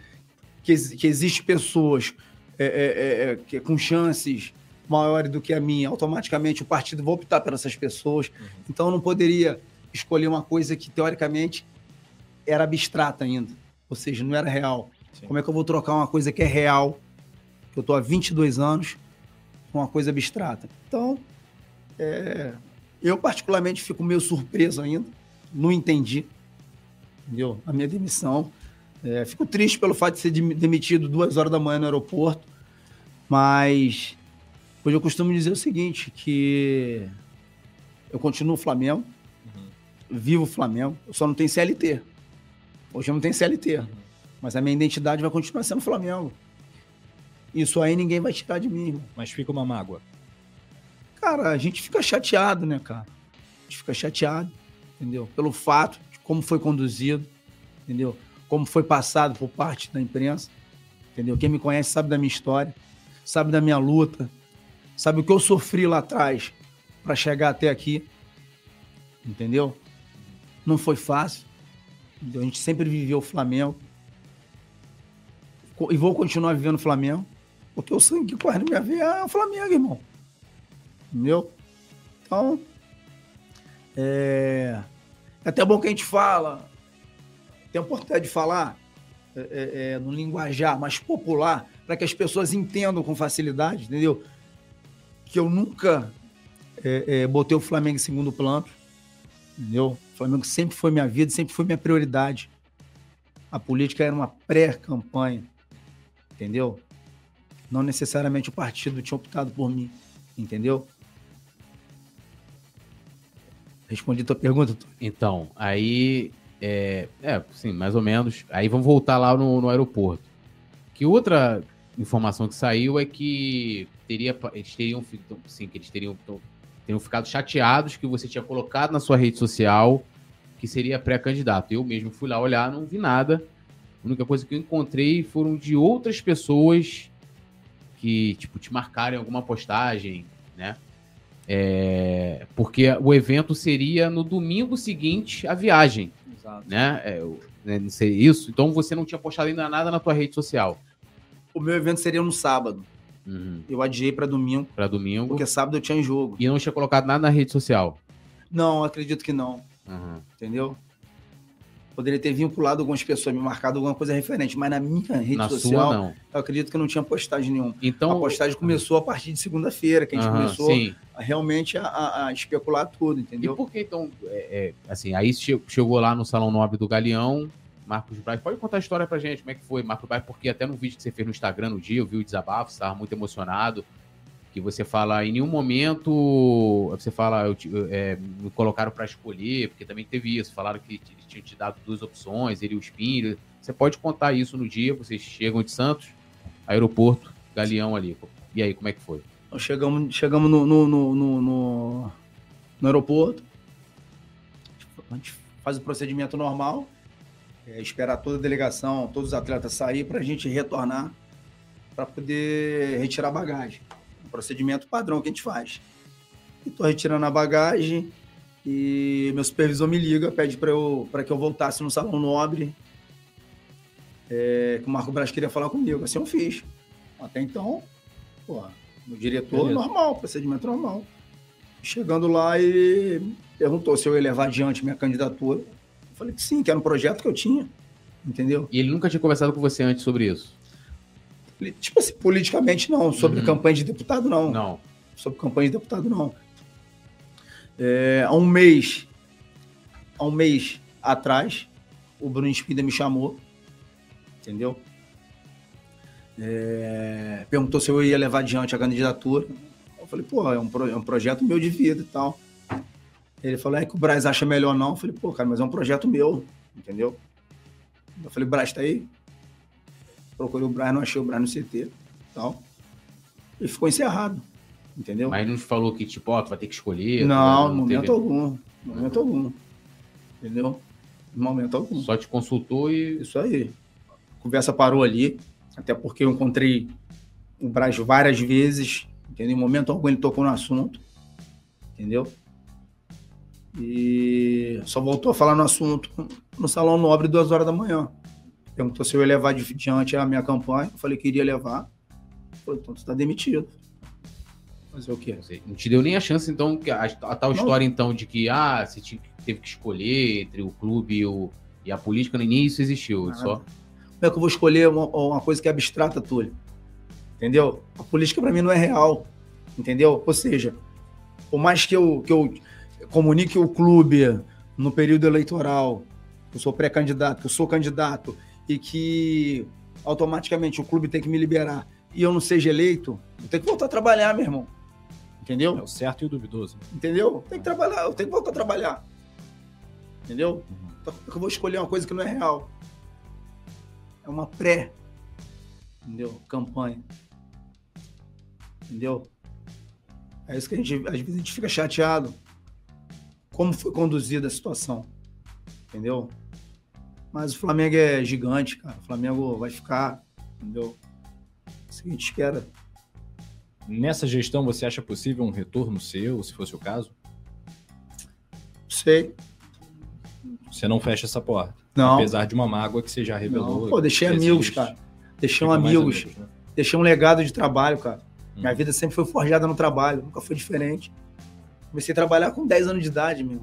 que, que existe pessoas é, é, é, que, com chances maiores do que a minha, automaticamente o partido vai optar por essas pessoas. Então eu não poderia escolher uma coisa que, teoricamente, era abstrata ainda, ou seja, não era real. Sim. Como é que eu vou trocar uma coisa que é real, eu tô há 22 anos, com uma coisa abstrata? Então, é, eu particularmente fico meio surpreso ainda, não entendi, entendeu? A minha demissão. É, fico triste pelo fato de ser dem- demitido duas horas da manhã no aeroporto, mas hoje eu costumo dizer o seguinte, que eu continuo Flamengo, vivo Flamengo, eu só não tenho CLT. Hoje eu não tenho CLT, mas a minha identidade vai continuar sendo Flamengo. Isso aí ninguém vai tirar de mim, irmão. Mas fica uma mágoa. Cara, a gente fica chateado, né, cara? fica chateado, entendeu? Pelo fato de como foi conduzido, entendeu? Como foi passado por parte da imprensa, entendeu? Quem me conhece sabe da minha história, sabe da minha luta, sabe o que eu sofri lá atrás para chegar até aqui, entendeu? Não foi fácil. entendeu? A gente sempre viveu o Flamengo. E vou continuar vivendo o Flamengo. Porque o sangue que corre na minha veia é o Flamengo, irmão. Entendeu? Então, é, é até bom que a gente fala, tem a oportunidade de falar é, é, é, no linguajar mais popular, para que as pessoas entendam com facilidade, entendeu? Que eu nunca é, é, botei o Flamengo em segundo plano, entendeu? O Flamengo sempre foi minha vida, sempre foi minha prioridade. A política era uma pré-campanha, entendeu? Não necessariamente o partido tinha optado por mim, entendeu? Respondi tua pergunta. Então, aí. É, é, sim, mais ou menos. Aí vamos voltar lá no, no aeroporto. Que outra informação que saiu é que teria, eles teriam, fi- sim, que eles teriam, teriam ficado chateados que você tinha colocado na sua rede social que seria pré-candidato. Eu mesmo fui lá olhar, não vi nada. A única coisa que eu encontrei foram de outras pessoas que, tipo, te marcaram em alguma postagem, né? É, porque o evento seria no domingo seguinte à viagem, Exato. né? É, né, não sei isso. Então você não tinha postado ainda nada na tua rede social. O meu evento seria no sábado. Uhum. Eu adiei para domingo, Pra domingo. porque sábado eu tinha jogo. E não tinha colocado nada na rede social. Não, acredito que não, Uhum. entendeu? Poderia ter vinculado algumas pessoas, me marcado alguma coisa referente, mas na minha rede Na social, sua, eu acredito que não tinha postagem nenhuma. Então. a postagem começou a partir de segunda-feira, que a gente Aham, começou Sim. a, realmente a- a, especular tudo, E entendeu? por que então, é, é, assim, aí che- chegou lá no Salão Nobre do Galeão, Marcos Braz, pode contar a história pra gente, como é que foi, Marcos Braz, porque até no vídeo que você fez no Instagram no dia, eu vi o desabafo, você estava muito emocionado, que você fala, em nenhum momento, você fala, eu, é, me colocaram pra escolher, porque também teve isso, falaram que te- tinham te dado duas opções, ele e o Espinho, você pode contar isso no dia, vocês chegam de Santos, aeroporto, Galeão ali, e aí, como é que foi? Chegamos, chegamos no, no, no, no, no- aeroporto, a gente faz o procedimento normal, é, esperar toda a delegação, todos os atletas sair para a gente retornar para poder retirar bagagem. Procedimento padrão que a gente faz. Estou retirando a bagagem e meu supervisor me liga, pede para eu, pra que eu voltasse no salão nobre, é, que o Marco Braz queria falar comigo. Assim eu fiz. Até então, pô, o diretor, Beleza. normal, procedimento normal. Chegando lá, ele perguntou se eu ia levar adiante minha candidatura. Eu falei que sim, que era um projeto que eu tinha, entendeu? E ele nunca tinha conversado com você antes sobre isso? Tipo assim, politicamente não, sobre Uhum. campanha de deputado não. Não. Sobre campanha de deputado não. É, há um mês, há um mês atrás, o Bruno Espinda me chamou, entendeu? É, perguntou se eu ia levar adiante a candidatura. Eu falei, pô, é um, pro- é um projeto meu de vida e tal. Ele falou, é que o Braz acha melhor não. Eu falei, pô, cara, mas é um projeto meu, entendeu? Eu falei, Braz tá aí? Procurei o Braz, não achei o Braz no CT tal. E ficou encerrado, entendeu? Mas não te falou que, tipo, ó, tu vai ter que escolher. Não, no momento teve- algum. Momento algum. Entendeu? No momento algum. Só te consultou e. Isso aí. A conversa parou ali, até porque eu encontrei o Braz várias vezes, entendeu? Em momento algum ele tocou no assunto, entendeu? E só voltou a falar no assunto no Salão Nobre, duas horas da manhã. Perguntou se eu ia levar diante a minha campanha. Eu falei que iria levar. Falei, então tu tá demitido. Fazer o quê? Não te deu nem a chance, então, que a, a tal Não. história, então, de que, ah, você tinha- teve que escolher entre o clube e, o, e a política, nem isso existiu. Nada. Só. Como é que eu vou escolher uma, uma coisa que é abstrata, Túlio? Entendeu? A política para mim não é real. Entendeu? Ou seja, por mais que eu, que eu comunique o clube no período eleitoral, que eu sou pré-candidato, que eu sou candidato, e que automaticamente o clube tem que me liberar e eu não seja eleito, eu tenho que voltar a trabalhar, meu irmão. Entendeu? É o certo e o duvidoso. Entendeu? Tem que trabalhar, eu tenho que voltar a trabalhar. Entendeu? Uhum. Então, é eu vou escolher uma coisa que não é real? É uma pré, entendeu? Campanha. Entendeu? É isso que a gente, às vezes a gente fica chateado. como foi conduzida a situação. Entendeu? Mas o Flamengo é gigante, cara. O Flamengo vai ficar, entendeu? Isso que a gente espera. Nessa gestão, você acha possível um retorno seu, se fosse o caso? Sei. Você não fecha essa porta. Não. Apesar de uma mágoa que você já revelou. Não. Pô, deixei amigos, existe. cara. Deixei Fica mais amigos. né? Deixei um legado de trabalho, cara. Hum. Minha vida sempre foi forjada no trabalho, nunca foi diferente. Comecei a trabalhar com 10 anos de idade, meu.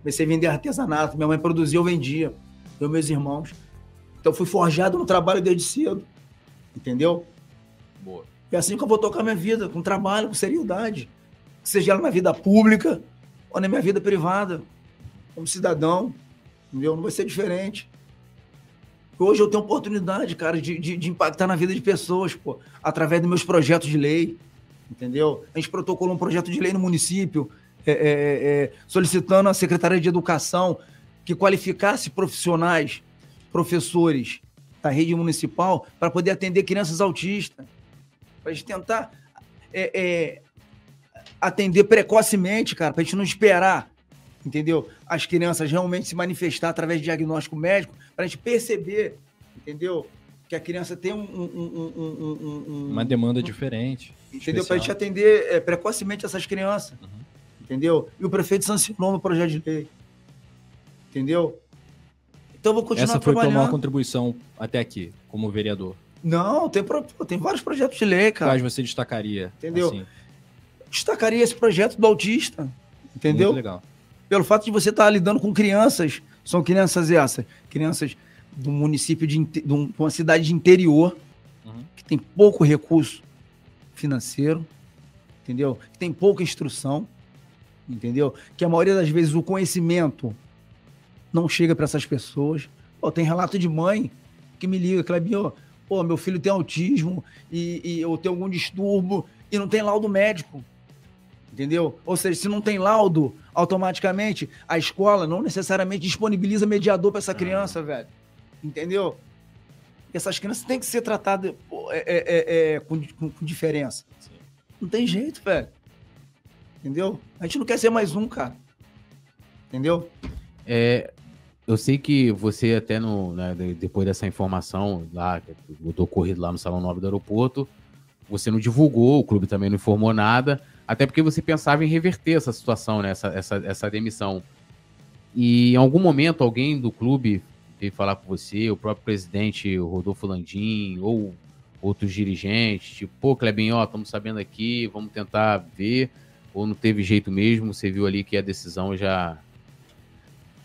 Comecei a vender artesanato. Minha mãe produzia, eu vendia. Eu e meus irmãos. Então fui forjado no trabalho desde cedo. Entendeu? Boa. E é assim que eu vou tocar minha vida, com trabalho, com seriedade. Seja ela na vida pública ou na minha vida privada. Como cidadão. Entendeu? Não vai ser diferente. Hoje eu tenho oportunidade, cara, de, de, de impactar na vida de pessoas, pô, através dos meus projetos de lei. Entendeu? A gente protocolou um projeto de lei no município, é, é, é, solicitando à Secretaria de Educação que qualificasse profissionais, professores da rede municipal para poder atender crianças autistas. Para a gente tentar é, é, atender precocemente, cara, para a gente não esperar, entendeu? As crianças realmente se manifestar através de diagnóstico médico, para a gente perceber, entendeu? Que a criança tem um. um- um- um- um- um- Uma demanda diferente. entendeu? Para a gente atender é, precocemente essas crianças. Uhum. Entendeu? E o prefeito sancionou no projeto de lei. Entendeu? Então eu vou continuar Essa foi a tua trabalhando. maior contribuição até aqui, como vereador. Não, tem, pro- tem vários projetos de lei, cara. Quais você destacaria? Entendeu? assim? Destacaria esse projeto do autista. Entendeu? Muito legal. Pelo fato de você estar lidando com crianças. São crianças essas. Crianças do município de, de uma cidade de interior, Uhum. que tem pouco recurso financeiro, entendeu? Que tem pouca instrução, entendeu? Que a maioria das vezes o conhecimento não chega para essas pessoas. Pô, tem relato de mãe que me liga, Clebinho, pô, meu filho tem autismo e, e eu tenho algum distúrbio e não tem laudo médico. Entendeu? Ou seja, se não tem laudo, automaticamente a escola não necessariamente disponibiliza mediador para essa criança, velho. Entendeu? Essas crianças têm que ser tratadas é, é, é, é, com, com- com diferença. Não tem jeito, velho. Entendeu? A gente não quer ser mais um, cara. Entendeu? É, eu sei que você até no, né, de- depois dessa informação lá, do ocorrido lá no Salão Nobre do aeroporto, você não divulgou, o clube também não informou nada, até porque você pensava em reverter essa situação, né, essa, essa, essa demissão. E em algum momento alguém do clube veio falar com você, o próprio presidente o Rodolfo Landim, ou outros dirigentes, tipo, pô, Clebinho, ó, estamos sabendo aqui, vamos tentar ver, ou não teve jeito mesmo, você viu ali que a decisão já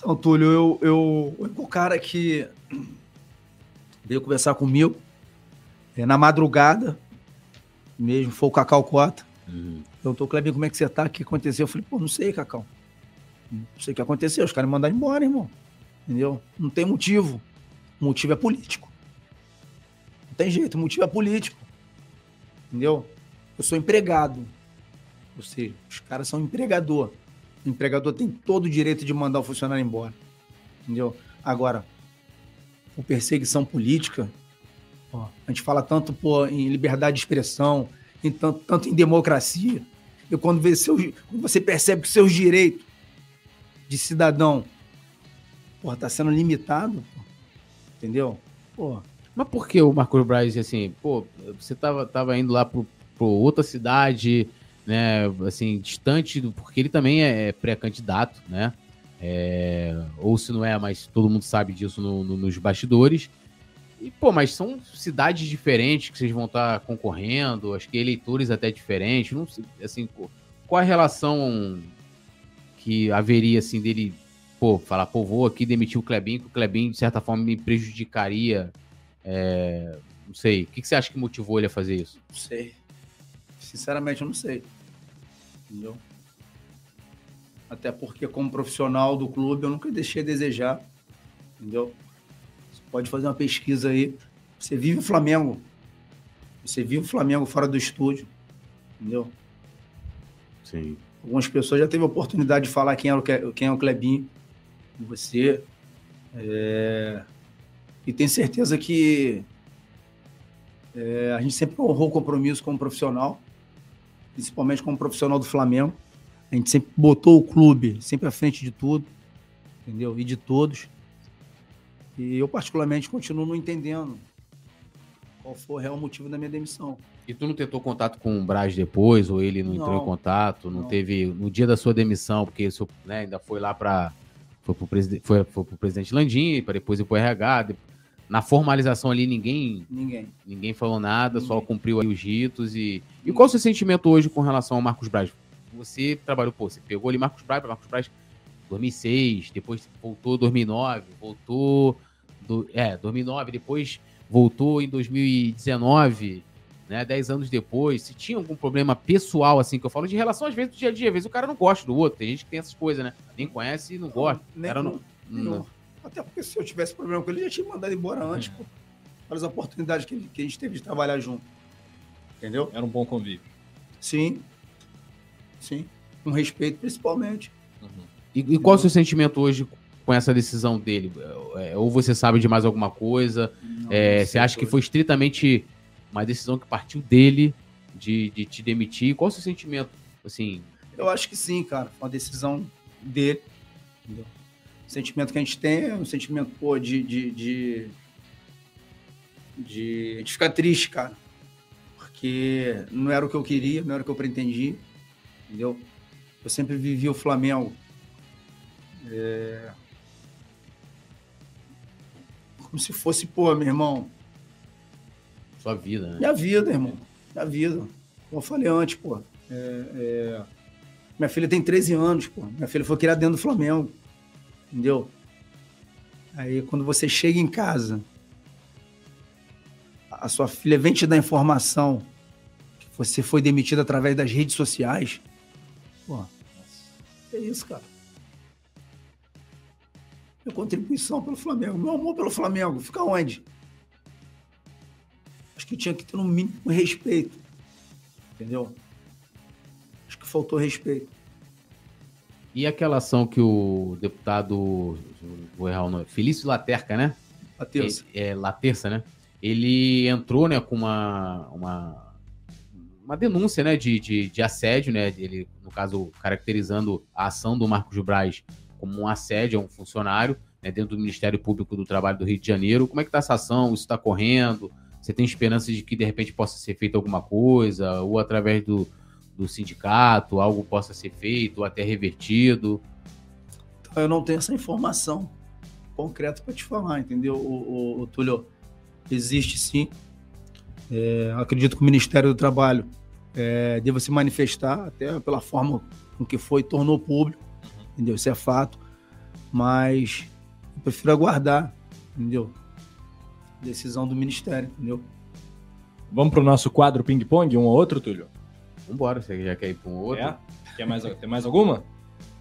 Então, Túlio, eu, eu, o único cara que veio conversar comigo é, na madrugada mesmo foi o Cacau Cota. Uhum. Perguntou, Clebinho, como é que você tá? O que aconteceu? Eu falei, pô, não sei, Cacau. Não sei o que aconteceu. Os caras me mandaram embora, irmão. Entendeu? Não tem motivo. O motivo é político. Não tem jeito, o motivo é político. Entendeu? Eu sou empregado. Ou seja, os caras são empregador. O empregador tem todo o direito de mandar o funcionário embora. Entendeu? Agora, por perseguição política, ó, a gente fala tanto pô, em liberdade de expressão, em tanto, tanto em democracia. E quando, vê quando você percebe que seus direitos de cidadão porra, tá sendo limitado, pô, entendeu? Pô, Mas por que o Marcos Braz, assim, pô, você tava, tava indo lá pro outra cidade, né, assim, distante, do, porque ele também é pré-candidato, né? É, ou se não é, mas todo mundo sabe disso no- no- nos bastidores. E, pô, mas são cidades diferentes que vocês vão estar concorrendo, acho que eleitores até diferentes, não sei, assim, qual a relação que haveria, assim, dele, pô, falar, pô, vou aqui demitir o Klebin, que o Klebin, de certa forma, me prejudicaria é, não sei. O que, que você acha que motivou ele a fazer isso? não sei. Sinceramente, eu não sei. Entendeu? Até porque, como profissional do clube, eu nunca deixei a desejar. Entendeu? Você pode fazer uma pesquisa aí. Você vive o Flamengo. Você vive o Flamengo fora do estúdio. Entendeu? Sim. Algumas pessoas já teve a oportunidade de falar quem é o, quem é o Clebinho. E você. É, E tenho certeza que é, a gente sempre honrou o compromisso como profissional, principalmente como profissional do Flamengo. A gente sempre botou o clube sempre à frente de tudo, entendeu? E de todos. E eu, particularmente, continuo não entendendo qual foi o real motivo da minha demissão. E tu não tentou contato com o Braz depois, ou ele não, entrou Não. em contato, não, Não. teve no dia da sua demissão, porque isso né, ainda foi lá para foi foi pro presidente Landim, para depois ir pro RH. Na formalização ali ninguém Ninguém. ninguém falou nada, só Ninguém. cumpriu aí os ritos e E qual o seu sentimento hoje com relação ao Marcos Braz? Você trabalhou, pô, você pegou ali Marcos Braz, Marcos Braz 2006, depois voltou 2009, voltou do, é, 2009, depois voltou em 2019, né, 10 anos depois. Se tinha algum problema pessoal assim que eu falo de relação às vezes do dia a dia, às vezes o cara não gosta do outro, tem gente que tem essas coisas, né? Nem conhece e não gosta. Nem não, nenhum. não- Até porque se eu tivesse problema com ele, ele já tinha mandado embora antes, pô. Pelas oportunidades que, ele- que a gente teve de trabalhar junto. Entendeu? Era um bom convívio. Sim. Sim. Com respeito, principalmente. E, e qual o seu sentimento hoje com essa decisão dele? É, ou você sabe de mais alguma coisa? Não, É, não você acha que foi estritamente uma decisão que partiu dele de, de te demitir? Qual o seu sentimento? Assim, Eu acho que sim, cara. Foi uma decisão dele. Entendeu? O sentimento que a gente tem é um sentimento, pô, de. de, de, de, de ficar triste, cara. Porque não era o que eu queria, não era o que eu pretendia. Entendeu? Eu sempre vivi o Flamengo. é, Como se fosse, pô, meu irmão, sua vida, né? minha vida, irmão. Minha vida. Como eu falei antes, pô. é, é, Minha filha tem 13 anos, pô. Minha filha foi criada dentro do Flamengo. Entendeu? Aí quando você chega em casa, a sua filha vem te dar informação que você foi demitido através das redes sociais. Pô, é isso, cara. Minha contribuição pelo Flamengo, meu amor pelo Flamengo, fica onde? Acho que tinha que ter no mínimo respeito. Entendeu? Acho que faltou respeito. E aquela ação que o deputado, vou errar o nome, Felício Laterca, né? Matheus. É, é, Laterça, né? Ele entrou, né, com uma, uma, uma denúncia, né, de, de, de assédio, né? Ele, no caso, caracterizando a ação do Marcos Braz como um assédio a um funcionário, né, dentro do Ministério Público do Trabalho do Rio de Janeiro. Como é que tá essa ação? Isso está correndo? Você tem esperança de que, de repente, possa ser feita alguma coisa? Ou através do, do sindicato, algo possa ser feito, ou até revertido? Eu não tenho essa informação concreta para te falar, entendeu, o, o, o Túlio? Existe sim. É, acredito que o Ministério do Trabalho é, deva se manifestar, até pela forma com que foi, tornou público, entendeu? Isso é fato. Mas eu prefiro aguardar, entendeu? Decisão do Ministério, entendeu? Vamos pro nosso quadro ping-pong, um ou outro, Túlio? Vambora, você já quer ir para um outro? É? Quer mais, tem mais alguma?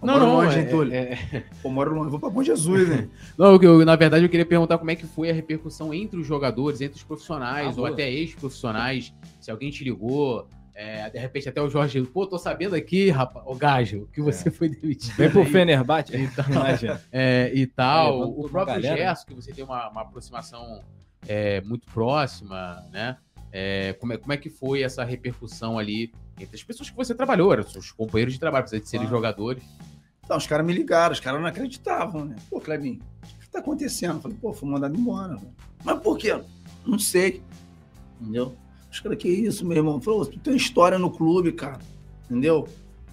Não, não, longe, é- Túlio? é- Pô, moro longe, vou pra Bom Jesus, né? *laughs* Não, eu, eu- na verdade eu queria perguntar como é que foi a repercussão entre os jogadores, entre os profissionais Ah, ou boa. até ex-profissionais. Se alguém te ligou, é, de repente até o Jorge, pô, tô sabendo aqui, rapaz, o Gajo, que você foi demitido. Vem pro Fenerbahçe. *laughs* Então, *laughs* Imagina. é, e tal. O próprio galera. Gerson, que você tem uma, uma aproximação é, muito próxima, né? É, como, é, como é que foi essa repercussão ali entre as pessoas que você trabalhou, eram seus companheiros de trabalho, apesar de serem Claro. jogadores? Então, os caras me ligaram, os caras não acreditavam, né? Pô, Clebinho, o que tá acontecendo? Eu falei, pô, fui mandado embora. velho. Mas por quê? Não sei. Entendeu? Os caras, que isso, meu irmão? Falou, tu tem história no clube, cara. Entendeu?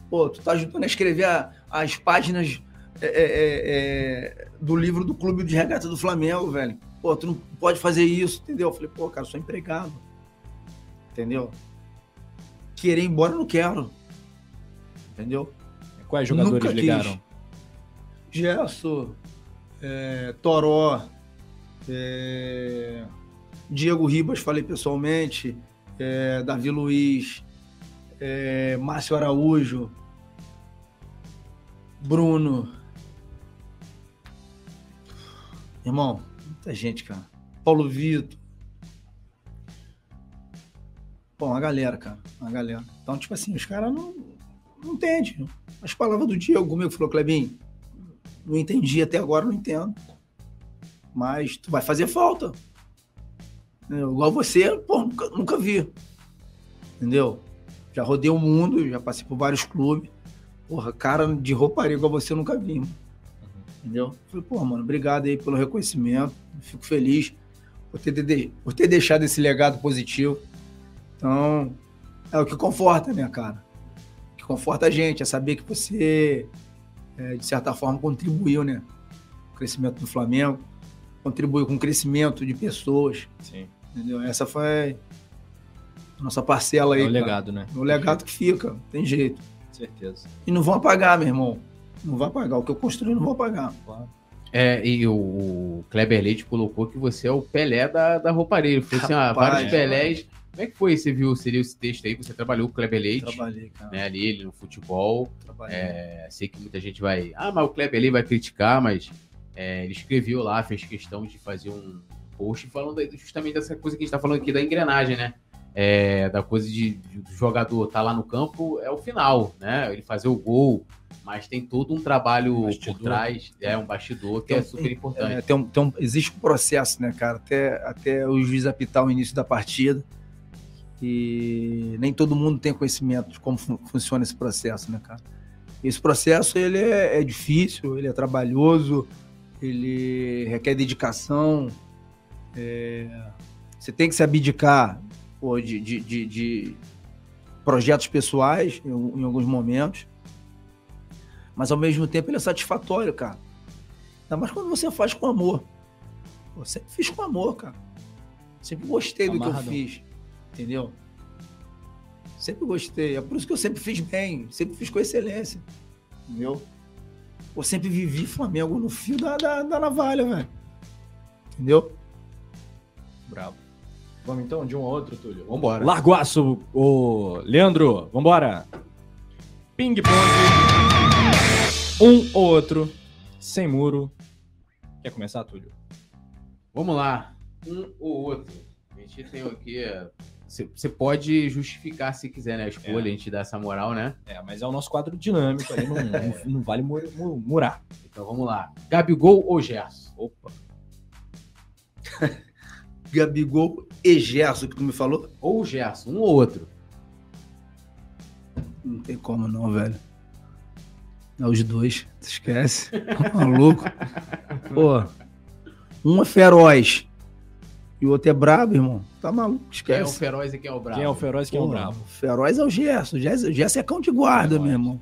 Pô, tu tá ajudando a escrever a- as páginas é, é, é, é, do livro do Clube de Regata do Flamengo, velho. Pô, tu não pode fazer isso, entendeu? Eu falei, pô, cara, sou empregado. Entendeu? Querer ir embora eu não quero. Entendeu? Quais jogadores Nunca quis. ligaram? Gerson, é, Toró, é, Diego Ribas, falei pessoalmente, é, Davi Luiz, é, Márcio Araújo, Bruno. Irmão, muita gente, cara. Paulo Vitor. Pô, uma galera, cara. Uma galera. Então, tipo assim, os caras não, não entendem. As palavras do Diego comigo falou, Clebinho, não entendi até agora, não entendo. Mas tu vai fazer falta. Entendeu? Igual você, pô, nunca, nunca vi. Entendeu? Já rodei o mundo, já passei por vários clubes. porra, cara de rouparia igual você nunca vi, mano. Entendeu? Falei, pô, mano, obrigado aí pelo reconhecimento. Fico feliz por ter, por ter deixado esse legado positivo. Então, é o que conforta, né, cara? O que conforta a gente é saber que você, é, de certa forma, contribuiu, né? Com o crescimento do Flamengo, contribuiu com o crescimento de pessoas, Sim. entendeu? Essa foi a nossa parcela aí. É o cara. legado, né? O legado que fica, tem jeito. Certeza. E não vão apagar, meu irmão. Não vai apagar. O que eu construí não vou apagar. É, e o, Kleber Leite colocou que você é o Pelé da, da rouparia. Ele falou assim, ah, vários Pelés. Como é que foi? Você viu, seria esse texto aí? Você trabalhou com o Kleber Leite, Trabalhei, cara. né, ali, ele no futebol. Trabalhei. É, sei que muita gente vai. Ah, mas o Kleber Leite vai criticar, mas é, ele escreveu lá, fez questão de fazer um post falando justamente dessa coisa que a gente tá falando aqui da engrenagem, né? É, da coisa de, de- do jogador tá lá no campo é o final, né? Ele fazer o gol, mas tem todo um trabalho Bastidor. por trás, é um bastidor que Tem é super importante. É, tem um- tem um- existe um processo, né, cara? Até, até o juiz apitar o início da partida. E nem todo mundo tem conhecimento de como fun- funciona esse processo, né, cara? Esse processo ele é, é difícil, ele é trabalhoso, ele requer dedicação. é, você tem que se abdicar pô, de, de- de- de projetos pessoais em, em alguns momentos, mas ao mesmo tempo ele é satisfatório, cara. Ainda mais quando você faz com amor. Pô, sempre fiz com amor, cara. Sempre gostei do que eu Amarradão. fiz. Entendeu? Sempre gostei. É por isso que eu sempre fiz bem. Sempre fiz com excelência. Entendeu? Eu sempre vivi Flamengo no fio da, da, da navalha, velho. Entendeu? Bravo. Vamos então de um ao outro, Túlio. Vambora. Larguaço, o Leandro, vambora. Ping-pong. Um ou outro, sem muro. Quer começar, Túlio? Vamos lá. Um ou outro. A gente tem aqui. Você pode justificar se quiser, né? A escolha, É. a gente dá essa moral, né? É, mas é o nosso quadro dinâmico aí, não, *laughs* não- não vale mu- mu- murar. Então vamos lá. Gabigol ou Gerson? Opa. *laughs* Gabigol e Gerson, que tu me falou? Ou Gerson, um ou outro. Não tem como não, velho. É os dois. Tu esquece. *laughs* Tá Maluco. Pô. Um é feroz. E o outro é brabo, irmão. Tá maluco. Quem é o Esquece. feroz e quem é o bravo? Quem é o feroz e quem é o Pô, bravo? o Feroz é o Gerson. O Gerson, o Gerson é cão de guarda, meu irmão.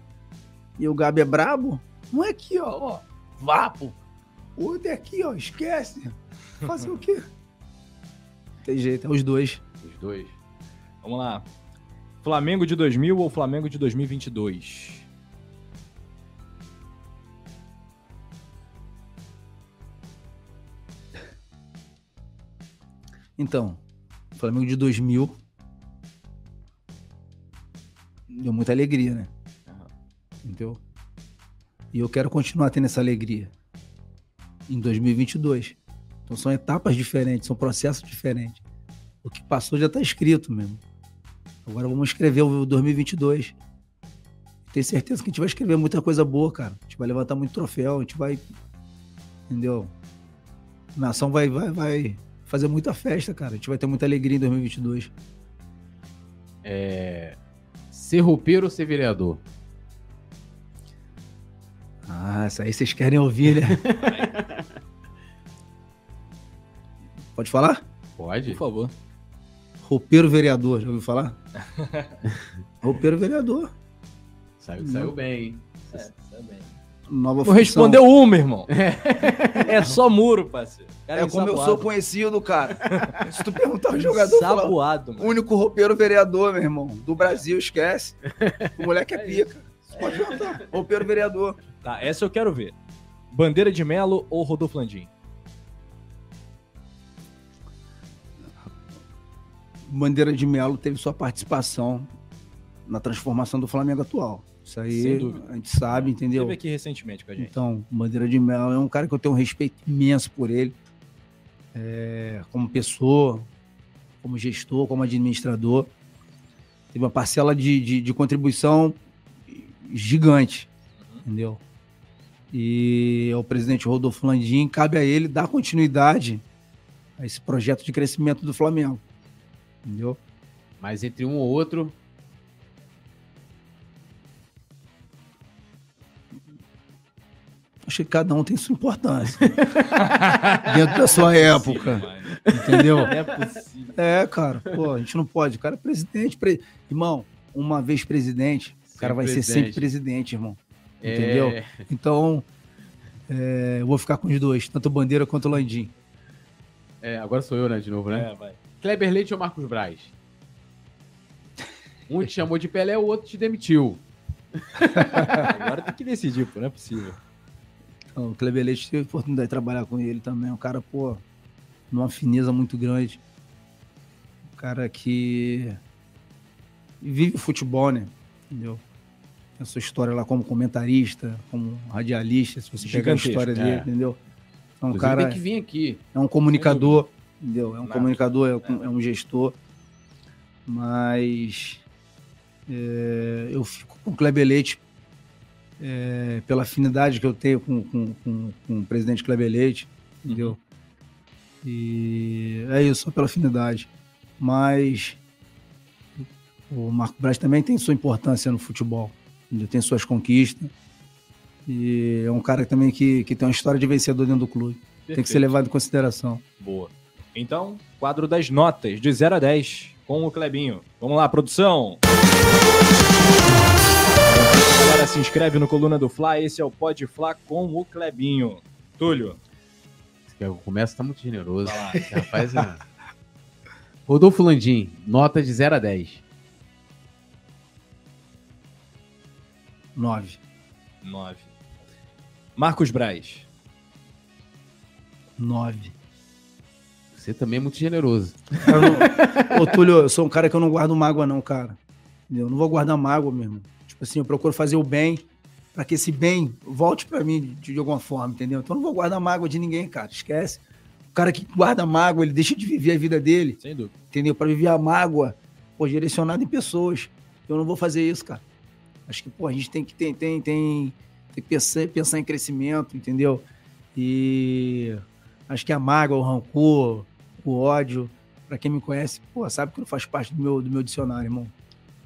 E o Gabi é brabo? Um é aqui, ó. ó vapo. O outro é aqui, ó. Esquece. Fazer o quê? *laughs* Tem jeito, é os dois. Os dois. Vamos lá. Flamengo de 2000 ou Flamengo de 2022? Então, Flamengo de 2000 deu muita alegria, né? Entendeu? E eu quero continuar tendo essa alegria em 2022. Então são etapas diferentes, são processos diferentes. O que passou já está escrito mesmo. Agora vamos escrever o 2022. Tenho certeza que a gente vai escrever muita coisa boa, cara. A gente vai levantar muito troféu, a gente vai. Entendeu? A nação vai, vai, vai fazer muita festa, cara. A gente vai ter muita alegria em 2022. Ser roupeiro ou ser vereador? Ah, essa aí vocês querem ouvir, né? *laughs* Pode falar? Pode. Por favor. Roupeiro vereador, já ouviu falar? *laughs* Roupeiro vereador. Saiu, saiu bem, hein? Nova Não função. respondeu um, meu irmão. *laughs* É só muro, parceiro. Cara É como eu ensaboado. sou conhecido, cara. *laughs* Se tu perguntar ao jogador, fala, o mano. único roupeiro vereador, meu irmão, do Brasil, esquece. O moleque é *laughs* pica. Pode perguntar. Roupeiro vereador. Tá, essa eu quero ver. Bandeira de Melo ou Rodolfo Landim? Bandeira de Melo teve sua participação na transformação do Flamengo atual. Isso aí a gente sabe, entendeu? Esteve aqui recentemente com a gente. Então, Bandeira de Melo é um cara que eu tenho um respeito imenso por ele, é, como pessoa, como gestor, como administrador. Teve uma parcela de, de, de contribuição gigante, entendeu? E o presidente Rodolfo Landim, cabe a ele dar continuidade a esse projeto de crescimento do Flamengo, entendeu? Mas entre um ou outro, Acho que cada um tem sua importância. *laughs* Dentro da sua época. Entendeu? É possível. É, cara, pô, a gente não pode. O cara é presidente. pre- Irmão, uma vez presidente, o cara vai ser sempre presidente, irmão. Entendeu? É, Então, é, eu vou ficar com os dois, tanto o Bandeira quanto o Landim. é, agora sou eu, né, de novo, né? É, vai. Kleber Leite ou Marcos Braz? Um te chamou de Pelé, o outro te demitiu. *laughs* Agora tem que decidir, pô, não é possível. Então, o Kleber Leite tive a oportunidade de trabalhar com ele também. Um cara, pô, numa fineza muito grande. Um cara que vive o futebol, né? Entendeu? Tem a sua história lá como comentarista, como radialista, se você pegar a história dele, é. entendeu? É um Inclusive, cara, tem que vir aqui. é um comunicador, entendeu? É um Nada. comunicador, é um, é um gestor. Mas é, eu fico com o Kleber Leite é, pela afinidade que eu tenho com, com, com, com o presidente Kleber Leite, entendeu? E é isso, só pela afinidade. Mas o Marco Braz também tem sua importância no futebol, entendeu? tem suas conquistas. E é um cara também que, que tem uma história de vencedor dentro do clube. Tem que ser levado em consideração. Boa. Então, quadro das notas, de 0 a 10, com o Clebinho. Vamos lá, produção. Galera, se inscreve no Coluna do Fla. Esse é o Pode Fla com o Clebinho. Túlio. O começo tá muito generoso. Esse rapaz é... Rodolfo Landim, nota de 0 a 10. 9. 9. Marcos Braz. 9. Você também é muito generoso. Eu não- Ô, Túlio, eu sou um cara que eu não guardo mágoa, não, cara. Eu não vou guardar mágoa mesmo. Tipo assim, eu procuro fazer o bem para que esse bem volte para mim de, de alguma forma, entendeu? Então eu não vou guardar mágoa de ninguém, cara. Esquece. O cara que guarda mágoa, ele deixa de viver a vida dele, Sem dúvida. entendeu? Para viver a mágoa, pô, direcionada em pessoas. Eu não vou fazer isso, cara. Acho que, pô, a gente tem que, tem, tem, tem, tem que pensar, pensar em crescimento, entendeu? E acho que a mágoa, o rancor, o ódio, para quem me conhece, pô, sabe que não faz parte do meu, do meu dicionário, irmão.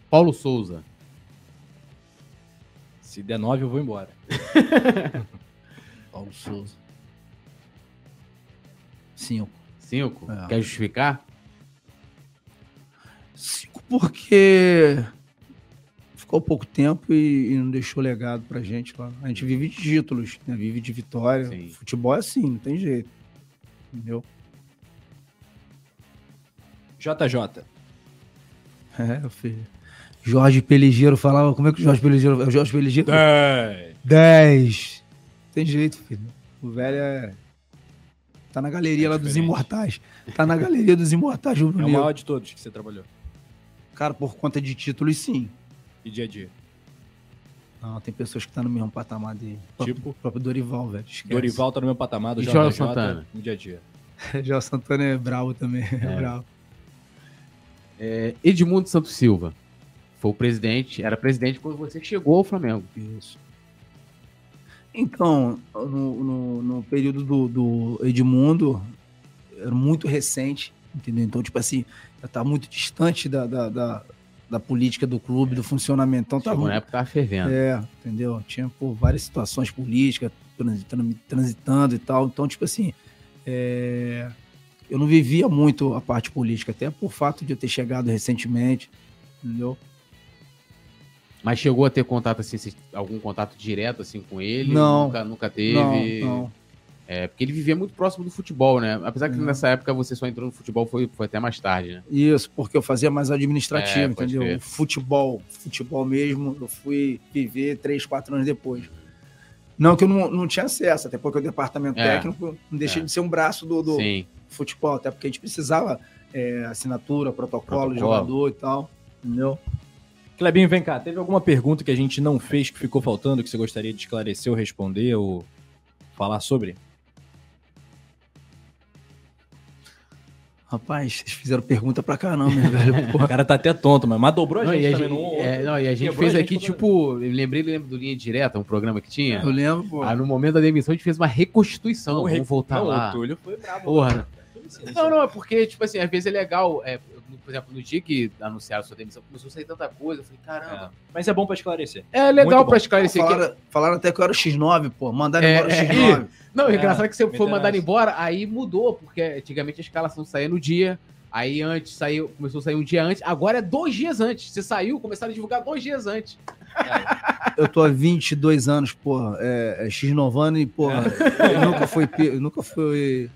Paulo Souza, Se der 9, eu vou embora. *laughs* Paulo Souza. Cinco. 5. É. Quer justificar? Cinco porque ficou pouco tempo e, e não deixou legado pra gente lá. A gente vive de títulos, né? vive de vitória. Sim. Futebol é assim, não tem jeito. Entendeu? JJ. É, filho. Jorge Peligeiro falava, como é que o Jorge Peligeiro... é o Jorge Peligeiro... 10. 10. Tem jeito, filho. O velho é... Tá na galeria É lá dos imortais. Tá na galeria dos imortais, É o maior de todos que você trabalhou. Cara, por conta de títulos, sim. E dia a dia. Não, tem pessoas que estão no mesmo patamar dele. O Tipo? próprio, o próprio Dorival, velho. Esquece. Dorival tá no meu patamar do E Jorge Santana? no dia a dia. *laughs* O Santana é bravo também. É, bravo. É, Edmundo Santos Silva. Foi o presidente, era presidente quando você chegou ao Flamengo. Isso. Então, no, no, no período do, do Edmundo, era muito recente, entendeu? Então, tipo assim, eu tava muito distante da, da, da, da política do clube, do funcionamento. Então, tava Chegou na época tava fervendo. É, entendeu? Tinha pô, várias situações políticas transitando, transitando e tal. Então, tipo assim, é, eu não vivia muito a parte política, até por fato de eu ter chegado recentemente, entendeu? Mas chegou a ter contato assim, algum contato direto assim com ele? Não. Nunca, nunca teve. Não, não. É, porque ele vivia muito próximo do futebol, né? Apesar que Não. nessa época você só entrou no futebol foi, foi até mais tarde, né? Isso, porque eu fazia mais administrativo, É, entendeu? futebol, futebol mesmo, eu fui viver três, quatro anos depois. Não que eu não, não tinha acesso, até porque o departamento É. técnico não deixei É. de ser um braço do, do futebol, até porque a gente precisava é, assinatura, protocolo, Protocolo. jogador e tal, entendeu? Clebinho, vem cá. Teve alguma pergunta que a gente não fez que ficou faltando que você gostaria de esclarecer ou responder ou falar sobre? Rapaz, vocês fizeram pergunta pra caramba, né, velho. *laughs* O Porra. cara tá até tonto, mas, mas dobrou a Não, gente e a gente, não- é, não, e a gente Quebrou fez a gente aqui, tipo, eu lembrei, lembro do Linha Direta, um programa que tinha. Eu lembro, pô. Aí no momento da demissão a gente fez uma reconstituição. Não, Vamos voltar não, lá. O Túlio foi bravo. Porra. Sim, Não, não, é porque, tipo assim, às vezes é legal. é, por exemplo, no dia que anunciaram sua demissão, começou a sair tanta coisa. Eu falei, caramba. Mas é bom pra esclarecer. É, legal pra esclarecer. Falaram, falaram até que eu era o X9, pô. Mandaram É, embora o é, X9. Não, o É, engraçado é que você foi mandado embora, aí mudou, porque antigamente a escalação saía no dia, aí antes saiu, começou a sair um dia antes, agora é dois dias antes. Você saiu, começaram a divulgar dois dias antes. Eu tô há 22 anos, porra. É, é X9 e, porra, eu nunca fui, nunca fui.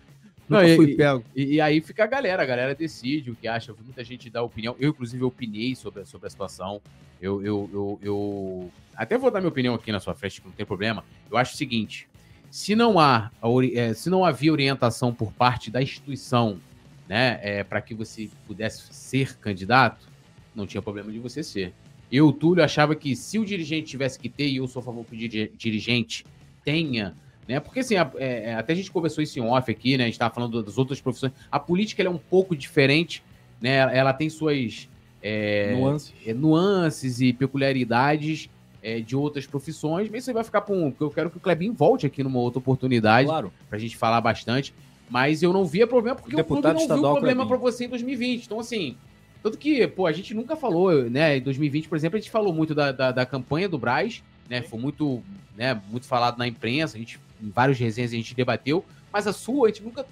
Não, Nunca e- fui pego. E, e aí fica a galera, a galera decide o que acha, muita gente dá opinião. Eu, inclusive, opinei sobre, a- sobre a situação. Eu, eu, eu, eu até vou dar minha opinião aqui na sua frente, que não tem problema. Eu acho o seguinte: se não há, eh, se não havia orientação por parte da instituição, né, é, para que você pudesse ser candidato, não tinha problema de você ser. Eu, Túlio, achava que se o dirigente tivesse que ter, e eu sou a favor que o diri- dirigente tenha, né? Porque assim, a- é, é, até a gente conversou isso em off aqui, né? A gente estava falando das outras profissões. A política é um pouco diferente, né? Ela tem suas é, Nuances. é, nuances e peculiaridades é, de outras profissões, mas você vai ficar com. Eu quero que o Klebin volte aqui numa outra oportunidade Claro. pra gente falar bastante. Mas eu não via problema porque o, Deputado clube não viu problema pra você em 2020. Então, assim, tanto que, pô, a gente nunca falou, né? Em 2020, por exemplo, a gente falou muito da, da, da campanha do Braz, né? Foi muito, né, muito falado na imprensa, a gente, em vários resenhas a gente debateu, mas a sua a gente nunca.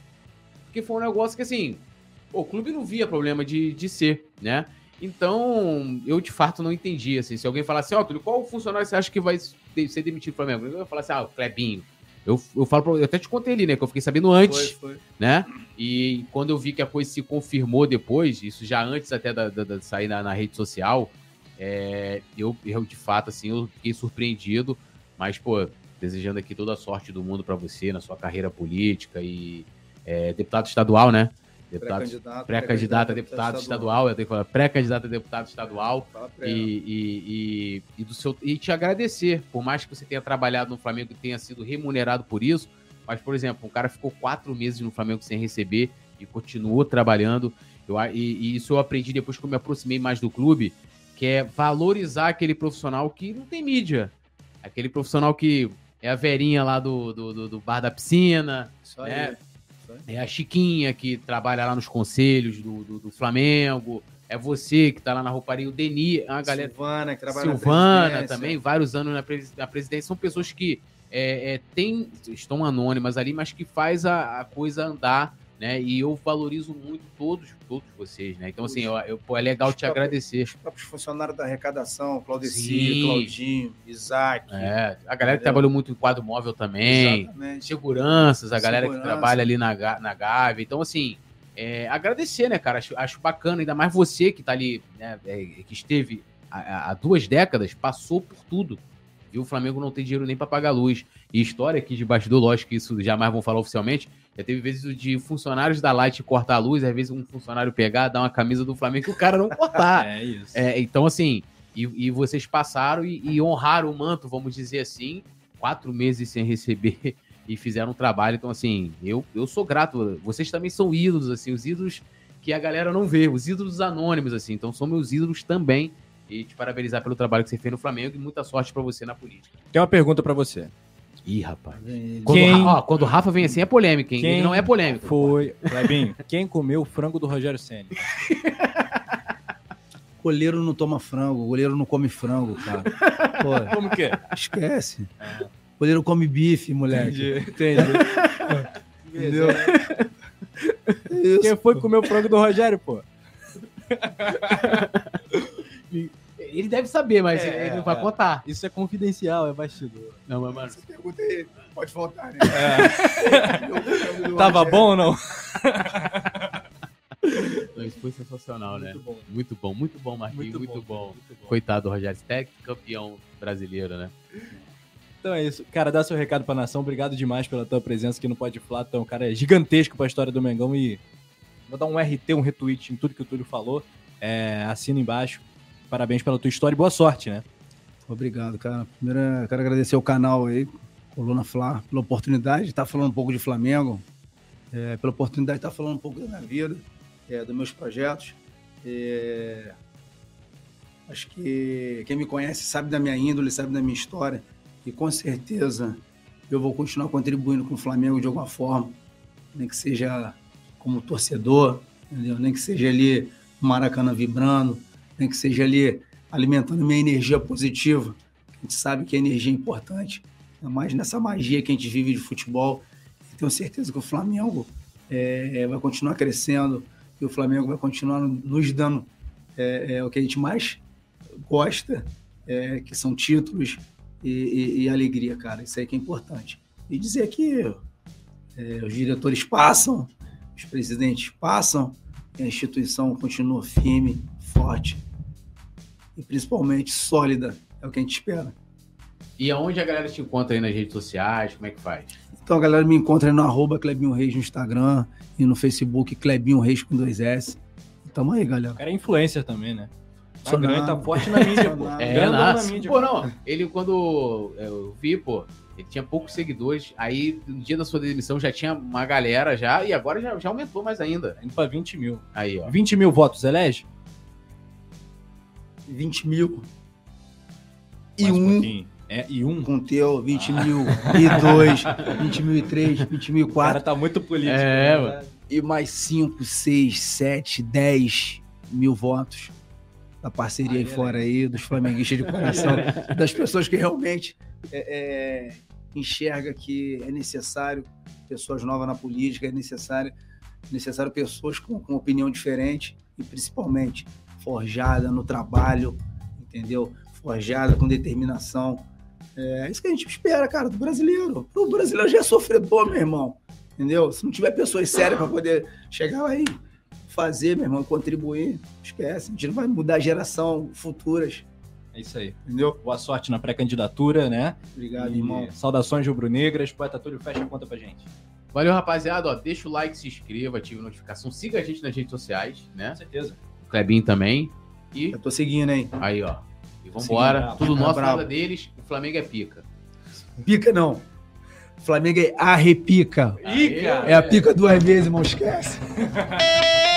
Porque foi um negócio que, assim, o clube não via problema de, de ser, né? Então, eu de fato não entendi, assim, se alguém falasse, ó, Túlio, qual funcionário você acha que vai ser demitido do Flamengo? Eu ia falar assim, ah, o Clebinho. Eu, eu falo pra, eu até te contei ali, né, que eu fiquei sabendo antes, foi. né? E quando eu vi que a coisa se confirmou depois, isso já antes até da, da- da- de sair na, na rede social, é, eu, eu de fato, assim, eu fiquei surpreendido, mas, pô, desejando aqui toda a sorte do mundo pra você na sua carreira política e é, deputado estadual, né? Deputado Pré-candidato. pré-candidato a deputado estadual, eu tenho que falar pré-candidato a deputado estadual e, e, e, e do seu, e te agradecer, por mais que você tenha trabalhado no Flamengo e tenha sido remunerado por isso, mas, por exemplo, um cara ficou quatro meses no Flamengo sem receber e continuou trabalhando. Eu, e, e isso eu aprendi depois que eu me aproximei mais do clube, que é valorizar aquele profissional que não tem mídia. Aquele profissional que é a verinha lá do, do, do- do bar da piscina, Isso aí. é. é a Chiquinha que trabalha lá nos conselhos do, do, do Flamengo, é você que tá lá na rouparia, o Deni, a galera. Silvana, que trabalha na Silvana presidência. também, vários anos na, presi- na presidência. São pessoas que é, é, têm, estão anônimas ali, mas que faz a, a coisa andar, né? E eu valorizo muito todos, todos vocês, né? Então, assim, eu, eu- pô, é legal te agradecer. Os próprios funcionários da arrecadação. Claudeci, Claudinho, Isaac. É, a galera que Entendeu? trabalhou muito em quadro móvel também. Exatamente. seguranças, a galera que trabalha ali na, na Gávea. Então, assim, é, agradecer, né, cara? Acho, acho bacana, ainda mais você que tá ali, né, é, que esteve há, há duas décadas, passou por tudo. E o Flamengo não tem dinheiro nem para pagar luz. E história aqui de bastidor, lógico que isso jamais vão falar oficialmente. Já teve vezes de funcionários da Light cortar a luz, às vezes um funcionário pegar, dar uma camisa do Flamengo e o cara não cortar. *laughs* É isso. É, então, assim, e, e vocês passaram e, e honraram o manto, vamos dizer assim, quatro meses sem receber *laughs* e fizeram um trabalho. Então, assim, eu, eu sou grato. Vocês também são ídolos, assim, os ídolos que a galera não vê, os ídolos anônimos, assim. Então, são meus ídolos também. E te parabenizar pelo trabalho que você fez no Flamengo e muita sorte pra você na política. Tem uma pergunta pra você. Ih, rapaz. Quando... Quem- o Ra- ó, quando o Rafa vem assim é polêmica, hein? Quem Ele não é polêmico. Foi, Clebinho, quem comeu o frango do Rogério Senna? *laughs* Goleiro não toma frango, goleiro não come frango, cara. Pô, *laughs* Como que é? esquece. Goleiro come bife, moleque. entendi. Entendeu? Isso. Quem foi comer o frango do Rogério, pô? *laughs* Ele deve saber, mas É, ele não vai é. contar. Isso é confidencial, é bastidor. Não, mas, mano, Essa pergunta aí pode voltar, né? *laughs* Tava bom ou não? Não, Isso foi sensacional, né? Muito bom. Muito bom, muito bom, Marquinhos, Muito muito, bom, bom. muito bom. Coitado do Rogério Steck, campeão brasileiro, né? Então é isso. Cara, dá seu recado pra nação. Obrigado demais pela tua presença aqui no Pode Flá. Tu é um cara gigantesco pra história do Mengão e vou dar um RT, um retweet em tudo que o Túlio falou. É, assina embaixo. Parabéns pela tua história e boa sorte, né? Obrigado, cara. Primeiro, quero agradecer o canal aí, Coluna Fla, pela oportunidade de estar falando um pouco de Flamengo, é, pela oportunidade de estar falando um pouco da minha vida, é, dos meus projetos. É, acho que quem me conhece sabe da minha índole, sabe da minha história, e com certeza eu vou continuar contribuindo com o Flamengo de alguma forma, nem que seja como torcedor, entendeu? nem que seja ali Maracanã vibrando, nem que seja ali alimentando minha energia positiva. A gente sabe que a energia é importante, mais nessa magia que a gente vive de futebol. Tenho certeza que o Flamengo é, vai continuar crescendo e o Flamengo vai continuar nos dando é, é, o que a gente mais gosta, é, que são títulos e, e, e, alegria, cara. Isso aí que é importante. E dizer que é, os diretores passam, os presidentes passam, a instituição continua firme, forte e principalmente sólida. É o que a gente espera. E aonde a galera te encontra aí nas redes sociais? Como é que faz? Então a galera me encontra no arroba Clebinho Reis no Instagram e no Facebook Clebinho Reis com dois S. Tamo aí, galera. O cara é influencer também, né? Só grande tá forte na mídia, pô. É, na mídia. Pô, não, ele quando eu vi, pô, ele tinha poucos seguidores. Aí, no dia da sua demissão, já tinha uma galera já. E agora já, já aumentou mais ainda. Indo pra 20 mil. Aí, ó. 20 mil votos elege? 20 mil. E Mais um. um é, e um? Com teu, 20 ah. mil. E dois, 20 mil e três, 20 mil e quatro. O cara tá muito político. É, né? mano. E mais 5, 6, 7, 10 mil votos da parceria aí, aí fora aí, dos flamenguistas de coração, *laughs* das pessoas que realmente é, é, enxerga que é necessário pessoas novas na política, é necessário, necessário pessoas com, com opinião diferente e principalmente forjada no trabalho, entendeu? Forjada com determinação. É isso que a gente espera, cara, do brasileiro. O brasileiro já é sofredor, meu irmão. Entendeu? Se não tiver pessoas sérias para poder chegar aí, fazer, meu irmão, contribuir, esquece. A gente não vai mudar a geração futuras. É isso aí. Entendeu? Boa sorte na pré-candidatura, né? Obrigado, e irmão. Saudações rubro-negras. Poeta Túlio, fecha a conta pra gente. Valeu, rapaziada. Ó, deixa o like, se inscreva, ative a notificação. Siga a gente nas redes sociais, né? Com certeza. O Clebinho também. E... Eu tô seguindo, hein? Aí, ó. E vambora. Tudo nosso, nada deles. O Flamengo é pica. Pica não. O Flamengo é arrepica. Pica. É a pica duas vezes, irmão. Esquece. *laughs*